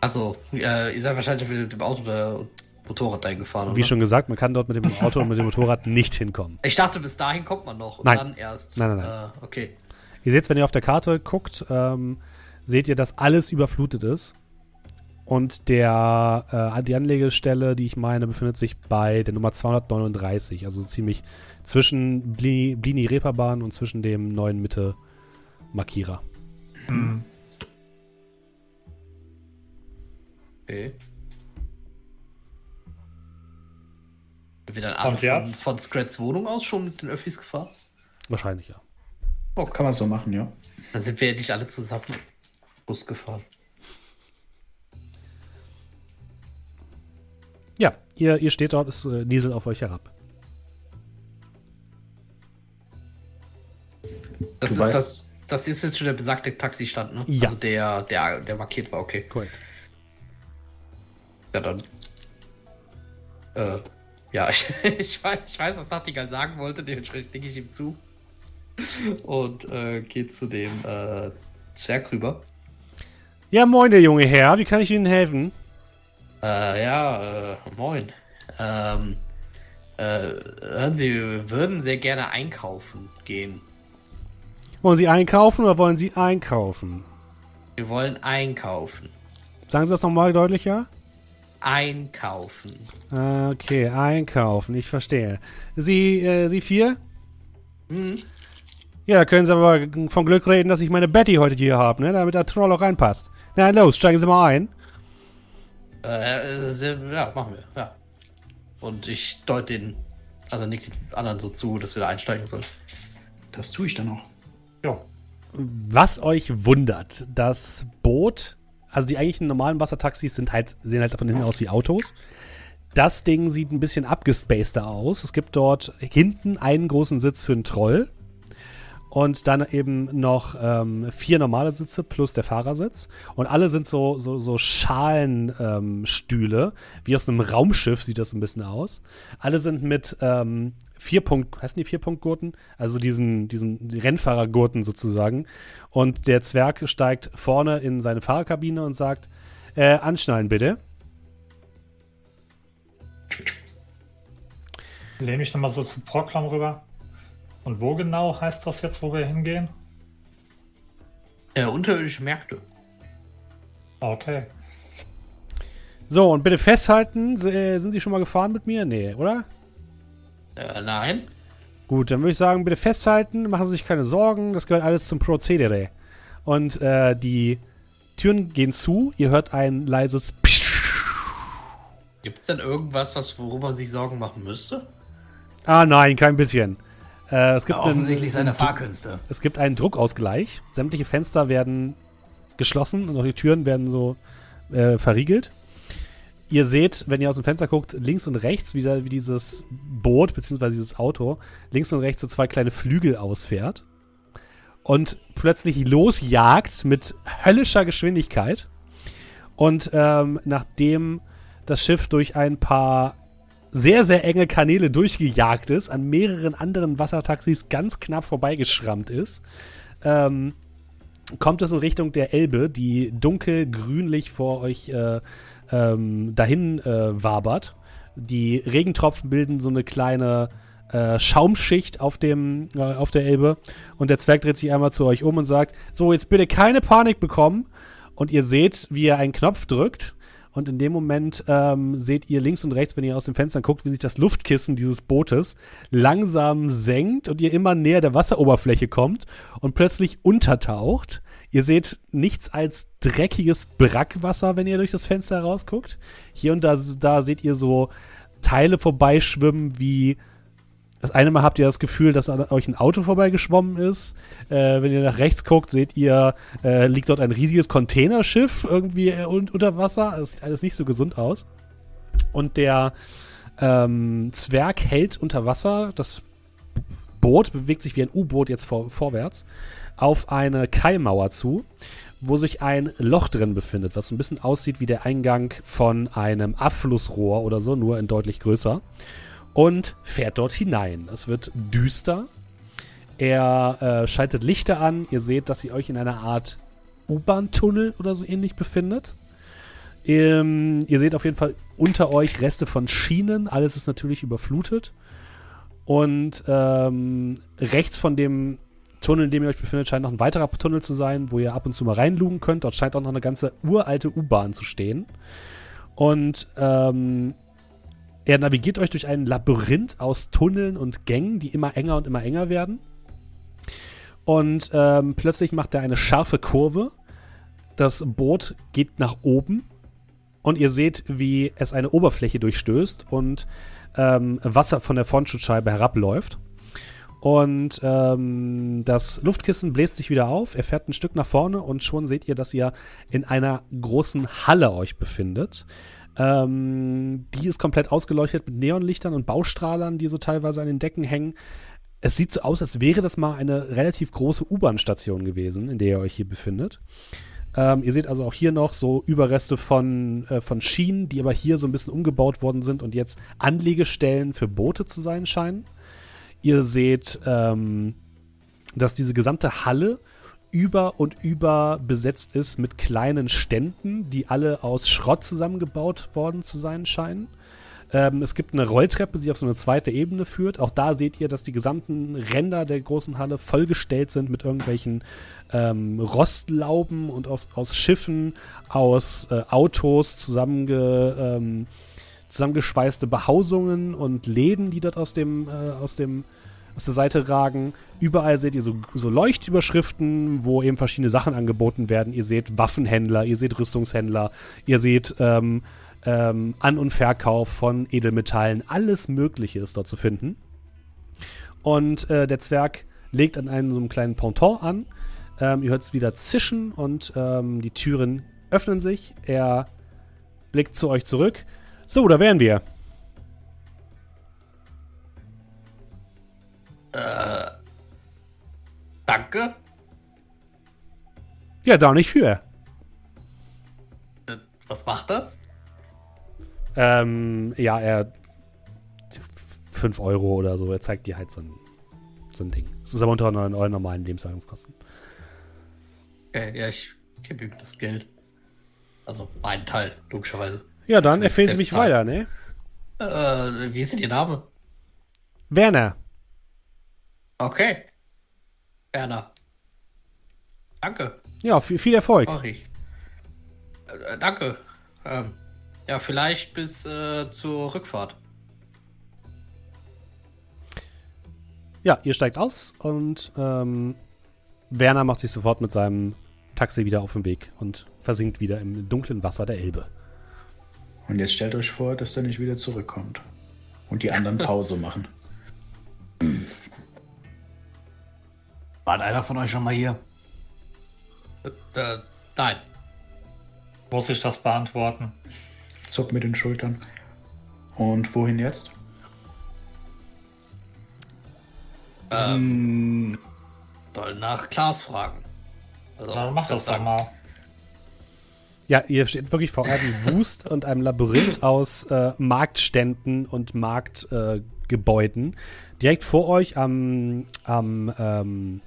Also, äh, ihr seid wahrscheinlich mit dem Auto oder Motorrad eingefahren, Wie schon gesagt, man kann dort mit dem Auto und mit dem Motorrad nicht hinkommen. Ich dachte, bis dahin kommt man noch und Nein. dann erst. Nein, nein, nein. Äh, okay. Ihr seht, wenn ihr auf der Karte guckt, ähm, seht ihr, dass alles überflutet ist. Und der, äh, die Anlegestelle, die ich meine, befindet sich bei der Nummer 239. Also ziemlich zwischen Blini, Blini Reeperbahn und zwischen dem neuen Mitte Markierer. Hm. Okay. Sind wir dann Und alle von, von Scrats Wohnung aus schon mit den Öffis gefahren? Wahrscheinlich, ja. Kann man so machen, ja. Dann sind wir endlich alle zusammen Bus gefahren. Ja, ihr, ihr steht dort, es äh, nieselt auf euch herab. Das Du ist weißt- das. Das ist jetzt schon der besagte Taxistand, ne? Ja. Also der, der, der markiert war, okay. Korrekt. Ja, dann. Äh, ja, [LAUGHS] ich, ich, weiß, ich weiß, was Nachtigall sagen wollte, dementsprechend denke ich ihm zu. Und äh, geht zu dem äh, Zwerg rüber. Ja, moin, der junge Herr, wie kann ich Ihnen helfen? Äh, ja, äh, moin. Ähm, äh, hören Sie, wir würden sehr gerne einkaufen gehen. Wollen Sie einkaufen oder wollen Sie einkaufen? Wir wollen einkaufen. Sagen Sie das nochmal deutlicher? Einkaufen. Ah, Okay, einkaufen, ich verstehe. Sie, äh, Sie vier? Hm? Ja, da können Sie aber von Glück reden, dass ich meine Betty heute hier habe, ne? Damit der Troll auch reinpasst. Na los, steigen Sie mal ein. Äh, äh, ja, machen wir, ja. Und ich deute den, also nick den anderen so zu, dass wir da einsteigen sollen. Das tue ich dann auch. Ja. Was euch wundert, das Boot, also die eigentlichen normalen Wassertaxis sind halt, sehen halt von hinten aus wie Autos. Das Ding sieht ein bisschen abgespaceder aus. Es gibt dort hinten einen großen Sitz für einen Troll. Und dann eben noch ähm, vier normale Sitze plus der Fahrersitz. Und alle sind so, so, so Schalenstühle. Ähm, Wie aus einem Raumschiff sieht das ein bisschen aus. Alle sind mit ähm, Vierpunkt, heißen die Vierpunktgurten? Also diesen, diesen Rennfahrergurten sozusagen. Und der Zwerg steigt vorne in seine Fahrerkabine und sagt, äh, anschnallen bitte. Lehne ich nochmal so zu Proklam rüber. Und wo genau heißt das jetzt, wo wir hingehen? Äh, unterirdische Märkte. Okay. So, und bitte festhalten, äh, sind Sie schon mal gefahren mit mir? Nee, oder? Äh, nein. Gut, dann würde ich sagen, bitte festhalten, machen Sie sich keine Sorgen, das gehört alles zum Prozedere. Und äh, die Türen gehen zu, ihr hört ein leises Psch. Gibt es denn irgendwas, was, worüber man sich Sorgen machen müsste? Ah nein, kein bisschen. Äh, es gibt Ja, offensichtlich seine Fahrkünste. Es gibt einen Druckausgleich. Sämtliche Fenster werden geschlossen und auch die Türen werden so äh, verriegelt. Ihr seht, wenn ihr aus dem Fenster guckt, links und rechts wieder wie dieses Boot bzw. dieses Auto links und rechts so zwei kleine Flügel ausfährt und plötzlich losjagt mit höllischer Geschwindigkeit. Und ähm, nachdem das Schiff durch ein paar sehr, sehr enge Kanäle durchgejagt ist, an mehreren anderen Wassertaxis ganz knapp vorbeigeschrammt ist, ähm, kommt es in Richtung der Elbe, die dunkel-grünlich vor euch äh, ähm, dahin äh, wabert. Die Regentropfen bilden so eine kleine äh, Schaumschicht auf, dem, äh, auf der Elbe. Und der Zwerg dreht sich einmal zu euch um und sagt: So, jetzt bitte keine Panik bekommen. Und ihr seht, wie er einen Knopf drückt. Und in dem Moment ähm, seht ihr links und rechts, wenn ihr aus den Fenstern guckt, wie sich das Luftkissen dieses Bootes langsam senkt und ihr immer näher der Wasseroberfläche kommt und plötzlich untertaucht. Ihr seht nichts als dreckiges Brackwasser, wenn ihr durch das Fenster rausguckt. Hier und da, da seht ihr so Teile vorbeischwimmen, wie das eine Mal habt ihr das Gefühl, dass an euch ein Auto vorbeigeschwommen ist. Äh, wenn ihr nach rechts guckt, seht ihr, äh, liegt dort ein riesiges Containerschiff irgendwie äh, un unter Wasser. Das sieht alles nicht so gesund aus. Und der ähm, Zwerg hält unter Wasser. Das Boot bewegt sich wie ein U-Boot jetzt vor vorwärts auf eine Kaimauer zu, wo sich ein Loch drin befindet, was ein bisschen aussieht wie der Eingang von einem Abflussrohr oder so, nur in deutlich größer und fährt dort hinein. Es wird düster. Er äh, schaltet Lichter an. Ihr seht, dass ihr euch in einer Art U-Bahn-Tunnel oder so ähnlich befindet. Ähm, ihr seht auf jeden Fall unter euch Reste von Schienen. Alles ist natürlich überflutet. Und ähm, rechts von dem Tunnel, in dem ihr euch befindet, scheint noch ein weiterer Tunnel zu sein, wo ihr ab und zu mal reinlugen könnt. Dort scheint auch noch eine ganze uralte U-Bahn zu stehen. Und ähm, er navigiert euch durch ein Labyrinth aus Tunneln und Gängen, die immer enger und immer enger werden. Und ähm, plötzlich macht er eine scharfe Kurve. Das Boot geht nach oben. Und ihr seht, wie es eine Oberfläche durchstößt und ähm, Wasser von der Frontschutzscheibe herabläuft. Und ähm, das Luftkissen bläst sich wieder auf. Er fährt ein Stück nach vorne und schon seht ihr, dass ihr in einer großen Halle euch befindet. Ähm, die ist komplett ausgeleuchtet mit Neonlichtern und Baustrahlern, die so teilweise an den Decken hängen. Es sieht so aus, als wäre das mal eine relativ große U-Bahn-Station gewesen, in der ihr euch hier befindet. Ähm, ihr seht also auch hier noch so Überreste von, äh, von Schienen, die aber hier so ein bisschen umgebaut worden sind und jetzt Anlegestellen für Boote zu sein scheinen. Ihr seht, ähm, dass diese gesamte Halle über und über besetzt ist mit kleinen Ständen, die alle aus Schrott zusammengebaut worden zu sein scheinen. Ähm, es gibt eine Rolltreppe, die auf so eine zweite Ebene führt. Auch da seht ihr, dass die gesamten Ränder der großen Halle vollgestellt sind mit irgendwelchen ähm, Rostlauben und aus, aus Schiffen, aus äh, Autos zusammenge, ähm, zusammengeschweißte Behausungen und Läden, die dort aus dem, äh, aus dem aus der Seite ragen. Überall seht ihr so, so Leuchtüberschriften, wo eben verschiedene Sachen angeboten werden. Ihr seht Waffenhändler, ihr seht Rüstungshändler, ihr seht ähm, ähm, An- und Verkauf von Edelmetallen. Alles Mögliche ist dort zu finden. Und äh, der Zwerg legt an einem so einem kleinen Ponton an. Ähm, ihr hört es wieder zischen und ähm, die Türen öffnen sich. Er blickt zu euch zurück. So, da wären wir. Danke. Ja, da nicht für. Äh, Was macht das? Ähm, ja, er 5 Euro oder so. Er zeigt dir halt so ein, so ein Ding. Es ist aber unter euren normalen Lebenshaltungskosten. Okay, ja, ich gebe ihm das Geld. Also mein Teil, logischerweise. Ja, dann empfehlen Sie mich jetzt weiter, ne? Äh, wie ist denn Ihr Name? Werner. Okay. Werner. Danke, Ja, viel, viel Erfolg. mach ich. Äh, danke. Ähm, ja, vielleicht bis äh, zur Rückfahrt. Ja, ihr steigt aus und ähm, Werner macht sich sofort mit seinem Taxi wieder auf den Weg und versinkt wieder im dunklen Wasser der Elbe. Und jetzt stellt euch vor, dass er nicht wieder zurückkommt. Und die anderen [LAUGHS] Pause machen. War einer von euch schon mal hier? Äh, äh, nein. Muss ich das beantworten? Zuck mit den Schultern. Und wohin jetzt? Ähm, soll nach Klaas fragen. Also, Dann mach das doch mal. Ja, ihr steht wirklich vor einem [LAUGHS] Wust und einem Labyrinth aus äh, Marktständen und Marktgebäuden. Äh. Direkt vor euch am, am ähm,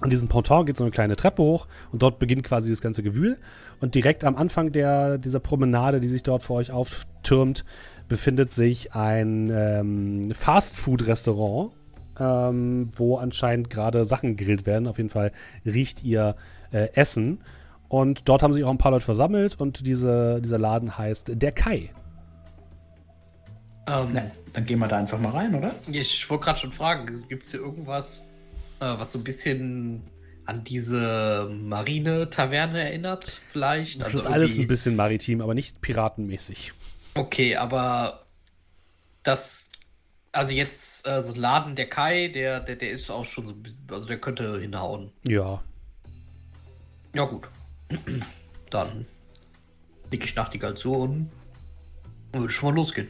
an diesem Ponton geht so eine kleine Treppe hoch und dort beginnt quasi das ganze Gewühl. Und direkt am Anfang der, dieser Promenade, die sich dort vor euch auftürmt, befindet sich ein ähm, Fastfood-Restaurant, ähm, wo anscheinend gerade Sachen gegrillt werden. Auf jeden Fall riecht ihr äh, Essen. Und dort haben sich auch ein paar Leute versammelt und diese, dieser Laden heißt Der Kai. Ähm, Na, dann gehen wir da einfach mal rein, oder? Ich wollte gerade schon fragen, gibt es hier irgendwas, was so ein bisschen an diese Marine-Taverne erinnert, vielleicht? Das Also ist alles ein bisschen maritim, aber nicht piratenmäßig. Okay, aber das, also jetzt äh, so ein Laden, der Kai, der, der, der ist auch schon so, ein bisschen- also der könnte hinhauen. Ja. Ja gut, [CLEARS THROAT] dann nick ich Nachtigall zu und würde schon mal losgehen.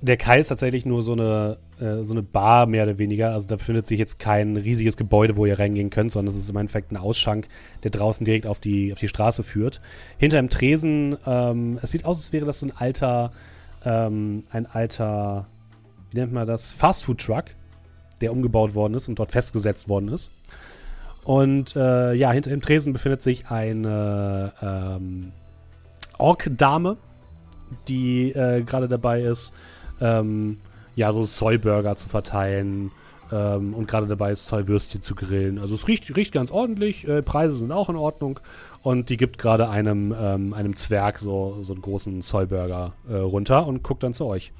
Der Kai ist tatsächlich nur so eine, äh, so eine Bar, mehr oder weniger. Also da befindet sich jetzt kein riesiges Gebäude, wo ihr reingehen könnt, sondern es ist im Endeffekt ein Ausschank, der draußen direkt auf die, auf die Straße führt. Hinter dem Tresen, ähm, es sieht aus, als wäre das so ein alter, ähm, ein alter, wie nennt man das? Fastfood-Truck, der umgebaut worden ist und dort festgesetzt worden ist. Und äh, ja, hinter dem Tresen befindet sich eine ähm, Ork-Dame, die äh, gerade dabei ist, ähm, ja, so Soy-Burger zu verteilen ähm, und gerade dabei ist, Soy-Würstchen zu grillen. Also es riecht, riecht ganz ordentlich, äh, Preise sind auch in Ordnung und die gibt gerade einem, ähm, einem Zwerg so, so einen großen Soy-Burger äh, runter und guckt dann zu euch.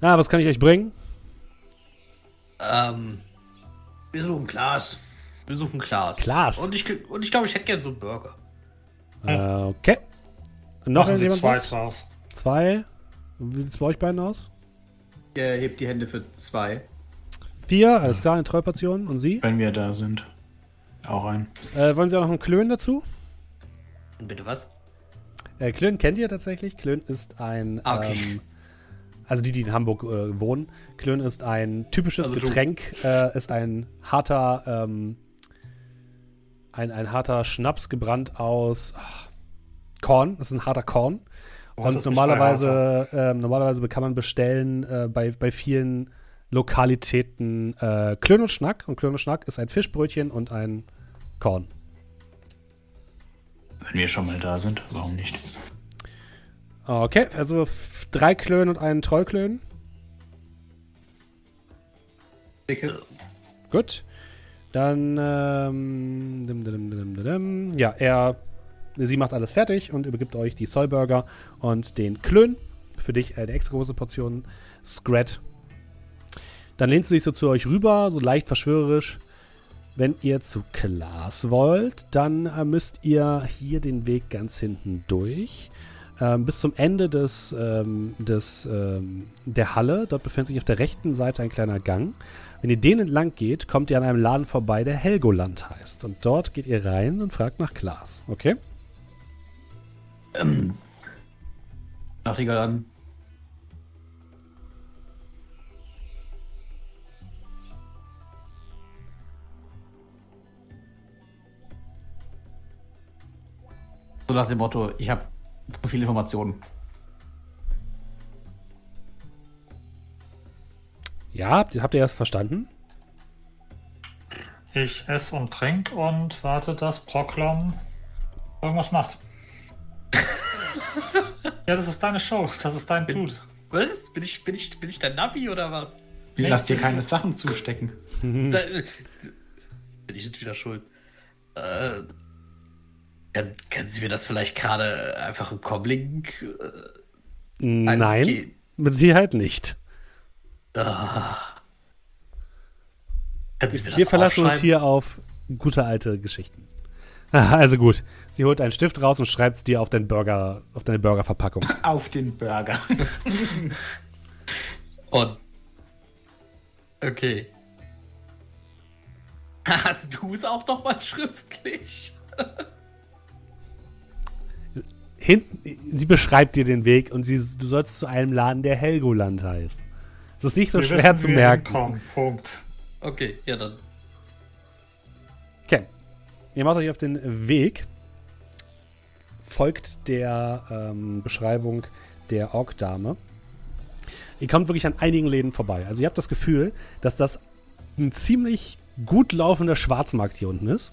Na, was kann ich euch bringen? Ähm, Wir suchen Klaas. wir suchen Klaas. Klaas. Und ich, und ich glaube, ich hätte gern so einen Burger. Äh, okay. Noch Machen Sie jemand zwei was? Zwei? Wie sieht es bei euch beiden aus? Er hebt die Hände für zwei. Vier, alles klar, eine Trollportion. Und Sie? Wenn wir da sind. Auch ein. Äh, wollen Sie auch noch einen Klön dazu? Bitte was? Äh, Klön kennt ihr tatsächlich. Klön ist ein, Ah, okay. ähm, also die, die in Hamburg äh, wohnen. Klön ist ein typisches Also. Getränk, äh, ist ein harter, ähm, ein, ein harter Schnaps gebrannt aus ach, Korn. Das ist ein harter Korn. Oh, Und normalerweise, ähm, normalerweise kann man bestellen äh, bei, bei vielen Lokalitäten äh, Klön und Schnack. Und Klön und Schnack ist ein Fischbrötchen und ein Korn. Wenn wir schon mal da sind, warum nicht? Okay, also drei Klönen und einen Trollklön. Dicke. Gut. Dann, ähm, dim, dim, dim, dim, dim. ja, er, sie macht alles fertig und übergibt euch die Soyburger und den Klön. Für dich eine extra große Portion Scrat. Dann lehnst du dich so zu euch rüber, so leicht verschwörerisch. Wenn ihr zu Klaas wollt, dann äh, müsst ihr hier den Weg ganz hinten durch. Ähm, bis zum Ende des, ähm, des, ähm, der Halle. Dort befindet sich auf der rechten Seite ein kleiner Gang. Wenn ihr den entlang geht, kommt ihr an einem Laden vorbei, der Helgoland heißt. Und dort geht ihr rein und fragt nach Klaas. Okay? Ähm, Nachtigall an. So nach dem Motto, ich habe zu viele Informationen. Ja, habt ihr, habt ihr das verstanden? Ich esse und trinke und warte, dass Proklom irgendwas macht. [LAUGHS] ja, das ist deine Show. Das ist dein Blut. Was? Bin ich, bin ich, bin ich der Navi oder was? Lass dir keine Sachen zustecken. [LAUGHS] Da, äh, bin ich jetzt wieder schuld. Äh, können Sie mir das vielleicht gerade einfach im Comlink? Äh, Nein, mit Sicherheit nicht. ah. Können Sie mir das Wir verlassen uns hier auf gute alte Geschichten. [LAUGHS] Also gut, sie holt einen Stift raus und schreibt es dir auf, deinen Burger, auf deine Burgerverpackung. [LAUGHS] Auf den Burger. [LAUGHS] Und. Okay. Hast du es auch noch mal schriftlich? Hinten, sie beschreibt dir den Weg und sie, du sollst zu einem Laden, der Helgoland heißt. Es ist nicht so Wir schwer wissen, zu merken. hinkommen. Punkt. Okay, ja dann. Okay. Ihr macht euch auf den Weg, folgt der ähm, Beschreibung der Ork-Dame. Ihr kommt wirklich an einigen Läden vorbei. Also ihr habt das Gefühl, dass das ein ziemlich gut laufender Schwarzmarkt hier unten ist.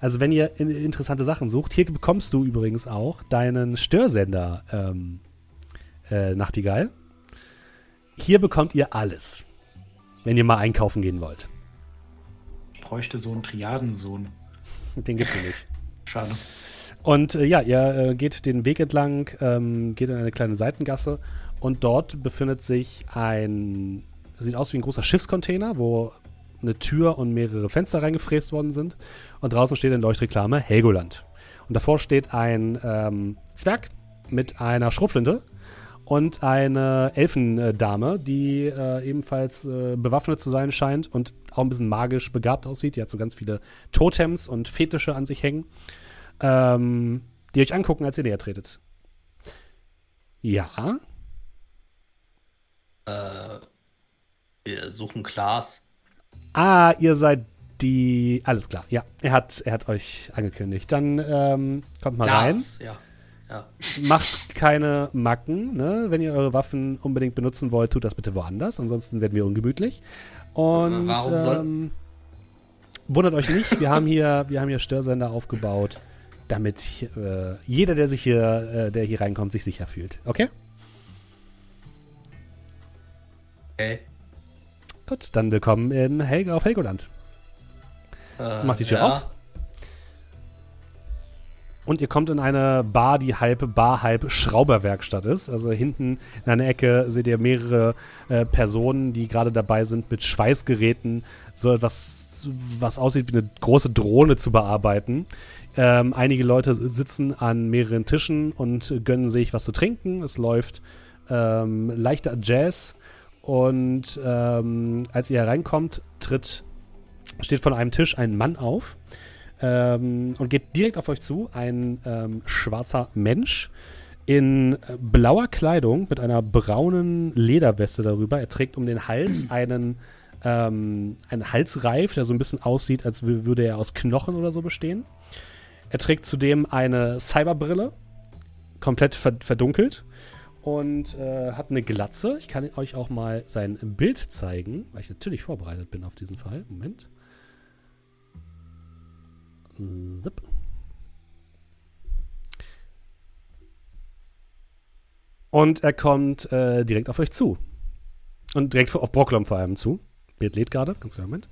Also wenn ihr in, interessante Sachen sucht, hier bekommst du übrigens auch deinen Störsender ähm, äh, Nachtigall. Hier bekommt ihr alles, wenn ihr mal einkaufen gehen wollt. Ich bräuchte so einen Triadensohn. [LAUGHS] Den gibt's nicht. Schade. Und äh, ja, ihr äh, geht den Weg entlang, ähm, geht in eine kleine Seitengasse und dort befindet sich ein, sieht aus wie ein großer Schiffscontainer, wo eine Tür und mehrere Fenster reingefräst worden sind. Und draußen steht in Leuchtreklame Helgoland. Und davor steht ein ähm, Zwerg mit einer Schrotflinte und eine Elfendame, die äh, ebenfalls äh, bewaffnet zu sein scheint und auch ein bisschen magisch begabt aussieht. Die hat so ganz viele Totems und Fetische an sich hängen ähm, die euch angucken, als ihr näher tretet. Ja, Äh, wir suchen Klaas. ah, ihr seid die. Alles klar, ja, er hat, er hat euch angekündigt. Dann ähm, kommt mal rein. Klaas, ja. Ja. Macht keine Macken, ne? Wenn ihr eure Waffen unbedingt benutzen wollt, tut das bitte woanders, ansonsten werden wir ungemütlich. Und Warum soll- ähm, wundert euch nicht, wir haben hier, wir haben hier Störsender aufgebaut, damit äh, jeder, der sich hier, äh, der hier reinkommt, sich sicher fühlt. Okay? Okay. Gut, dann willkommen in Helge auf Helgoland. Äh, Sie macht die Tür ja. auf. Und ihr kommt in eine Bar, die halb Bar, halb Schrauberwerkstatt ist. Also hinten in einer Ecke seht ihr mehrere äh, Personen, die gerade dabei sind, mit Schweißgeräten so etwas, was aussieht wie eine große Drohne zu bearbeiten. Ähm, einige Leute sitzen an mehreren Tischen und gönnen sich was zu trinken. Es läuft ähm, leichter Jazz. Und ähm, als ihr hereinkommt, tritt, steht von einem Tisch ein Mann auf ähm, und geht direkt auf euch zu. Ein ähm, schwarzer Mensch in blauer Kleidung mit einer braunen Lederweste darüber. Er trägt um den Hals einen, ähm, einen Halsreif, der so ein bisschen aussieht, als wü- würde er aus Knochen oder so bestehen. Er trägt zudem eine Cyberbrille, komplett ver verdunkelt und äh, hat eine Glatze. Ich kann euch auch mal sein Bild zeigen, weil ich natürlich vorbereitet bin auf diesen Fall. Moment. Zip. Und er kommt äh, direkt auf euch zu. Und direkt auf Brocklom vor allem zu. Bild lädt gerade, ganz klar Moment.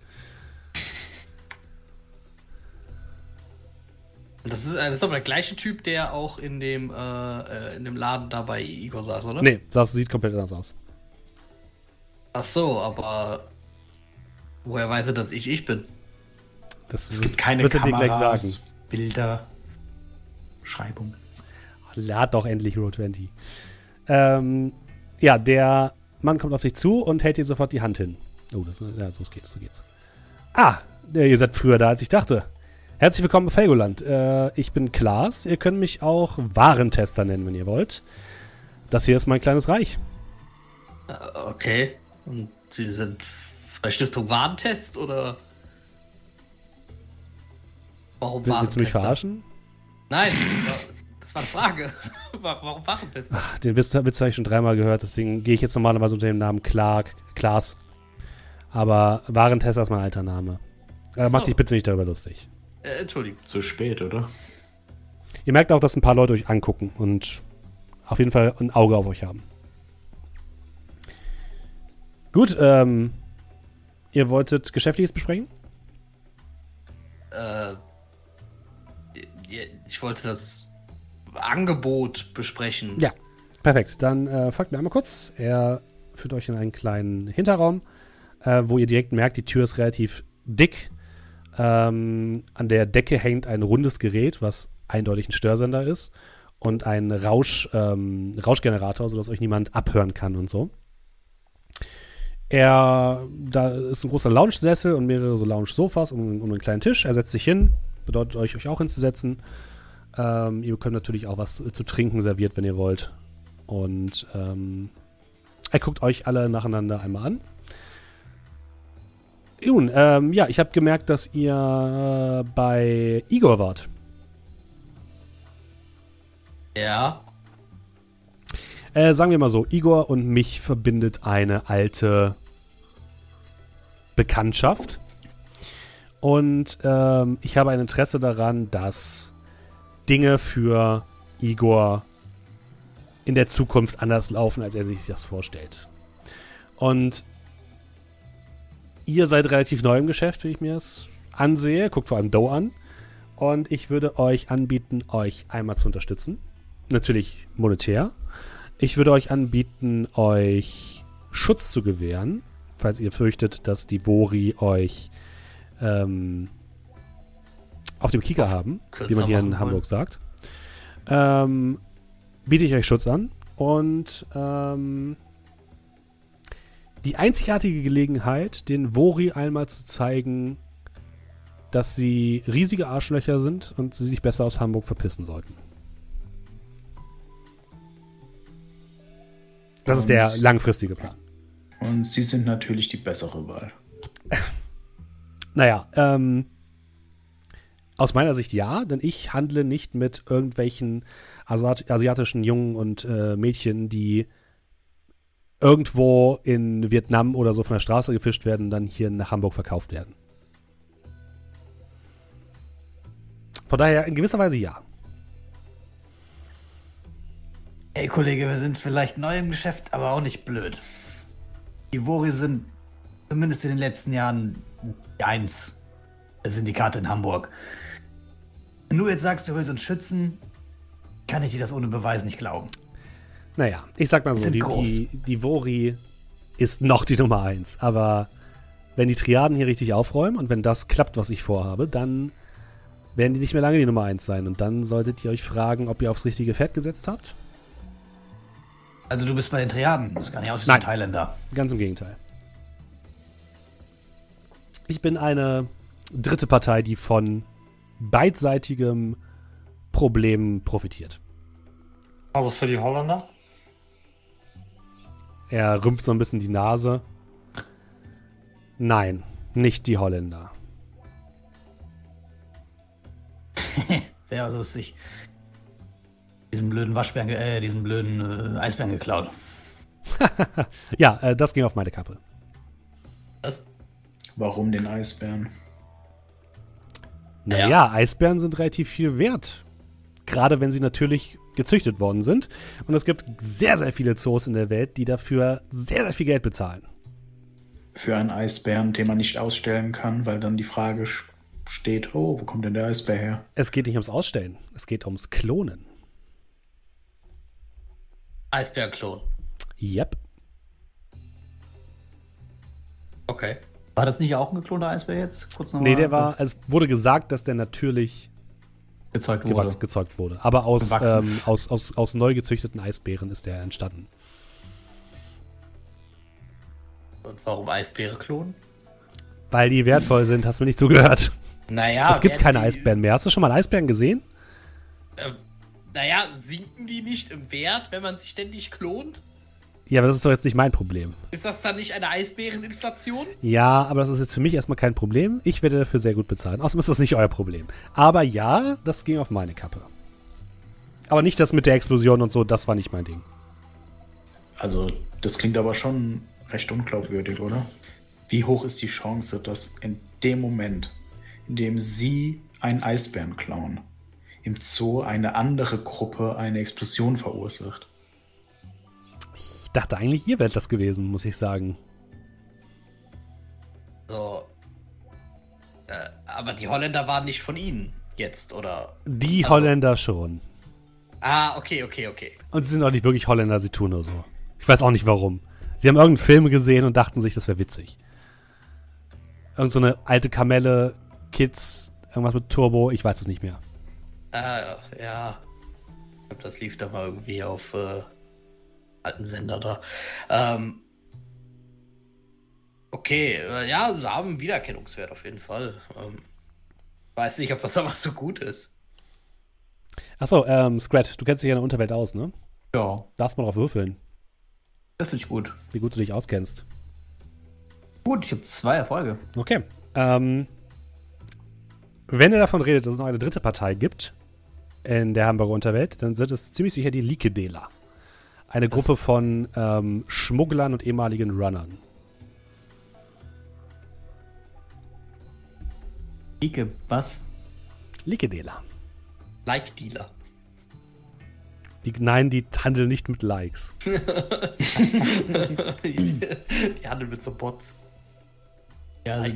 Das ist, äh, das ist aber der gleiche Typ, der auch in dem, äh, äh, in dem Laden da bei Igor saß, oder? Nee, das sieht komplett anders aus. Ach so, aber woher weiß er, dass ich ich bin? Das Es gibt keine wird er dir gleich Kameras, sagen. Bilder, Beschreibung. Lad doch endlich Roll 20. Ähm, ja, der Mann kommt auf dich zu und hält dir sofort die Hand hin. Oh, das, ja, so geht's, so geht's. Ah, ihr seid früher da, als ich dachte. Herzlich willkommen in Felgoland. Äh, ich bin Klaas. Ihr könnt mich auch Warentester nennen, wenn ihr wollt. Das hier ist mein kleines Reich. Äh, okay. Und Sie sind bei Stiftung Warentest oder? Warum Will, willst du mich verarschen? Nein. [LAUGHS] Das war eine Frage. [LAUGHS] Warum Wachentester? Den Witz, Witz habe ich schon dreimal gehört, deswegen gehe ich jetzt normalerweise unter dem Namen Clark, Klaas. Aber Warentester ist mein alter Name. Äh, macht So. dich bitte nicht darüber lustig. Äh, Entschuldigung. Zu spät, oder? Ihr merkt auch, dass ein paar Leute euch angucken und auf jeden Fall ein Auge auf euch haben. Gut, ähm, ihr wolltet Geschäftliches besprechen? Äh, ich wollte das Angebot besprechen. Ja. Perfekt, dann äh, folgt mir einmal kurz. Er führt euch in einen kleinen Hinterraum, äh, wo ihr direkt merkt, die Tür ist relativ dick. Ähm, an der Decke hängt ein rundes Gerät, was eindeutig ein Störsender ist und ein Rausch, ähm, Rauschgenerator, sodass euch niemand abhören kann und so. Er, da ist ein großer Lounge-Sessel und mehrere so Lounge-Sofas um, um einen kleinen Tisch. Er setzt sich hin, bedeutet euch, euch auch hinzusetzen. Ähm, ihr bekommt natürlich auch was zu trinken serviert, wenn ihr wollt. Und ähm, er guckt euch alle nacheinander einmal an. Nun, ähm, ja, ich habe gemerkt, dass ihr bei Igor wart. Ja. Äh, sagen wir mal so, Igor und mich verbindet eine alte Bekanntschaft. Und ähm, ich habe ein Interesse daran, dass Dinge für Igor in der Zukunft anders laufen, als er sich das vorstellt. Und ihr seid relativ neu im Geschäft, wie ich mir das ansehe. Guckt vor allem Doe an. Und ich würde euch anbieten, euch einmal zu unterstützen. Natürlich monetär. Ich würde euch anbieten, euch Schutz zu gewähren, falls ihr fürchtet, dass die Vori euch ähm, auf dem Kieker haben, kürzer wie man hier in Hamburg wollen. sagt. Ähm, biete ich euch Schutz an und ähm, die einzigartige Gelegenheit, den Vori einmal zu zeigen, dass sie riesige Arschlöcher sind und sie sich besser aus Hamburg verpissen sollten. Das ist der Und- langfristige Plan. Und sie sind natürlich die bessere Wahl. [LAUGHS] Naja, ähm, aus meiner Sicht ja, denn ich handle nicht mit irgendwelchen Asiat asiatischen Jungen und äh, Mädchen, die irgendwo in Vietnam oder so von der Straße gefischt werden, dann hier nach Hamburg verkauft werden. Von daher in gewisser Weise ja. Ey, Kollege, wir sind vielleicht neu im Geschäft, aber auch nicht blöd. Die Vori sind zumindest in den letzten Jahren die eins. Der Syndikat in Hamburg. Wenn du jetzt sagst, du willst uns schützen, kann ich dir das ohne Beweis nicht glauben. Naja, ich sag mal so, die, die, die Vori ist noch die Nummer eins. Aber wenn die Triaden hier richtig aufräumen und wenn das klappt, was ich vorhabe, dann werden die nicht mehr lange die Nummer eins sein. Und dann solltet ihr euch fragen, ob ihr aufs richtige Pferd gesetzt habt. Also du bist bei den Triaden. Du bist gar nicht aus wie Nein. ein Thailänder. Ganz im Gegenteil. Ich bin eine dritte Partei, die von beidseitigem Problem profitiert. Also für die Holländer? Er rümpft so ein bisschen die Nase. Nein, nicht die Holländer. [LAUGHS] Wäre lustig. Diesen blöden Waschbären, äh, diesen blöden äh, Eisbären geklaut. [LAUGHS] Ja, äh, das ging auf meine Kappe. Warum den Eisbären? Naja, Ja. Eisbären sind relativ viel wert. Gerade wenn sie natürlich gezüchtet worden sind. Und es gibt sehr, sehr viele Zoos in der Welt, die dafür sehr, sehr viel Geld bezahlen. Für einen Eisbären, den man nicht ausstellen kann, weil dann die Frage steht, oh, wo kommt denn der Eisbär her? Es geht nicht ums Ausstellen, es geht ums Klonen. Eisbärklon. Yep. Okay. War das nicht auch ein geklonter Eisbär jetzt? Kurz noch Nee, mal der war, es wurde gesagt, dass der natürlich gezeugt wurde. gezeugt wurde. Aber aus, ähm, aus, aus, aus neu gezüchteten Eisbären ist der entstanden. Und warum Eisbäre klonen? Weil die wertvoll sind, hast du mir nicht zugehört. Naja. es gibt keine die- Eisbären mehr. Hast du schon mal einen Eisbären gesehen? Äh, naja, sinken die nicht im Wert, wenn man sie ständig klont? Ja, aber das ist doch jetzt nicht mein Problem. Ist das dann nicht eine Eisbäreninflation? Ja, aber das ist jetzt für mich erstmal kein Problem. Ich werde dafür sehr gut bezahlen. Außerdem ist das nicht euer Problem. Aber ja, das ging auf meine Kappe. Aber nicht das mit der Explosion und so, das war nicht mein Ding. Also, das klingt aber schon recht unglaubwürdig, oder? Wie hoch ist die Chance, dass in dem Moment, in dem Sie einen Eisbären klauen, im Zoo eine andere Gruppe eine Explosion verursacht? Ich dachte eigentlich, ihr wärt das gewesen, muss ich sagen. So. Äh, aber die Holländer waren nicht von Ihnen jetzt, oder? Die Also- Holländer schon. Ah, okay, okay, okay. Und sie sind auch nicht wirklich Holländer, sie tun nur so. Ich weiß auch nicht warum. Sie haben irgendeinen Film gesehen und dachten sich, das wäre witzig. Irgend so eine alte Kamelle, Kids, irgendwas mit Turbo, ich weiß es nicht mehr. Äh, ja. Ich glaube, das lief da mal irgendwie auf äh, alten Sender da. Ähm, okay, äh, ja, sie haben Wiedererkennungswert auf jeden Fall. Ähm, weiß nicht, ob das [LAUGHS] aber so gut ist. Achso, ähm, Scrat, du kennst dich ja in der Unterwelt aus, ne? Ja, Darfst mal drauf würfeln, das finde ich gut. wie gut du dich auskennst. Gut, ich habe zwei Erfolge. Okay. Ähm, wenn ihr davon redet, dass es noch eine dritte Partei gibt in der Hamburger Unterwelt, dann sind es ziemlich sicher die Likedela. Eine Gruppe von ähm, Schmugglern und ehemaligen Runnern. Ike, was? Likedela. Like Dealer. Die, nein, die handeln nicht mit Likes. [LAUGHS] die handeln mit so Bots. Ja, also,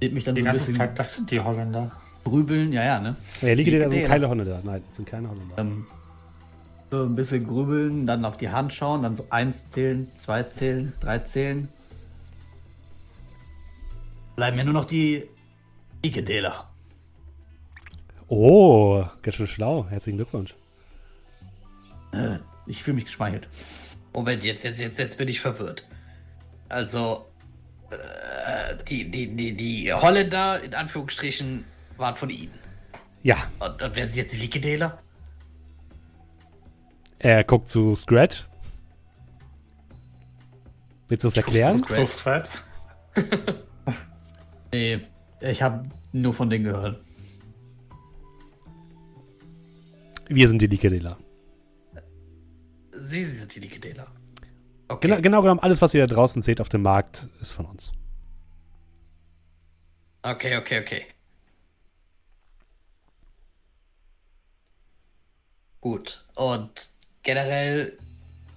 seht mich dann Die so ein ganze bisschen Zeit, das sind die Holländer. grübeln. Ja, ja, ne? Ja, Likedela sind keine Holländer. Nein, sind keine Holländer. Ähm, so ein bisschen grübeln, dann auf die Hand schauen, dann so eins zählen, zwei zählen, drei zählen. Bleiben mir nur noch die Ikedeler. Oh, ganz schön schlau. Herzlichen Glückwunsch. Äh, ich fühle mich geschmeichelt. Moment, jetzt, jetzt, jetzt, jetzt bin ich verwirrt. Also, äh, die, die, die, die Holländer, in Anführungsstrichen, waren von Ihnen. Ja, Und, und wer sind jetzt die Likedela? Er guckt zu Scrat. Willst du es erklären? So Strat. [LAUGHS] Nee, ich habe nur von denen gehört. Wir sind die Likedela. Sie, Sie sind die Likedela. Okay. Genau, genau genommen, alles, was ihr da draußen seht auf dem Markt, ist von uns. Okay, okay, okay. Gut. Und generell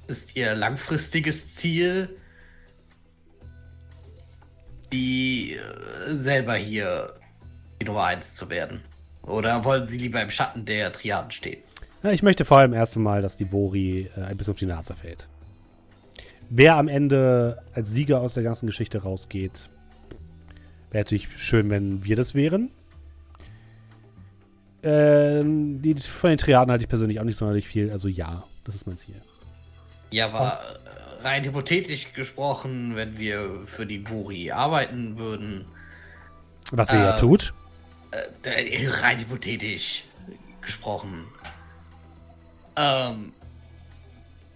ist Ihr langfristiges Ziel, die äh, selber hier die Nummer 1 zu werden? Oder wollen Sie lieber im Schatten der Triaden stehen? Ja, ich möchte vor allem erst einmal, dass die Vori äh, ein bisschen auf die Nase fällt. Wer am Ende als Sieger aus der ganzen Geschichte rausgeht, wäre natürlich schön, wenn wir das wären. Ähm, die, von den Triaden halte ich persönlich auch nicht sonderlich viel. Also ja, das ist mein Ziel. Ja, aber äh, rein hypothetisch gesprochen, wenn wir für die Buri arbeiten würden, Was ihr ja Äh, tut. äh, rein hypothetisch gesprochen, ähm,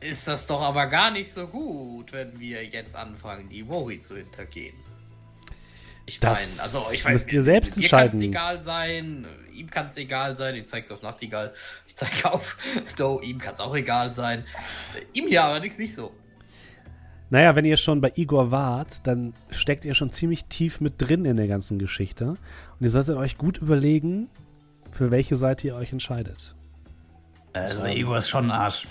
ist das doch aber gar nicht so gut, wenn wir jetzt anfangen, die Buri zu hintergehen. Ich meine, also ich meine, müsst ihr selbst mir entscheiden. egal sein, ihm kann es egal sein, ich zeig's auf Nachtigall, ich zeig [LAUGHS] auf Do, ihm kann es auch egal sein. Ihm ja allerdings nicht so. Naja, wenn ihr schon bei Igor wart, dann steckt ihr schon ziemlich tief mit drin in der ganzen Geschichte. Und ihr solltet euch gut überlegen, für welche Seite ihr euch entscheidet. Also, Igor ist schon ein Arsch.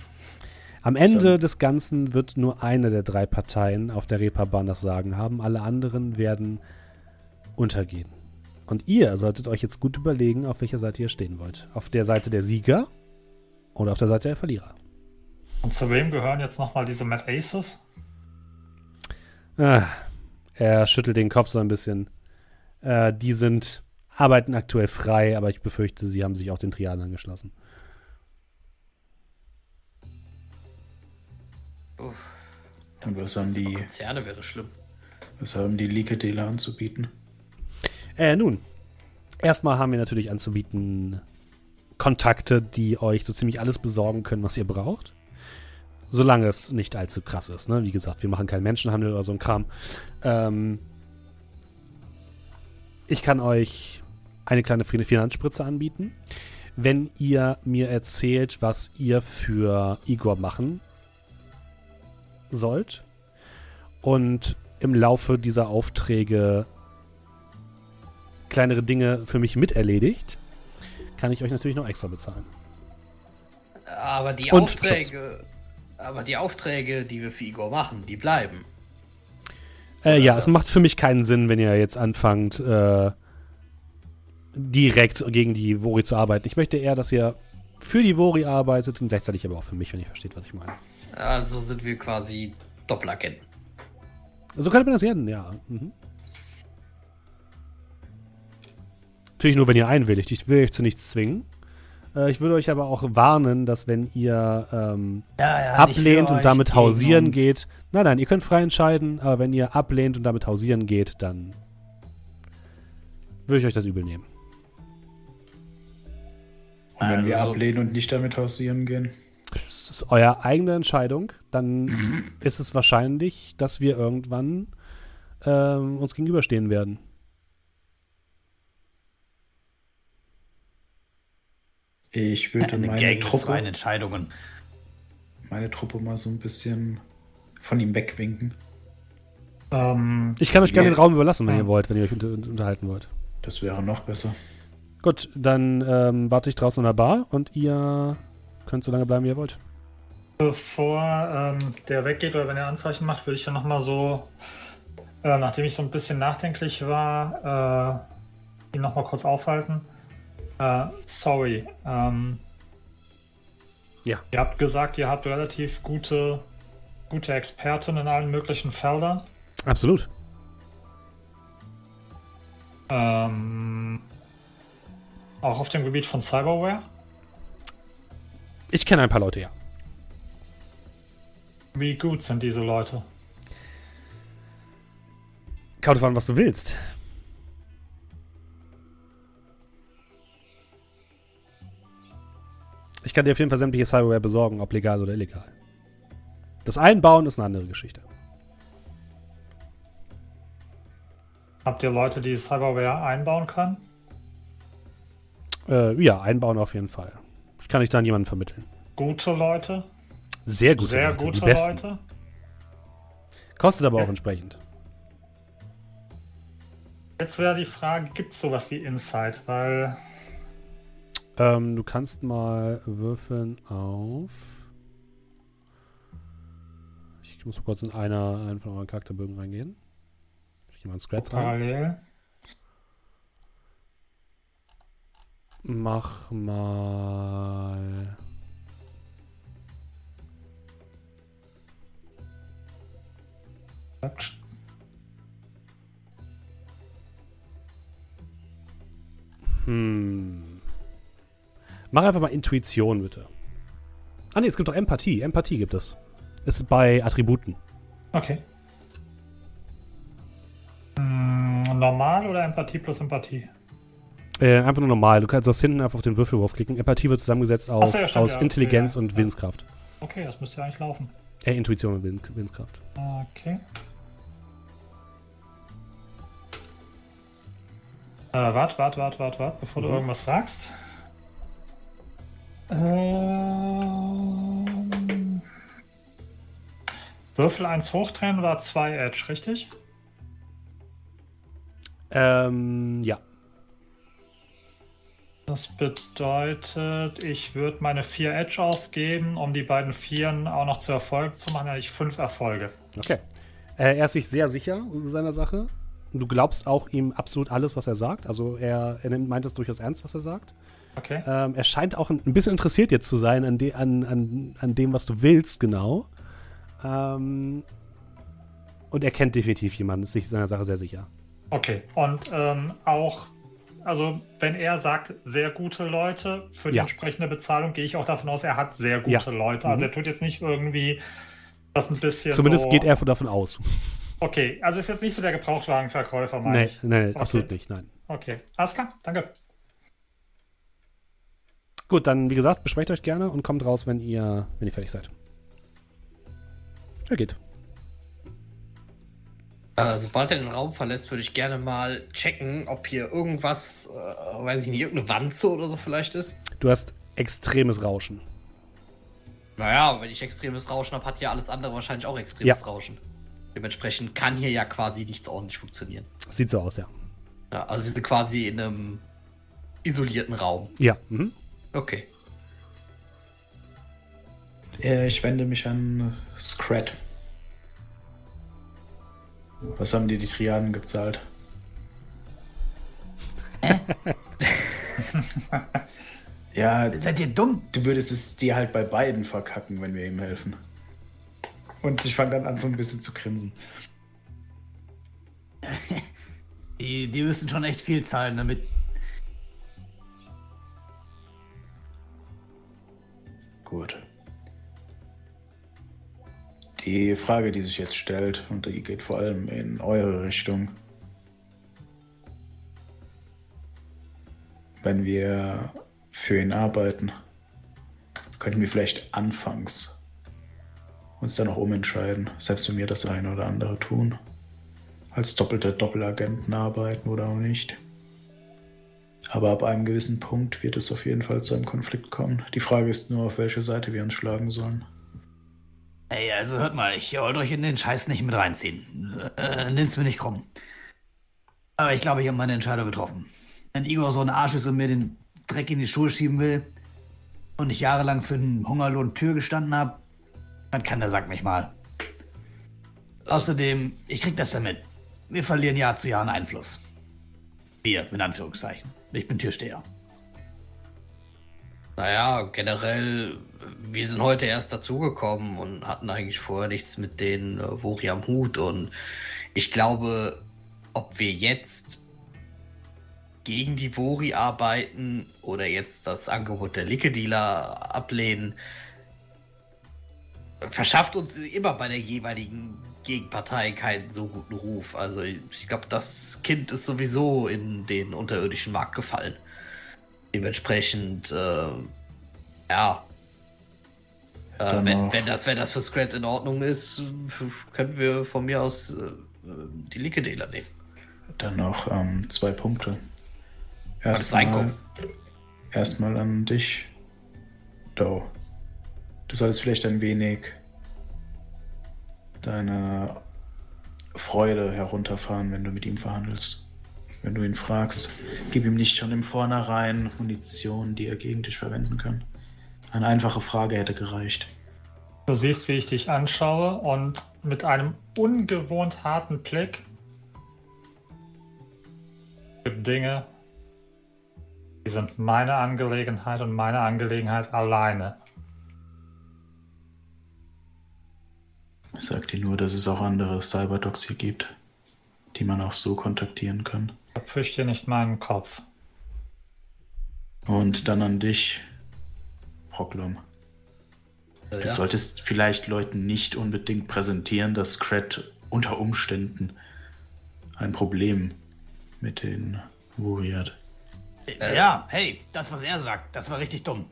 Am Ende des Ganzen wird nur eine der drei Parteien auf der Reeperbahn das Sagen haben. Alle anderen werden untergehen. Und ihr solltet euch jetzt gut überlegen, auf welcher Seite ihr stehen wollt. Auf der Seite der Sieger oder auf der Seite der Verlierer. Und zu wem gehören jetzt nochmal diese Mad Aces? Ah, er schüttelt den Kopf so ein bisschen. Äh, die sind, arbeiten aktuell frei, aber ich befürchte, sie haben sich auch den Triaden angeschlossen. Und was haben die, Konzerne wäre schlimm. was haben die Likedela anzubieten? Äh, nun, erstmal haben wir natürlich anzubieten Kontakte, die euch so ziemlich alles besorgen können, was ihr braucht. Solange es nicht allzu krass ist. Ne? Wie gesagt, wir machen keinen Menschenhandel oder so ein Kram. Ähm, ich kann euch eine kleine Fin- Finanzspritze anbieten. wenn ihr mir erzählt, was ihr für Igor machen sollt. Und im Laufe dieser Aufträge kleinere Dinge für mich miterledigt, kann ich euch natürlich noch extra bezahlen. Aber die Und Aufträge, aber die Aufträge, die wir für Igor machen, die bleiben. Äh, ja, das- es macht für mich keinen Sinn, wenn ihr jetzt anfangt, äh, direkt gegen die Vori zu arbeiten. Ich möchte eher, dass ihr für die Vori arbeitet und gleichzeitig aber auch für mich, wenn ihr versteht, was ich meine. Also sind wir quasi Doppelagenten. So könnte man das sehen, ja. Mhm. Natürlich nur, wenn ihr einwilligt. Ich will euch zu nichts zwingen. Äh, ich würde euch aber auch warnen, dass wenn ihr ähm, Ja, ja, ablehnt und damit hausieren uns. geht. Nein, nein, ihr könnt frei entscheiden, aber wenn ihr ablehnt und damit hausieren geht, dann würde ich euch das übel nehmen. Und wenn wir Also- ablehnen und nicht damit hausieren gehen? Das ist eure eigene Entscheidung. Dann ist es wahrscheinlich, dass wir irgendwann ähm, uns gegenüberstehen werden. Ich würde Eine meine Gang mit freien Truppe, Entscheidungen. meine Truppe mal so ein bisschen von ihm wegwinken. Ähm, Ich kann euch gerne den Raum überlassen, wenn Ja. ihr wollt, wenn ihr euch unter unterhalten wollt. Das wäre noch besser. Gut, dann ähm, warte ich draußen in der Bar und ihr könnt so lange bleiben, wie ihr wollt. Bevor ähm, der weggeht oder wenn er Anzeichen macht, würde ich dann nochmal so, äh, nachdem ich so ein bisschen nachdenklich war, äh, ihn nochmal kurz aufhalten. Äh, sorry. Ähm, Ja. Ihr habt gesagt, ihr habt relativ gute, gute Experten in allen möglichen Feldern. Absolut. Ähm, auch auf dem Gebiet von Cyberware. Ich kenne ein paar Leute, ja. Wie gut sind diese Leute? Kommt an, was du willst. Ich kann dir auf jeden Fall sämtliche Cyberware besorgen, ob legal oder illegal. Das Einbauen ist eine andere Geschichte. Habt ihr Leute, die Cyberware einbauen können? Äh, ja, einbauen auf jeden Fall. Ich kann dich dann jemanden vermitteln. Gute Leute? Sehr gute sehr Leute, gute die besten. Leute? Kostet aber auch Ja. entsprechend. Jetzt wäre die Frage, gibt es sowas wie Insight? Weil Ähm, du kannst mal würfeln auf. Ich muss mal kurz in einer, einen von euren Charakterbögen reingehen. Ich gehe mal in Scratch rein. parallel. Mach mal. Hm. Mach einfach mal Intuition, bitte. Ah, nee, es gibt doch Empathie. Empathie gibt es. Ist bei Attributen. Okay. Hm, normal oder Empathie plus Empathie? Äh, einfach nur normal. Du kannst aus hinten einfach auf den Würfelwurf klicken. Empathie wird zusammengesetzt auf, so, ja, stimmt, aus ja. Intelligenz Ja, und. Willenskraft. Okay, das müsste ja eigentlich laufen. Äh, Intuition und Willen, Willenskraft. Okay. Äh, wart, wart, wart, wart, wart, bevor du Mhm. irgendwas sagst. Ähm, Würfel 1 hochtrennen war 2 Edge, richtig? Ähm, ja. Das bedeutet, ich würde meine 4 Edge ausgeben, um die beiden Vieren auch noch zu Erfolg zu machen. Hätte ich 5 Erfolge. Okay. Äh, er ist sich sehr sicher seiner Sache. Du glaubst auch ihm absolut alles, was er sagt. Also er, er nimmt- meint es durchaus ernst, was er sagt. Okay. Ähm, er scheint auch ein, ein bisschen interessiert jetzt zu sein an, de, an, an, an dem, was du willst, genau. Ähm, und er kennt definitiv jemanden, ist sich seiner Sache sehr sicher. Okay, und ähm, auch, also wenn er sagt, sehr gute Leute für die Ja. entsprechende Bezahlung, gehe ich auch davon aus, er hat sehr gute Ja. Leute. Also Mhm. er tut jetzt nicht irgendwie das ein bisschen Zumindest so, geht er davon aus. Okay, also ist jetzt nicht so der Gebrauchtwagenverkäufer, meine Nee, ich. nee, Okay. absolut nicht, nein. Okay, alles klar, danke. Gut, dann, wie gesagt, besprecht euch gerne und kommt raus, wenn ihr, wenn ihr fertig seid. Er geht. Äh, sobald er den Raum verlässt, würde ich gerne mal checken, ob hier irgendwas, äh, weiß ich nicht, irgendeine Wanze oder so vielleicht ist. Du hast extremes Rauschen. Naja, wenn ich extremes Rauschen habe, hat ja alles andere wahrscheinlich auch extremes Ja. Rauschen. Dementsprechend kann hier ja quasi nichts ordentlich funktionieren. Sieht so aus, ja. Ja, also wir sind quasi in einem isolierten Raum. Ja. Mhm. Okay. Äh, Ich wende mich an Scrat. Was haben dir die Triaden gezahlt? [LAUGHS] ja, Seid ihr dumm? du würdest es dir halt bei beiden verkacken, wenn wir ihm helfen. Und ich fange dann an, so ein bisschen zu grinsen. [LAUGHS] Die, die müssen schon echt viel zahlen, damit. Gut. Die Frage, die sich jetzt stellt, und die geht vor allem in eure Richtung. Wenn wir für ihn arbeiten, könnten wir vielleicht anfangs uns dann auch umentscheiden, selbst wenn wir das eine oder andere tun. Als doppelte Doppelagenten arbeiten oder auch nicht. Aber ab einem gewissen Punkt wird es auf jeden Fall zu einem Konflikt kommen. Die Frage ist nur, auf welche Seite wir uns schlagen sollen. Ey, also hört mal, ich wollte euch in den Scheiß nicht mit reinziehen. Äh, nimm's mir nicht krumm. Aber ich glaube, ich habe meine Entscheidung getroffen. Wenn Igor so ein Arsch ist und mir den Dreck in die Schuhe schieben will und ich jahrelang für einen Hungerlohn Tür gestanden habe, dann kann der Sack mich mal. Außerdem, ich krieg das ja mit. Wir verlieren Jahr zu Jahr an Einfluss. Wir, in Anführungszeichen. Ich bin Türsteher. Naja, generell, wir sind heute erst dazugekommen und hatten eigentlich vorher nichts mit den äh, Vori am Hut. Und ich glaube, ob wir jetzt gegen die Vori arbeiten oder jetzt das Angebot der Licke-Dealer ablehnen, verschafft uns immer bei der jeweiligen Gegenpartei keinen so guten Ruf. Also ich, glaube, das Kind ist sowieso in den unterirdischen Markt gefallen. Dementsprechend, äh, ja. Äh, wenn, wenn, das, wenn das für Scrat in Ordnung ist, können wir von mir aus äh, die Linke-Dealer nehmen. Dann noch ähm, zwei Punkte. Erstmal an dich, Do. Du solltest vielleicht ein wenig deine Freude herunterfahren, wenn du mit ihm verhandelst. Wenn du ihn fragst, gib ihm nicht schon im Vornherein Munition, die er gegen dich verwenden kann. Eine einfache Frage hätte gereicht. Du siehst, wie ich dich anschaue und mit einem ungewohnt harten Blick gibt Dinge, die sind meine Angelegenheit und meine Angelegenheit alleine. Ich sag dir nur, dass es auch andere Cyberdogs hier gibt, die man auch so kontaktieren kann. Verpfisch dir nicht meinen Kopf. Und dann an dich, Proklom. Äh, Du ja. solltest vielleicht Leuten nicht unbedingt präsentieren, dass Scrat unter Umständen ein Problem mit den Wuri hat. Äh, ja, hey, das, was er sagt, das war richtig dumm.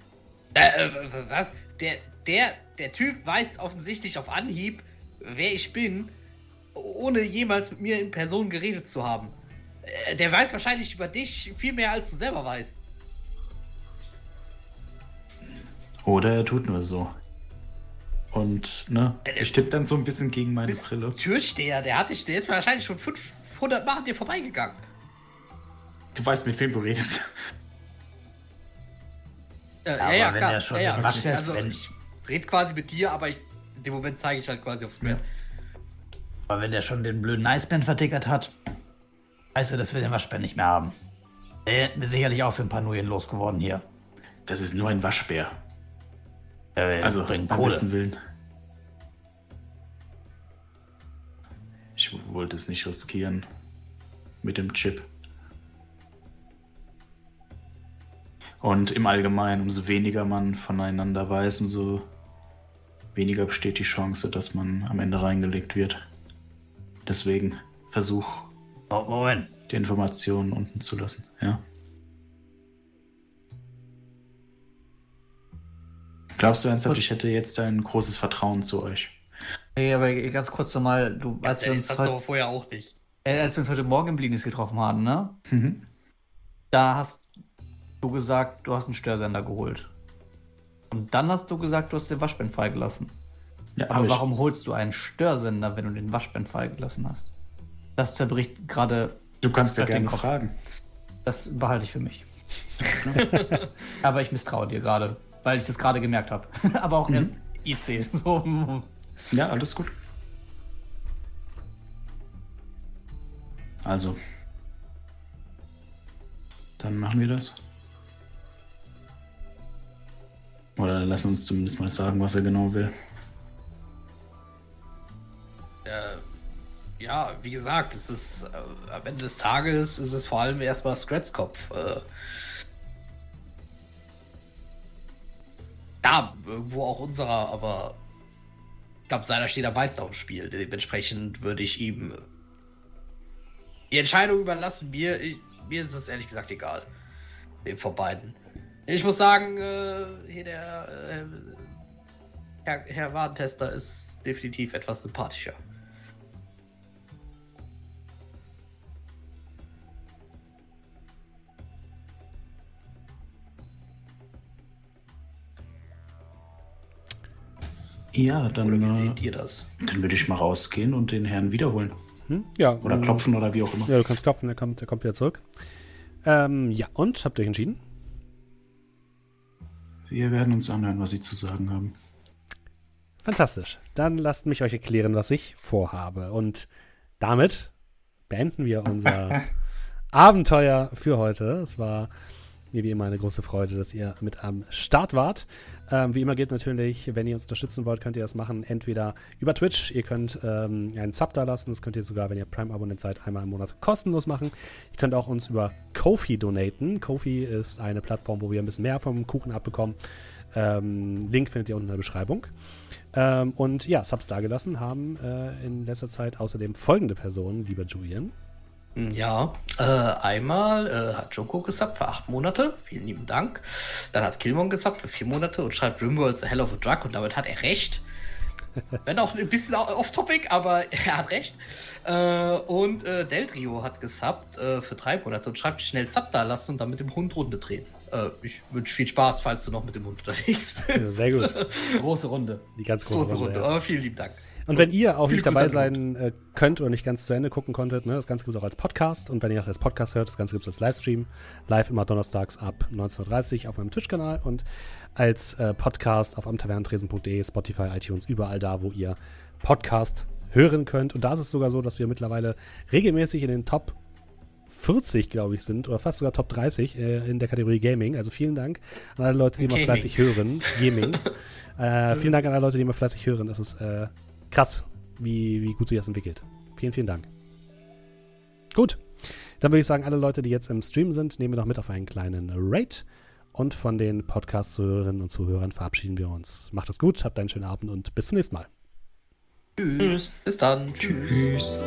Äh, äh, was? Der, der, der Typ weiß offensichtlich auf Anhieb, wer ich bin, ohne jemals mit mir in Person geredet zu haben. Äh, Der weiß wahrscheinlich über dich viel mehr, als du selber weißt. Oder er tut nur so. Und, ne, Äh, er stimmt dann so ein bisschen gegen meine Bist Brille. Türsteher, der hat dich, der ist wahrscheinlich schon 500 Mal an dir vorbeigegangen. Du weißt, mit wem du redest. Äh, ja, aber ja, wenn klar. er schon ja, ja. Waschchef- Also ich rede quasi mit dir, aber ich, dem Moment zeige ich halt quasi aufs Bild. Aber wenn der schon den blöden Eisbären vertickert hat, heißt er, dass wir den Waschbären nicht mehr haben. Der hätten wir sicherlich auch für ein paar Nuyen losgeworden hier. Das ist nur ein Waschbär. Äh, Also, bringt Kohle. besten Willen. Ich wollte es nicht riskieren. Mit dem Chip. Und im Allgemeinen, umso weniger man voneinander weiß, umso weniger besteht die Chance, dass man am Ende reingelegt wird. Deswegen versuch, Oh, Moment. die Informationen unten zu lassen. Ja? Glaubst du ernsthaft, ich hätte jetzt ein großes Vertrauen zu euch? Hey, aber ganz kurz nochmal, du, als wir, ehrlich, uns das heute, aber vorher auch nicht. äh, als wir uns heute Morgen im Blinis getroffen haben, ne? Mhm. Da hast du gesagt, du hast einen Störsender geholt. Und dann hast du gesagt, du hast den Waschband freigelassen. Ja, Aber ich. warum holst du einen Störsender, wenn du den Waschband freigelassen hast? Das zerbricht gerade. Du kannst ja gerne Kopf. fragen. Das behalte ich für mich. [LAUGHS] Aber ich misstraue dir gerade, weil ich das gerade gemerkt habe. [LAUGHS] Aber auch erst IC. [LAUGHS] So. Ja, alles gut. Also. Dann machen wir das. Oder lass uns zumindest mal sagen, was er genau will. Äh, ja, wie gesagt, es ist äh, am Ende des Tages ist es vor allem erstmal Scrats Kopf. Äh, ja, irgendwo auch unserer, aber ich glaube, seiner steht am meisten auf dem Spiel. Dementsprechend würde ich ihm die Entscheidung überlassen. Mir, ich, mir ist es ehrlich gesagt egal. Wem von beiden. Ich muss sagen, äh, hier der äh, Herr, Herr Warentester ist definitiv etwas sympathischer. Ja, dann, äh, seht ihr das? dann würde ich mal rausgehen und den Herrn wiederholen. Hm? Ja. Oder mm, klopfen oder wie auch immer. Ja, du kannst klopfen, der kommt, der kommt wieder zurück. Ähm, ja, und? Habt ihr euch entschieden? Wir werden uns anhören, was Sie zu sagen haben. Fantastisch. Dann lasst mich euch erklären, was ich vorhabe. Und damit beenden wir unser [LAUGHS] Abenteuer für heute. Es war mir wie immer eine große Freude, dass ihr mit am Start wart. Ähm, wie immer gilt natürlich, wenn ihr uns unterstützen wollt, könnt ihr das machen. Entweder über Twitch, ihr könnt ähm, einen Sub da lassen. Das könnt ihr sogar, wenn ihr Prime-Abonnent seid, einmal im Monat kostenlos machen. Ihr könnt auch uns über Kofi donaten. Kofi ist eine Plattform, wo wir ein bisschen mehr vom Kuchen abbekommen. Ähm, Link findet ihr unten in der Beschreibung. Ähm, und ja, Subs dagelassen haben äh, in letzter Zeit außerdem folgende Personen, lieber Julian. Ja, äh, einmal äh, hat Joko gesubbt für acht Monate. Vielen lieben Dank. Dann hat Killmon gesubbt für vier Monate und schreibt Rimworld's a Hell of a Drug und damit hat er recht. [LAUGHS] Wenn auch ein bisschen off-topic, aber [LAUGHS] er hat recht. Äh, und äh, Deltrio hat gesubbt äh, für drei Monate und schreibt schnell Sub da lassen und dann mit dem Hund Runde drehen. Äh, ich wünsche viel Spaß, falls du noch mit dem Hund unterwegs [LAUGHS] bist. Ja, sehr gut. Große Runde. Die ganz große, Große Runde. Runde, ja. aber vielen lieben Dank. Und wenn ihr auch nicht dabei sein äh, könnt oder nicht ganz zu Ende gucken konntet, ne, das Ganze gibt es auch als Podcast. Und wenn ihr das als Podcast hört, das Ganze gibt es als Livestream. Live immer donnerstags ab 19.30 Uhr auf meinem Twitch-Kanal und als äh, Podcast auf amtavernentresen.de, Spotify, iTunes, überall da, wo ihr Podcast hören könnt. Und da ist es sogar so, dass wir mittlerweile regelmäßig in den Top 40, glaube ich, sind, oder fast sogar Top 30 äh, in der Kategorie Gaming. Also vielen Dank an alle Leute, die mal Gaming. fleißig hören. Gaming. [LAUGHS] äh, vielen Dank an alle Leute, die mal fleißig hören. Das ist äh, krass, wie, wie gut sich das entwickelt. Vielen, vielen Dank. Gut. Dann würde ich sagen, alle Leute, die jetzt im Stream sind, nehmen wir noch mit auf einen kleinen Rate. Und von den Podcast-Zuhörerinnen und Zuhörern verabschieden wir uns. Macht es gut, habt einen schönen Abend und bis zum nächsten Mal. Tschüss. Bis dann. Tschüss. Tschüss.